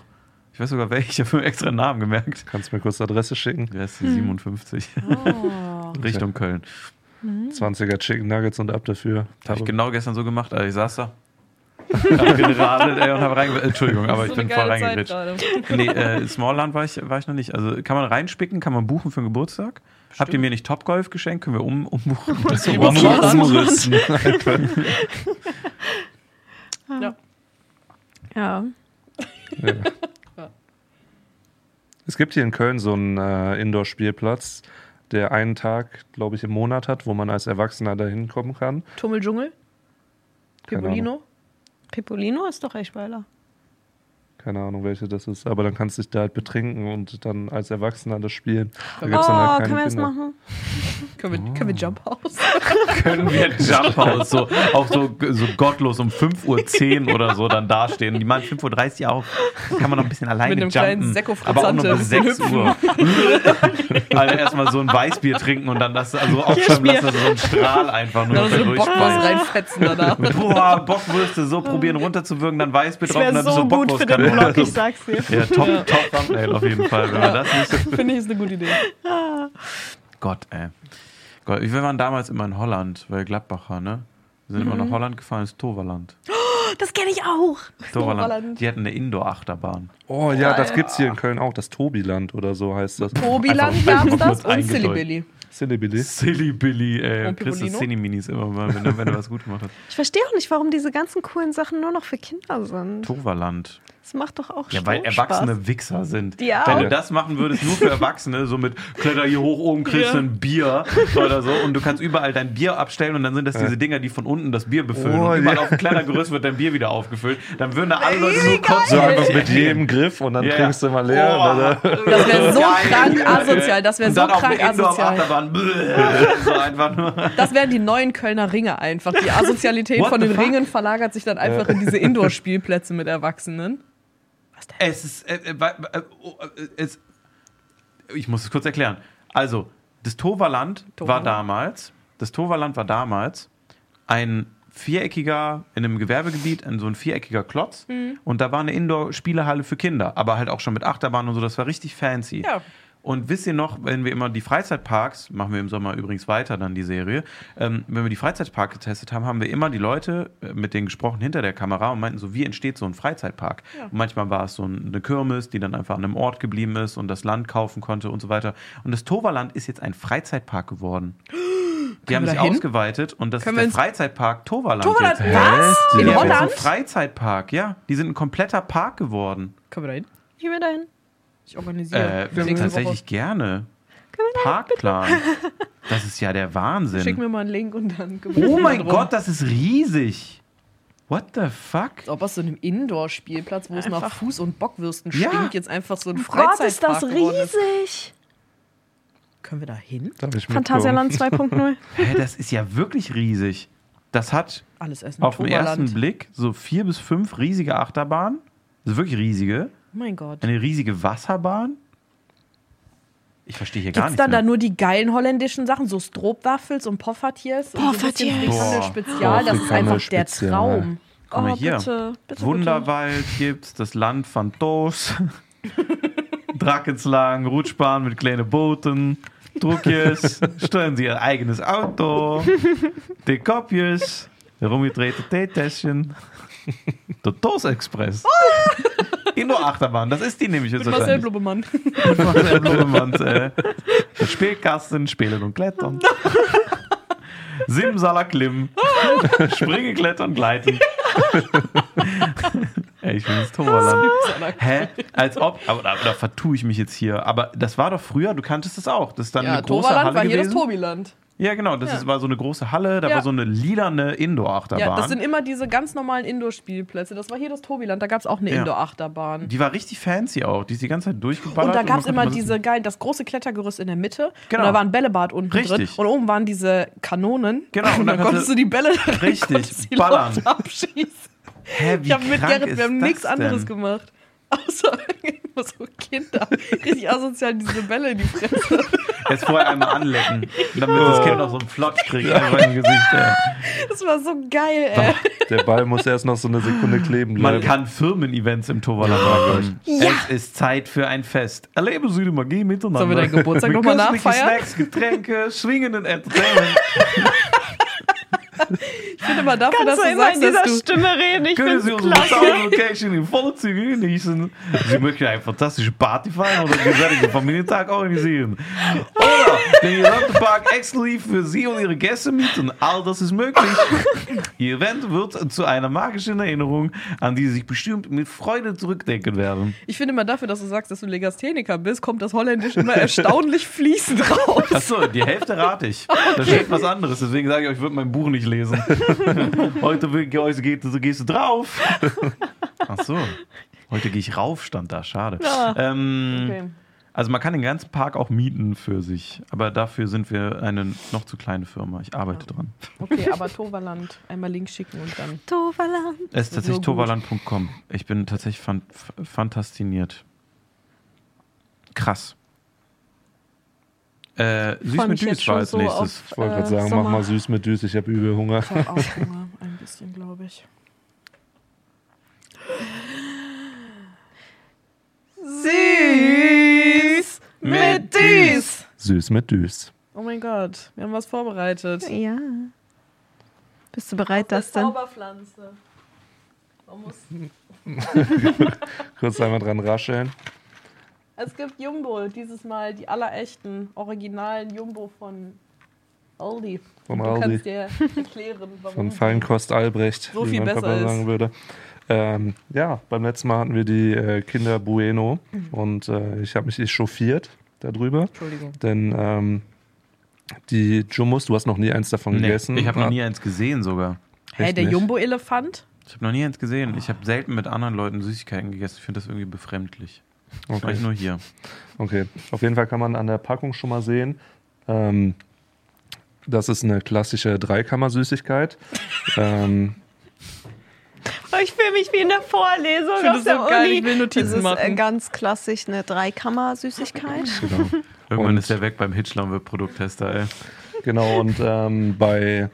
Ich weiß sogar welche, ich habe mir extra einen Namen gemerkt. Kannst du mir kurz Adresse schicken? Der ist 57. Oh. Richtung Köln. 20er Chicken Nuggets und ab dafür. Habe ich genau gestern so gemacht, also ich saß da. hab geradelt ey, und habe reinge... Entschuldigung, aber ich So bin voll reingegritscht. Nee, äh, Smallland war ich, war ich noch nicht. Also kann man reinspicken, kann man buchen für den Geburtstag. Habt ihr mir nicht Topgolf geschenkt? Können wir um, umbuchen? Das Um, umrissen. Ja. Ja. Es gibt hier in Köln so einen äh, Indoor-Spielplatz, der einen Tag, glaube ich, im Monat hat, wo man als Erwachsener da hinkommen kann. Tummeldschungel? Pipolino? Pipolino ist doch Eschweiler. Keine Ahnung, welche das ist, aber dann kannst du dich da halt betrinken und dann als Erwachsener das spielen. Da Oh, halt Oh, keine können wir das machen? Können wir, können wir Jump House? können wir Jump House so, auch so, so gottlos um 5.10 Uhr oder so dann dastehen. Die machen 5.30 Uhr auf. Kann man noch ein bisschen alleine Mit einem kleinen jumpen. Sekko aber auch noch Frizzante bis 6 Uhr. also erstmal so ein Weißbier trinken und dann das also aufschreiben lassen, dass so ein Strahl einfach nur Dann noch so Bockwurst reinfetzen danach. Boah, Bockwürste so probieren runterzuwirken, dann Weißbier drauf und dann so du gut für den. Blog, ich sag's dir. Ja, top, top Thumbnail auf jeden Fall. Wenn wir das nicht Finde ich ist eine gute Idee. Gott, ey. Gott, wir waren damals immer in Holland, weil Gladbacher, ne? Wir sind immer nach Holland gefahren, ins Toverland. Das kenne ich auch. Toverland. Toverland. Die hatten eine Indoor-Achterbahn. Oh ja, das gibt's hier in Köln auch, das Tobiland oder so heißt das. Tobiland gab's einfach das und. Silly Billy. Silly Billy. Silly Billy, ey. Und Chris Pippolino? Cinni-Minis immer mal, wenn wenn er was gut gemacht hat. Ich verstehe auch nicht, warum diese ganzen coolen Sachen nur noch für Kinder sind. Toverland. Das macht doch auch Ja, weil Spaß. erwachsene Wichser sind. Ja. Wenn du das machen würdest, nur für Erwachsene, so mit Kletter hier hoch oben, kriegst du Ja. ein Bier oder so und du kannst überall dein Bier abstellen und dann sind das diese Dinger, die von unten das Bier befüllen. Oh, und überall ja. auf dem Klettergerüst wird dein Bier wieder aufgefüllt. Dann würden da alle Leute nur kotzen. So einfach mit jedem Griff und dann Ja. trinkst du mal leer. Oh. Das wäre so Geil. krank asozial. Das wäre so dann krank asozial. Das wären die neuen Kölner Ringe einfach. Die Asozialität What von den fuck? Ringen verlagert sich dann einfach in diese Indoor-Spielplätze mit Erwachsenen. Es ist. Äh, äh, äh, oh, äh, es, ich muss es kurz erklären. Also, das Toverland war Toverland. damals. Das Toverland war damals ein viereckiger, in einem Gewerbegebiet, ein, so ein viereckiger Klotz. Mhm. Und da war eine Indoor-Spielehalle für Kinder, aber halt auch schon mit Achterbahn und so. Das war richtig fancy. Ja. Und wisst ihr noch, wenn wir immer die Freizeitparks, machen wir im Sommer übrigens weiter dann die Serie, ähm, wenn wir die Freizeitparks getestet haben, haben wir immer die Leute äh, mit denen gesprochen hinter der Kamera und meinten so, wie entsteht so ein Freizeitpark? Ja. Und manchmal war es so ein- eine Kirmes, die dann einfach an einem Ort geblieben ist und das Land kaufen konnte und so weiter. Und das Toverland ist jetzt ein Freizeitpark geworden. Die haben sich da hin? ausgeweitet und das Können ist der Freizeitpark Toverland. Toverland, jetzt. was? In Ja, Holland? Freizeitpark, ja. Die sind ein kompletter Park geworden. Können wir da hin? Ich will dahin. Ich organisiere. Äh, tatsächlich gerne. Parkplan. Das ist ja der Schick Wahnsinn. mir mal einen Link und dann Oh mein drum. Gott, das ist riesig. What the fuck? Als ob aus so einem Indoor-Spielplatz, wo es nach Einfach- Fuß- und Bockwürsten Ja. stinkt, jetzt einfach so ein Oh Gott, ist Freizeitpark das ist. riesig. Können wir da hin? Phantasialand 2.0. Hä, das ist ja wirklich riesig. Das hat Alles essen. auf den ersten Blick so vier bis fünf riesige Achterbahnen. Also wirklich riesige. Oh mein Gott. Eine riesige Wasserbahn. Ich verstehe hier gar Gibt es nichts dann mehr. da nur die geilen holländischen Sachen, so Stroopwafels und Poffertiers? und so. Spezial, das ist einfach der Spezial. Traum. Guck mal oh, hier. bitte, bitte, Wunderwald gibt's, das Land von Toos. Drakenslang, Rutschbahn mit kleinen Booten. Druckjes, steuern Sie Ihr eigenes Auto. Die Kopjes, herumgedrehte Teetäschchen. Der Toos Express. Indoor-Achterbahn, das ist die nämlich jetzt Mit Marcel. Blubbemann. Marcel Blumemand, äh, Spielkasten, Spielen und Klettern. Simsalaklim. Springen, Klettern, Gleiten. Ey, ich bin das Toverland. Hä? Als ob, aber da, da vertue ich mich jetzt hier. Aber das war doch früher, du kanntest das auch. Das ist dann Ja, eine große Toverland Halle war hier das gewesen. Tobiland. Ja, genau. Das Ja. ist, war so eine große Halle, da Ja. war so eine lilane Indoor-Achterbahn. Ja, das sind immer diese ganz normalen Indoor-Spielplätze. Das war hier das Tobiland, da gab es auch eine Ja. Indoor-Achterbahn. die war richtig fancy auch. Die ist die ganze Zeit durchgeballert. Und da gab es immer diese geil, das große Klettergerüst in der Mitte. Genau. Und da war ein Bällebad unten drin. Richtig. Und oben waren diese Kanonen. Genau, und Und dann dann konntest du die Bälle Richtig, ballern. Abschießen. Hä, wie Ich habe mit Gerrit, wir haben nichts anderes gemacht. Außer immer so Kinder. Richtig asozial diese Bälle in die Fresse. Jetzt vorher einmal anlecken, damit das Kind noch so einen Flotsch kriegt einfach im Gesicht. Ja. Das war so geil, ey. Der Ball muss erst noch so eine Sekunde kleben Man bleiben. kann Firmen-Events im Toverland machen. Ja. Es ist Zeit für ein Fest. Erleben Sie die Magie miteinander. Sollen wir deinen Geburtstag Mit noch mal köstlichen nachfeiern? Snacks, Getränke, schwingenden Entertainment. Ich finde immer dafür, Kannst dass du du immer in sagst, dieser dass du... Stimme reden? Ich Können finde Sie es unsere klasse. Sound Location in volle Züge genießen? Sie möchten eine fantastische Party feiern oder einen geselligen Familientag organisieren? Oder den gesamten Park exklusiv für Sie und Ihre Gäste mieten? All das ist möglich. Ihr Event wird zu einer magischen Erinnerung, an die Sie sich bestimmt mit Freude zurückdenken werden. Ich finde immer dafür, dass du sagst, dass du Legastheniker bist, kommt das Holländisch immer erstaunlich fließend raus. Achso, die Hälfte rate ich. Da steht was anderes, deswegen sage ich euch, ich würde mein Buch nicht lesen. Heute, geht, so gehst du drauf. Ach so. Heute gehe ich rauf, stand da, schade. Ja. Ähm, Okay. Also man kann den ganzen Park auch mieten für sich, aber dafür sind wir eine noch zu kleine Firma. Ich arbeite dran. okay, aber Toverland, einmal Link schicken und dann... Toverland. Es ist tatsächlich so toverland.com. Ich bin tatsächlich fan fantastiniert. Krass. Äh, süß mit Düs war als so nächstes. auf- Ich wollte gerade Äh, sagen, Sommer. mach mal süß mit Düs, ich habe übel Hunger. Ich habe auch Hunger, ein bisschen, glaube ich. Süß mit Düs. Süß mit Düs. Oh mein Gott, wir haben was vorbereitet. Ja. Bist du bereit, das denn? Zauberpflanze. Man muss Kurz einmal dran rascheln. Es gibt Jumbo, dieses Mal die allerechten, originalen Jumbo von Aldi. Von du Aldi. kannst dir erklären, warum. Von Feinkost Albrecht, So wie viel mein besser Papa ist. sagen würde. Ähm, ja, beim letzten Mal hatten wir die äh, Kinder Bueno Mhm. und äh, ich habe mich echauffiert darüber, Entschuldigung. denn ähm, die Jumbos, du hast noch nie eins davon Nee, gegessen. ich habe noch Ah, nie eins gesehen sogar. Hä, Echt der? Jumbo-Elefant? Ich habe noch nie eins gesehen. Ich habe selten mit anderen Leuten Süßigkeiten gegessen. Ich finde das irgendwie befremdlich. Okay. ich nur hier. okay, auf jeden Fall kann man an der Packung schon mal sehen, ähm, das ist eine klassische Dreikammer-Süßigkeit. ähm, Oh, Ich fühle mich wie in der Vorlesung finde auf der so geil, Uni. ich will Notizen das ist machen. äh, ganz klassisch eine Dreikammer-Süßigkeit. genau. Irgendwann Und- ist der weg beim Hitchler und wird Produkttester, ey. Genau, und ähm, bei,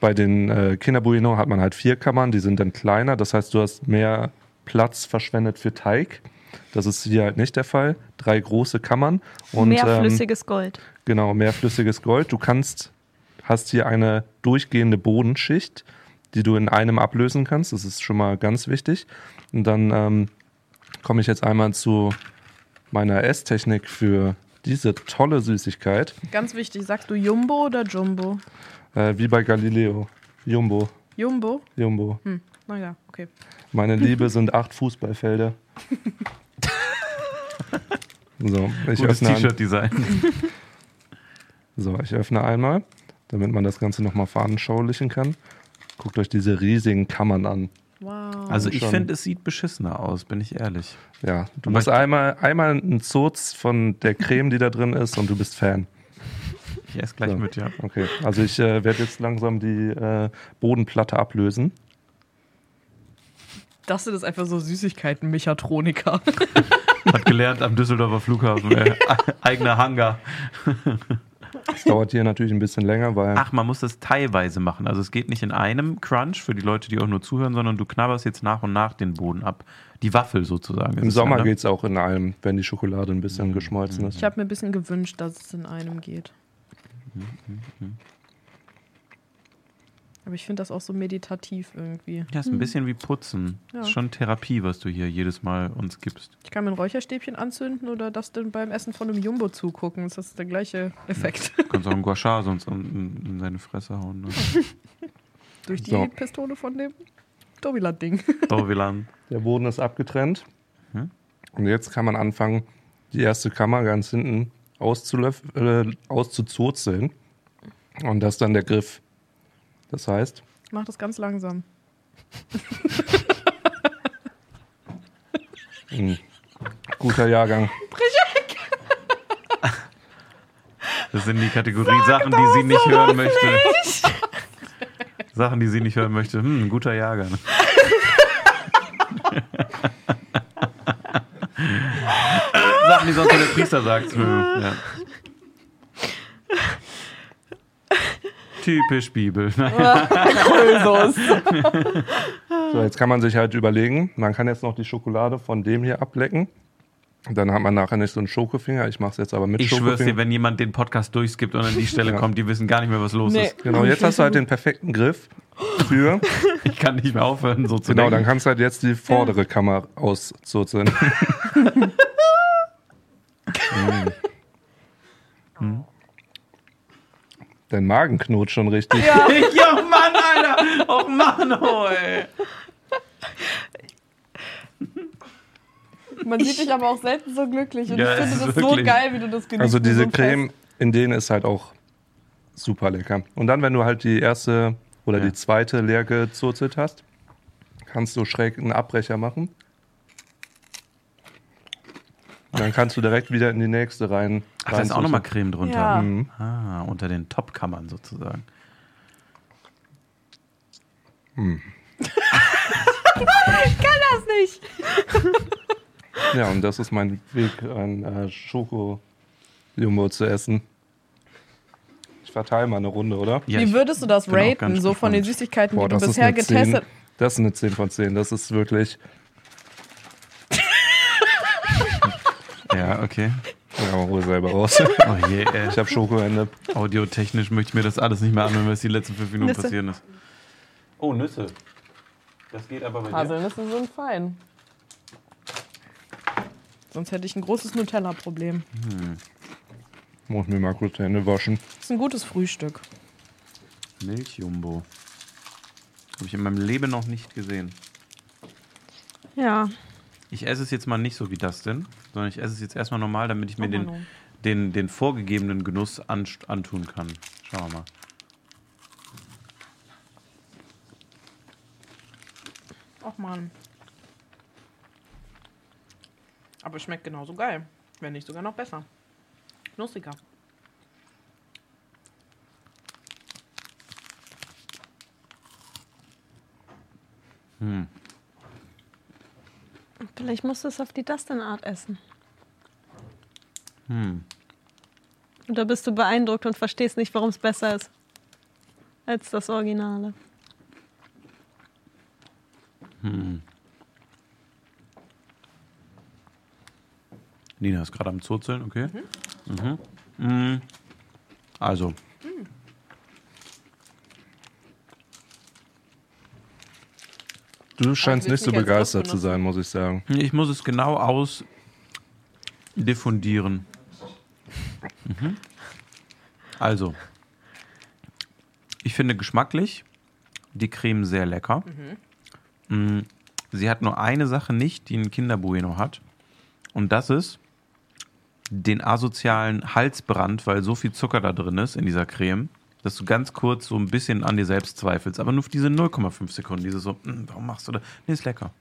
bei den äh, Kinder Bueno hat man halt vier Kammern, die sind dann kleiner. Das heißt, du hast mehr Platz verschwendet für Teig. Das ist hier halt nicht der Fall. Drei große Kammern und Mehr ähm, flüssiges Gold. genau mehr flüssiges Gold. Du kannst hast hier eine durchgehende Bodenschicht, die du in einem ablösen kannst. Das ist schon mal ganz wichtig. Und dann ähm, komme ich jetzt einmal zu meiner Esstechnik für diese tolle Süßigkeit. Ganz wichtig, sagst du Jumbo oder Jumbo? Äh, wie bei Galileo. Jumbo. Jumbo? Jumbo. Hm, naja, okay. Meine Liebe sind acht Fußballfelder. So, ich Gutes T-Shirt-Design. so, ich öffne einmal, damit man das Ganze nochmal veranschaulichen kann. Guckt euch diese riesigen Kammern an. Wow. Also ich finde, es sieht beschissener aus, bin ich ehrlich. Ja, du Aber musst einmal, einmal einen Zurz von der Creme, die da drin ist, und du bist Fan. Ich esse gleich So. mit, ja. Okay, also ich äh, werde jetzt langsam die äh, Bodenplatte ablösen. Das sind einfach so Süßigkeiten-Mechatroniker. Hat gelernt am Düsseldorfer Flughafen. Ey. Eigener Hangar. Das dauert hier natürlich ein bisschen länger, weil Ach, man muss das teilweise machen. Also es geht nicht in einem Crunch für die Leute, die auch nur zuhören, sondern du knabberst jetzt nach und nach den Boden ab. Die Waffel sozusagen. im Sommer ja, ne? geht es auch in allem, wenn die Schokolade ein bisschen geschmolzen ist. Ich habe mir ein bisschen gewünscht, dass es in einem geht. Aber ich finde das auch so meditativ irgendwie. Ja, ist ein bisschen wie Putzen. Ja. Ist schon Therapie, was du hier jedes Mal uns gibst. Ich kann mir ein Räucherstäbchen anzünden oder das denn beim Essen von einem Jumbo zugucken. Das ist der gleiche Effekt. Du kannst auch einen Guachar sonst in, in seine Fresse hauen. Ne? Durch die So. Pistole von dem Dovilat-Ding. Dorvilan. Der Boden ist abgetrennt. Hm? Und jetzt kann man anfangen, die erste Kammer ganz hinten auszulöff- äh, auszuzurzeln. Und das ist dann der Griff. Das heißt, Ich mach das ganz langsam. mh, guter Jahrgang. Das sind die Kategorie Sachen, die sie nicht hören möchte. Sachen, die sie nicht hören möchte. Hm, ein guter Jahrgang. Sachen, die sonst nur der Priester sagt. Hm, Ja. Typisch Bibel. Krösus. So, jetzt kann man sich halt überlegen, man kann jetzt noch die Schokolade von dem hier ablecken. Dann hat man nachher nicht so einen Schokofinger. Ich mache es jetzt aber mit Ich schwör's Schokofinger. dir, wenn jemand den Podcast durchskippt und an die Stelle Ja. kommt, die wissen gar nicht mehr, was los Nee. ist. Genau, jetzt hast du halt den perfekten Griff für. Ich kann nicht mehr aufhören, so zu Genau, dann kannst du halt jetzt die vordere Kammer auszurzeln. Hm. Dein Magen knurrt schon richtig. Ja, Mann, Alter! Oh Mann, oh, ey. Man sieht dich aber auch selten so glücklich. Und Ja, ich es finde das so wirklich- geil, wie du das genießt. Also so diese ein Creme in denen ist halt auch super lecker. Und dann, wenn du halt die erste oder Ja. die zweite leer gezurzelt hast, kannst du schräg einen Abbrecher machen. Dann kannst du direkt wieder in die nächste rein. Ach, da ist auch nochmal. Creme drunter. Ja. Mhm. Ah, unter den Top-Kammern sozusagen. Das nicht. Ja, und das ist mein Weg, ein äh, Schoko-Jumbo zu essen. Ich verteile mal eine Runde, oder? Ja, Wie ich- würdest du das raten, so von den gespannt. Süßigkeiten, Boah, die du bisher eine 10. getestet Das ist eine 10 von 10. Das ist wirklich. Ja, okay. Ja, hol selber raus. Oh je, ey. Ich habe Schokohände. Audiotechnisch möchte ich mir das alles nicht mehr anhören, was die letzten fünf Minuten Nüsse. passieren ist. Oh, Nüsse. Das geht aber bei dir. Haselnüsse sind fein. Sonst hätte ich ein großes Nutella-Problem. Muss mir mal kurz die Hände waschen. Das ist ein gutes Frühstück. Milchjumbo. Habe ich in meinem Leben noch nicht gesehen. Ja. Ich esse es jetzt mal nicht so wie das denn, sondern ich esse es jetzt erstmal normal, damit ich mir Oh, den, den, den vorgegebenen Genuss an, antun kann. Schauen wir mal. Ach man. Aber es schmeckt genauso geil. Wenn nicht sogar noch besser. Nussiger. Vielleicht musst du es auf die Dustin-Art essen. Hm. Oder bist du beeindruckt und verstehst nicht, warum es besser ist als das Originale? Nina ist gerade am Zurzeln, okay. Mhm. Mhm. Also, Du scheinst nicht so begeistert zu sein, muss ich sagen. ich muss es genau ausdiffundieren. Mhm. Also, ich finde geschmacklich die Creme sehr lecker. Mm, Sie hat nur eine Sache nicht, die ein Kinderbueno hat. Und das ist den asozialen Halsbrand, weil so viel Zucker da drin ist in dieser Creme, dass du ganz kurz so ein bisschen an dir selbst zweifelst. Aber nur für diese 0,5 Sekunden. Diese so, "Mm, warum machst du das? Nee, ist lecker.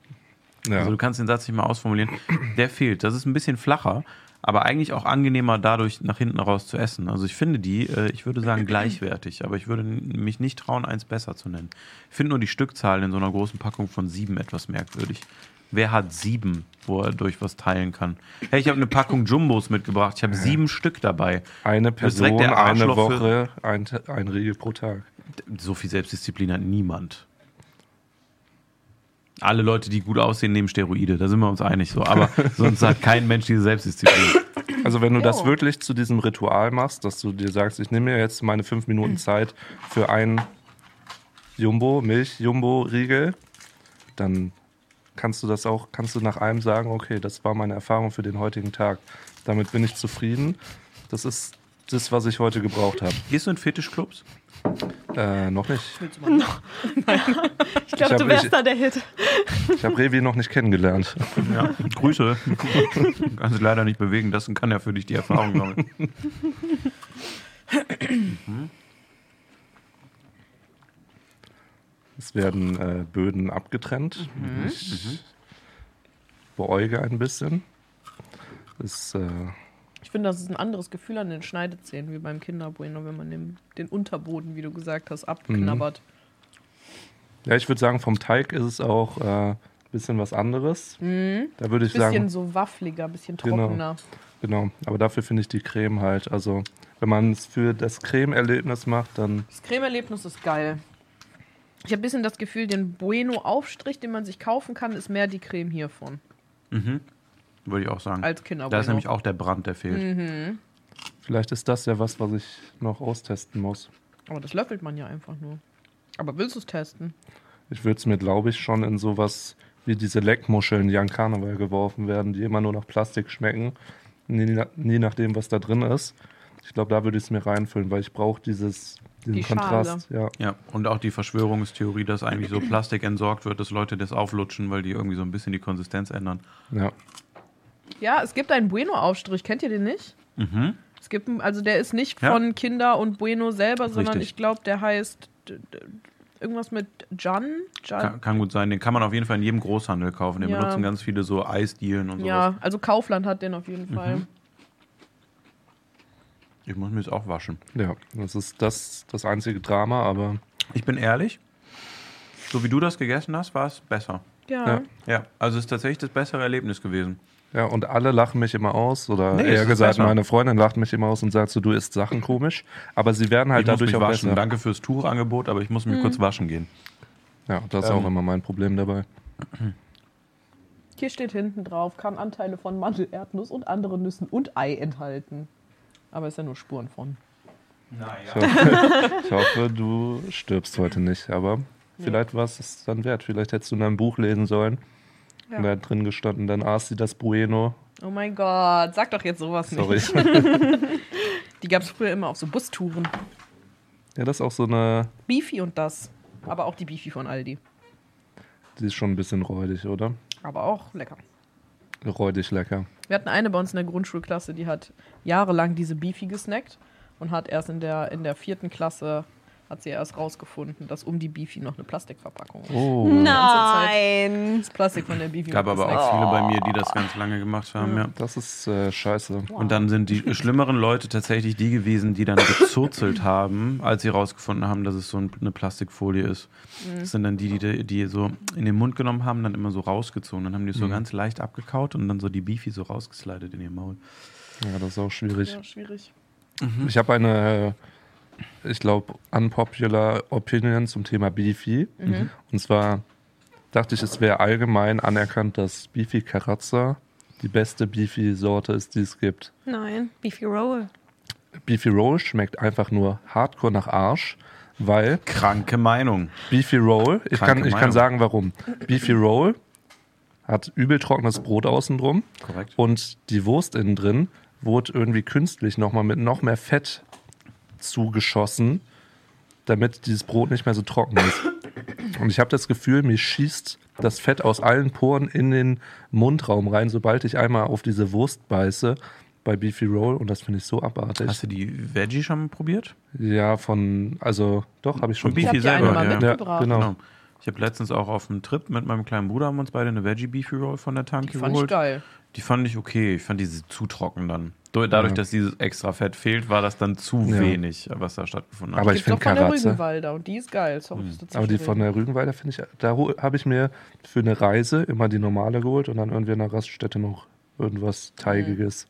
Ja. Also du kannst den Satz nicht mal ausformulieren. Der fehlt. Das ist ein bisschen flacher, aber eigentlich auch angenehmer dadurch nach hinten raus zu essen. Also ich finde die, äh, ich würde sagen gleichwertig, aber ich würde mich nicht trauen, eins besser zu nennen. Ich finde nur die Stückzahl in so einer großen Packung von sieben etwas merkwürdig. Wer hat sieben, wo er durch was teilen kann? Hey, ich habe eine Packung Jumbos mitgebracht. Ich habe sieben Stück dabei. Eine Person, der eine Woche, ein, ein Riegel pro Tag. So viel Selbstdisziplin hat niemand. Alle Leute, die gut aussehen, nehmen Steroide. Da sind wir uns einig so. Aber sonst hat kein Mensch diese Selbstdisziplin. Also wenn du das Jo. wirklich zu diesem Ritual machst, dass du dir sagst, ich nehme mir jetzt meine fünf. Minuten Zeit für einen Jumbo, Milch-Jumbo-Riegel, dann kannst du das auch, kannst du nach einem sagen, okay, das war meine Erfahrung für den heutigen Tag. Damit bin ich zufrieden. Das ist das, was ich heute gebraucht habe. Gehst du in Fetischclubs? Äh, noch nicht. Ich glaube, Ich hab- du wärst ich- da der Hit. Ich habe Revi noch nicht kennengelernt. Ja. Grüße. Du kannst dich leider nicht bewegen. Das kann ja für dich die Erfahrung sein. Mhm. Es werden äh, Böden abgetrennt. Ich beäuge ein bisschen. Das, äh, Ich finde, das ist ein anderes Gefühl an den Schneidezähnen wie beim Kinderbueno, wenn man den, den Unterboden, wie du gesagt hast, abknabbert. ja, ich würde sagen, vom Teig ist es auch ein äh, bisschen was anderes. Da würde ich Bisschen sagen, so waffliger, bisschen Genau. trockener. genau. Aber dafür finde ich die Creme halt. Also, wenn man es für das Creme-Erlebnis macht, dann Das Cremeerlebnis ist geil. Ich habe ein bisschen das Gefühl, den Bueno-Aufstrich, den man sich kaufen kann, ist mehr die Creme hiervon Würde ich auch sagen. als Kinderbueno. Da ist nämlich auch der Brand, der fehlt. vielleicht ist das ja was, was ich noch austesten muss. Aber das löffelt man ja einfach nur. Aber willst du es testen? Ich würde es mir, glaube ich, schon in sowas wie diese Leckmuscheln, die an Karneval geworfen werden, die immer nur nach Plastik schmecken, nie, nie nachdem, was da drin ist. Ich glaube, da würde ich es mir reinfüllen, weil ich brauche dieses diesen Die. Kontrast. Ja. Ja, und auch die Verschwörungstheorie, dass eigentlich so Plastik entsorgt wird, dass Leute das auflutschen, weil die irgendwie so ein bisschen die Konsistenz ändern. ja. Ja, es gibt einen Bueno-Aufstrich. Kennt ihr den nicht? Mhm. Es gibt, also der ist nicht Ja. von Kinder und Bueno selber, sondern Richtig. ich glaube, der heißt irgendwas mit Jan. Jan? Kann, kann gut sein. Den kann man auf jeden Fall in jedem Großhandel kaufen. Den Ja. benutzen ganz viele so Eisdielen und sowas. Ja, also Kaufland hat den auf jeden Mhm. Ich muss mir das auch waschen. ja, das ist das, das einzige Drama, aber Ich bin ehrlich, so wie du das gegessen hast, war es besser. Ja. Ja. Ja, also es ist tatsächlich das bessere Erlebnis gewesen. ja, und alle lachen mich immer aus, oder Nee, eher gesagt, besser. meine Freundin lacht mich immer aus und sagt so, du isst Sachen komisch, aber sie werden halt ich muss dadurch mich auch waschen. besser. Danke fürs Tuchangebot, aber ich muss mich kurz waschen gehen. Ja, das ist Ähm. auch immer mein Problem dabei. Hier steht hinten drauf, kann Anteile von Mandel, Erdnuss und anderen Nüssen und Ei enthalten. Aber ist ja nur Spuren von. Ich hoffe, ich hoffe, du stirbst heute nicht, aber vielleicht war es dann wert. Vielleicht hättest du in einem Buch lesen sollen. Ja. Und da hat drin gestanden, dann aß sie das Bueno. Oh mein Gott, sag doch jetzt sowas Sorry. nicht. Die gab es früher immer auf so Bustouren. ja, das ist auch so eine, Beefy und das. Aber auch die Beefy von Aldi. die ist schon ein bisschen räudig, oder? Aber auch lecker. Räudig lecker. Wir hatten eine bei uns in der Grundschulklasse, die hat jahrelang diese Beefy gesnackt und hat erst in der, in der vierten Klasse hat sie erst rausgefunden, dass um die Beefy noch eine Plastikverpackung ist. Oh. Nein. Das Plastik von der Beefy. Gab aber auch viele bei mir, die das ganz lange gemacht haben, ja. Das ist äh, scheiße. Und dann sind die schlimmeren Leute tatsächlich die gewesen, die dann gezurzelt haben, als sie rausgefunden haben, dass es so ein- eine Plastikfolie ist. Das sind dann die, die, die so in den Mund genommen haben, dann immer so rausgezogen. Dann haben die es so ganz leicht abgekaut und dann so die Beefy so rausgeslidet in ihr Maul. Ja, das ist auch schwierig. Ja, schwierig. Ich habe eine, äh, ich glaube, unpopular Opinion zum Thema Beefy. Und zwar dachte ich, es wäre allgemein anerkannt, dass Beefy Carazza die beste Beefy-Sorte ist, die es gibt. Nein. Beefy Roll. Beefy Roll schmeckt einfach nur hardcore nach Arsch, weil Kranke Meinung. Beefy Roll, ich Kranke kann, ich kann sagen warum. Beefy Roll hat übel trockenes Brot außen drum Korrekt. und die Wurst innen drin wurde irgendwie künstlich nochmal mit noch mehr Fett zugeschossen, damit dieses Brot nicht mehr so trocken ist. Und ich habe das Gefühl, mir schießt das Fett aus allen Poren in den Mundraum rein, sobald ich einmal auf diese Wurst beiße bei Beefy Roll und das finde ich so abartig. Hast du die Veggie schon probiert? ja, von, also doch, habe ich schon. Von Beefy Ich hab die eine selber, mal ja. mitgebracht. Ja, genau. Genau. Ich habe letztens auch auf einem Trip mit meinem kleinen Bruder haben wir uns beide eine Veggie Beefy Roll von der Tanke Die fand ich geholt. geil. Die fand ich okay. Ich fand diese zu trocken dann. Dadurch, Ja. dass dieses extra Fett fehlt, war das dann zu Ja. wenig, was da stattgefunden hat. Aber ich finde von der Karatze. Rügenwalder und die ist geil. Sorry, dazwischen Aber die von der Rügenwalder finde ich, da habe ich mir für eine Reise immer die normale geholt und dann irgendwie in der Raststätte noch irgendwas Teigiges.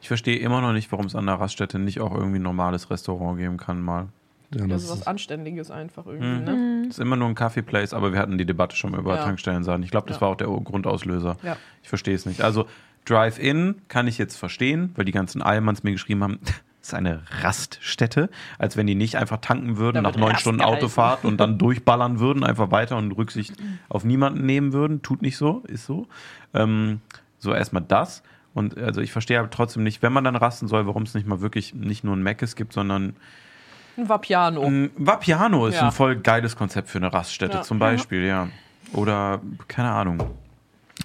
ich verstehe immer noch nicht, warum es an der Raststätte nicht auch irgendwie ein normales Restaurant geben kann mal. Ja, Das das ist was Anständiges einfach irgendwie, Mhm. ne? Ist immer nur ein Kaffee-Place, aber wir hatten die Debatte schon mal über Ja. Tankstellen sagen. Ich glaube, das Ja. war auch der Grundauslöser. Ja. Ich verstehe es nicht. Also Drive-In kann ich jetzt verstehen, weil die ganzen Allmanns mir geschrieben haben, das ist eine Raststätte, als wenn die nicht einfach tanken würden nach neun Stunden gehalten. Autofahrt und dann durchballern würden, einfach weiter und Rücksicht auf niemanden nehmen würden. Tut nicht so, ist so. Ähm, so erstmal das. Und also ich verstehe aber trotzdem nicht, wenn man dann rasten soll, warum es nicht mal wirklich nicht nur ein Meckes gibt, sondern Ein Vapiano. ein Vapiano ist Ja. ein voll geiles Konzept für eine Raststätte Ja. zum Beispiel, ja. Oder, keine Ahnung.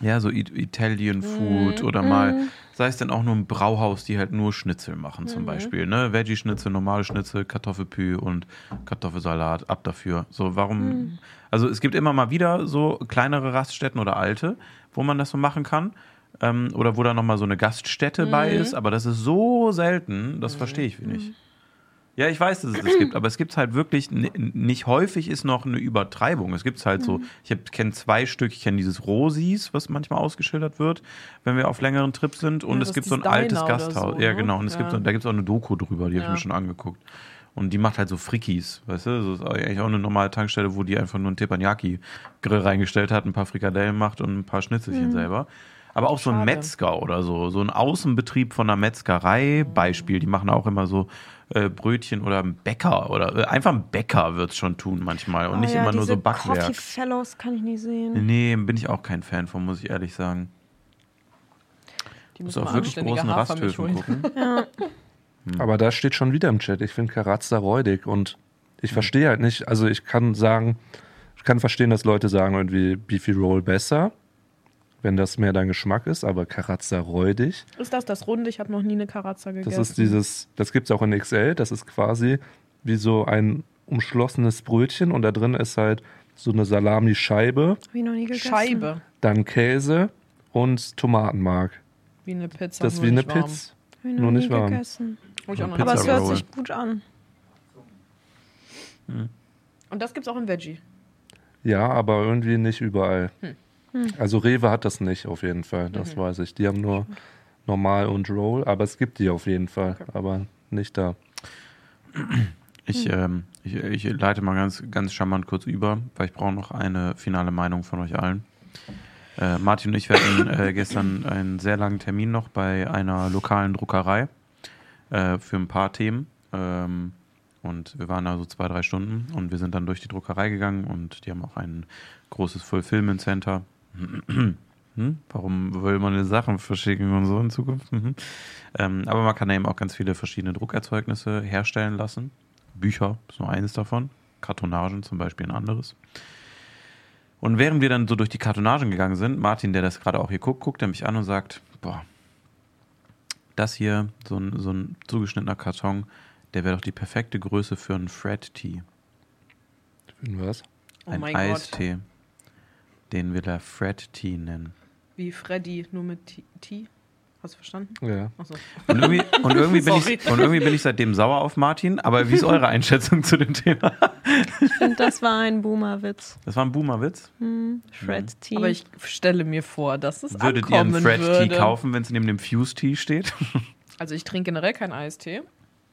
Ja, so Italian Food oder mal sei es denn auch nur ein Brauhaus, die halt nur Schnitzel machen zum Beispiel. Ne? Veggie-Schnitzel, normale Schnitzel, Kartoffelpü und Kartoffelsalat, ab dafür. So, warum? Also es gibt immer mal wieder so kleinere Raststätten oder alte, wo man das so machen kann. Ähm, oder wo da nochmal so eine Gaststätte bei ist, aber das ist so selten, das verstehe ich nicht. Ja, ich weiß, dass es das gibt, aber es gibt halt wirklich nicht häufig ist noch eine Übertreibung. Es gibt halt so, ich kenne zwei Stück, ich kenne dieses Rosis, was manchmal ausgeschildert wird, wenn wir auf längeren Trips sind, und Ja, es gibt so ein Diner altes Gasthaus. so, ja, ne? genau, und es gibt Ja. so, da gibt es auch eine Doku drüber, die habe ich Ja. mir schon angeguckt. Und die macht halt so Frikis, weißt du? Das ist eigentlich auch eine normale Tankstelle, wo die einfach nur einen Teppanyaki-Grill reingestellt hat, ein paar Frikadellen macht und ein paar Schnitzelchen selber. Aber auch so ein Schade. Metzger oder so, so ein Außenbetrieb von einer Metzgerei, Beispiel, die machen auch immer so äh, Brötchen oder ein Bäcker oder äh, einfach ein Bäcker wird es schon tun manchmal und Oh nicht ja, immer nur so Backwerk. Coffee Fellows kann ich nicht sehen. Nee, bin ich auch kein Fan von, muss ich ehrlich sagen. Die Muss müssen auf wirklich großen Rasthöfen gucken. Aber da steht schon wieder im Chat, ich finde Karazza räudig und ich verstehe halt nicht, also ich kann sagen, ich kann verstehen, dass Leute sagen irgendwie Beefy Roll besser, wenn das mehr dein Geschmack ist, aber Karazza räudig, Ist das das Runde? Ich habe noch nie eine Karazza gegessen. das ist dieses, das gibt es auch in XL, das ist quasi wie so ein umschlossenes Brötchen und da drin ist halt so eine Salami-Scheibe, Hab ich noch nie gegessen. Scheibe. dann Käse und Tomatenmark. Wie eine Pizza. Das ist wie eine. Pizza. Ich Nur noch nicht nie warm. gegessen. Ich auch noch Aber es hört sich gut an. Und das gibt's auch im Veggie. Ja, aber irgendwie nicht überall. Also Rewe hat das nicht auf jeden Fall, das weiß ich. Die haben nur normal und Roll, aber es gibt die auf jeden Fall, aber nicht da. Ich, ähm, ich, ich leite mal ganz, ganz charmant kurz über, weil ich brauche noch eine finale Meinung von euch allen. Äh, Martin und ich hatten äh, gestern einen sehr langen Termin noch bei einer lokalen Druckerei äh, für ein paar Themen. Ähm, und wir waren da so zwei, drei Stunden und wir sind dann durch die Druckerei gegangen und die haben auch ein großes Fulfillment Center. Hm? Warum will man die Sachen verschicken und so in Zukunft? Mhm. Ähm, aber man kann eben auch ganz viele verschiedene Druckerzeugnisse herstellen lassen. Bücher ist nur eines davon. Kartonagen zum Beispiel ein anderes. Und während wir dann so durch die Kartonagen gegangen sind, Martin, der das gerade auch hier guckt, guckt er mich an und sagt, boah, das hier, so ein, so ein zugeschnittener Karton, der wäre doch die perfekte Größe für einen Fred Tea. Was? Oh ein mein Gott. Den wir da Fred Tea nennen. Wie Freddy, nur mit T. T. Hast du verstanden? Ja. Achso. Und irgendwie, und, irgendwie bin ich, und irgendwie bin ich seitdem sauer auf Martin. Aber wie ist eure Einschätzung zu dem Thema? Ich finde, das war ein Boomer-Witz. Das war ein Boomer-Witz. Hm, Fred T. Aber ich stelle mir vor, dass es Würdet ihr einen Fred. Tea kaufen, wenn es neben dem Fuse Tea steht? Also ich trinke generell keinen Eistee.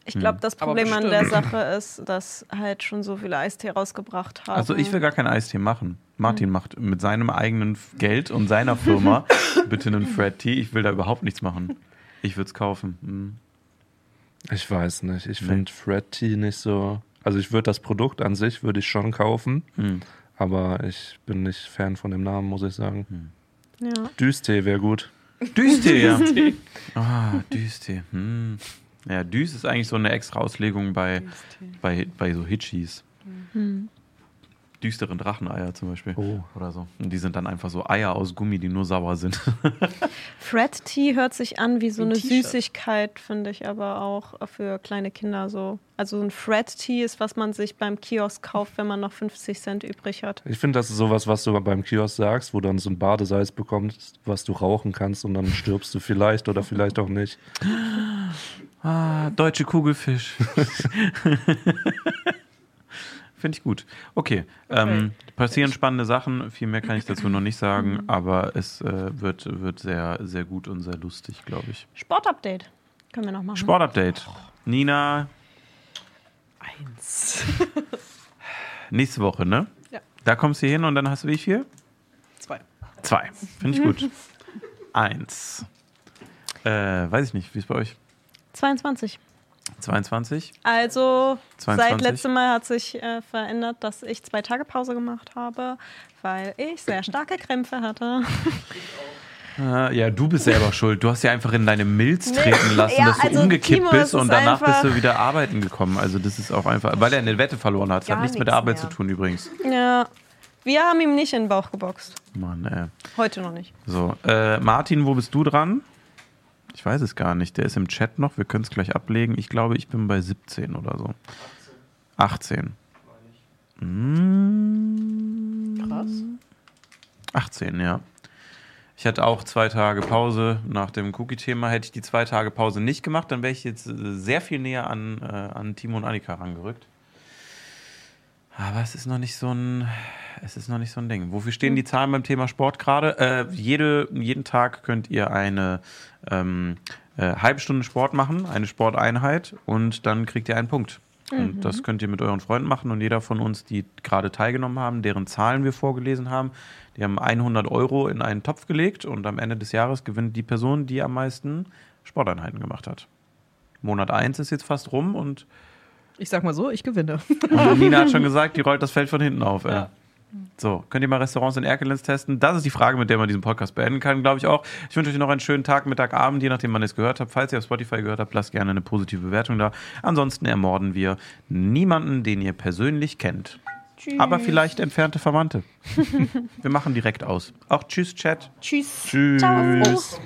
Ich glaube, das Aber Problem an der. Sache ist, dass halt schon so viele Eistee rausgebracht haben. Also ich will gar keinen Eistee machen. Martin Hm. macht mit seinem eigenen Geld und seiner Firma bitte einen Fred Tea. Ich will da überhaupt nichts machen. Ich würde es kaufen. Hm. Ich weiß nicht. Ich Nee. finde Fred Tea nicht so. Also ich würde das Produkt an sich würde ich schon kaufen, Hm. aber ich bin nicht Fan von dem Namen, muss ich sagen. ja. Düstee wäre gut. Düstee, ja. Ah, Düstee. Hm. Ja, Düs ist eigentlich so eine extra Auslegung bei, bei, bei so Hitchis. Hm. Düsteren Dracheneier zum Beispiel. Oh. Oder so. Und die sind dann einfach so Eier aus Gummi, die nur sauer sind. Fred Tea hört sich an wie so ein eine. Süßigkeit, finde ich aber auch für kleine Kinder so. Also ein Fred Tea ist, was man sich beim Kiosk kauft, wenn man noch 50 Cent übrig hat. Ich finde, das ist sowas, was du beim Kiosk sagst, wo du dann so ein Badesalz bekommst, was du rauchen kannst und dann stirbst du vielleicht oder vielleicht auch nicht. Ah, deutsche Kugelfisch. Finde ich gut. Okay, ähm, passieren spannende Sachen. Viel mehr kann ich dazu noch nicht sagen, aber es äh, wird, wird sehr, sehr gut und sehr lustig, glaube ich. Sportupdate können wir noch machen. Sportupdate. Nina, Eins. nächste Woche, ne? Ja. Da kommst du hin und dann hast du wie viel? Zwei. Zwei. Finde ich gut. Eins. Äh, weiß ich nicht, wie ist bei euch? 22. 22? Also 22. seit letztem Mal hat sich äh, verändert, dass ich zwei Tage Pause gemacht habe, weil ich sehr starke Krämpfe hatte. Äh, ja, du bist selber schuld. Du hast ja einfach in deine Milz treten lassen, ja, dass du also, umgekippt Timo, bist und danach bist du wieder arbeiten gekommen. Also das ist auch einfach, weil er eine Wette verloren hat. Das hat nichts mit der Arbeit mehr. zu tun übrigens. Ja, wir haben ihm nicht in den Bauch geboxt. Mann, ey. Heute noch nicht. So, äh, Martin, wo bist du dran? Ich weiß es gar nicht. Der ist im Chat noch. Wir können es gleich ablegen. Ich glaube, ich bin bei 17 oder so. 18. Hm, Krass. 18, ja. Ich hatte auch zwei Tage Pause nach dem Cookie-Thema. Hätte ich die zwei Tage Pause nicht gemacht, dann wäre ich jetzt äh, sehr viel näher an, äh, an Timo und Annika rangerückt. Aber es ist noch nicht so ein, es ist noch nicht so ein Ding. Wofür stehen die Zahlen beim Thema Sport gerade? Äh, jede, jeden Tag könnt ihr eine ähm, äh, halbe Stunde Sport machen, eine Sporteinheit, und dann kriegt ihr einen Punkt. Und das könnt ihr mit euren Freunden machen und jeder von uns, die gerade teilgenommen haben, deren Zahlen wir vorgelesen haben, die haben 100 Euro in einen Topf gelegt und am Ende des Jahres gewinnt die Person, die am meisten Sporteinheiten gemacht hat. Monat 1 ist jetzt fast rum und, Ich sag mal so, ich gewinne. und Nina hat schon gesagt, die rollt das Feld von hinten auf. Ja. So, könnt ihr mal Restaurants in Erkelenz testen? Das ist die Frage, mit der man diesen Podcast beenden kann, glaube ich auch. Ich wünsche euch noch einen schönen Tag, Mittag, Abend, je nachdem, wann ihr es gehört habt. Falls ihr auf Spotify gehört habt, lasst gerne eine positive Bewertung da. Ansonsten ermorden wir niemanden, den ihr persönlich kennt. Tschüss. Aber vielleicht entfernte Verwandte. wir machen direkt aus. Auch Tschüss, Chat. Tschüss. Tschüss. Ciao.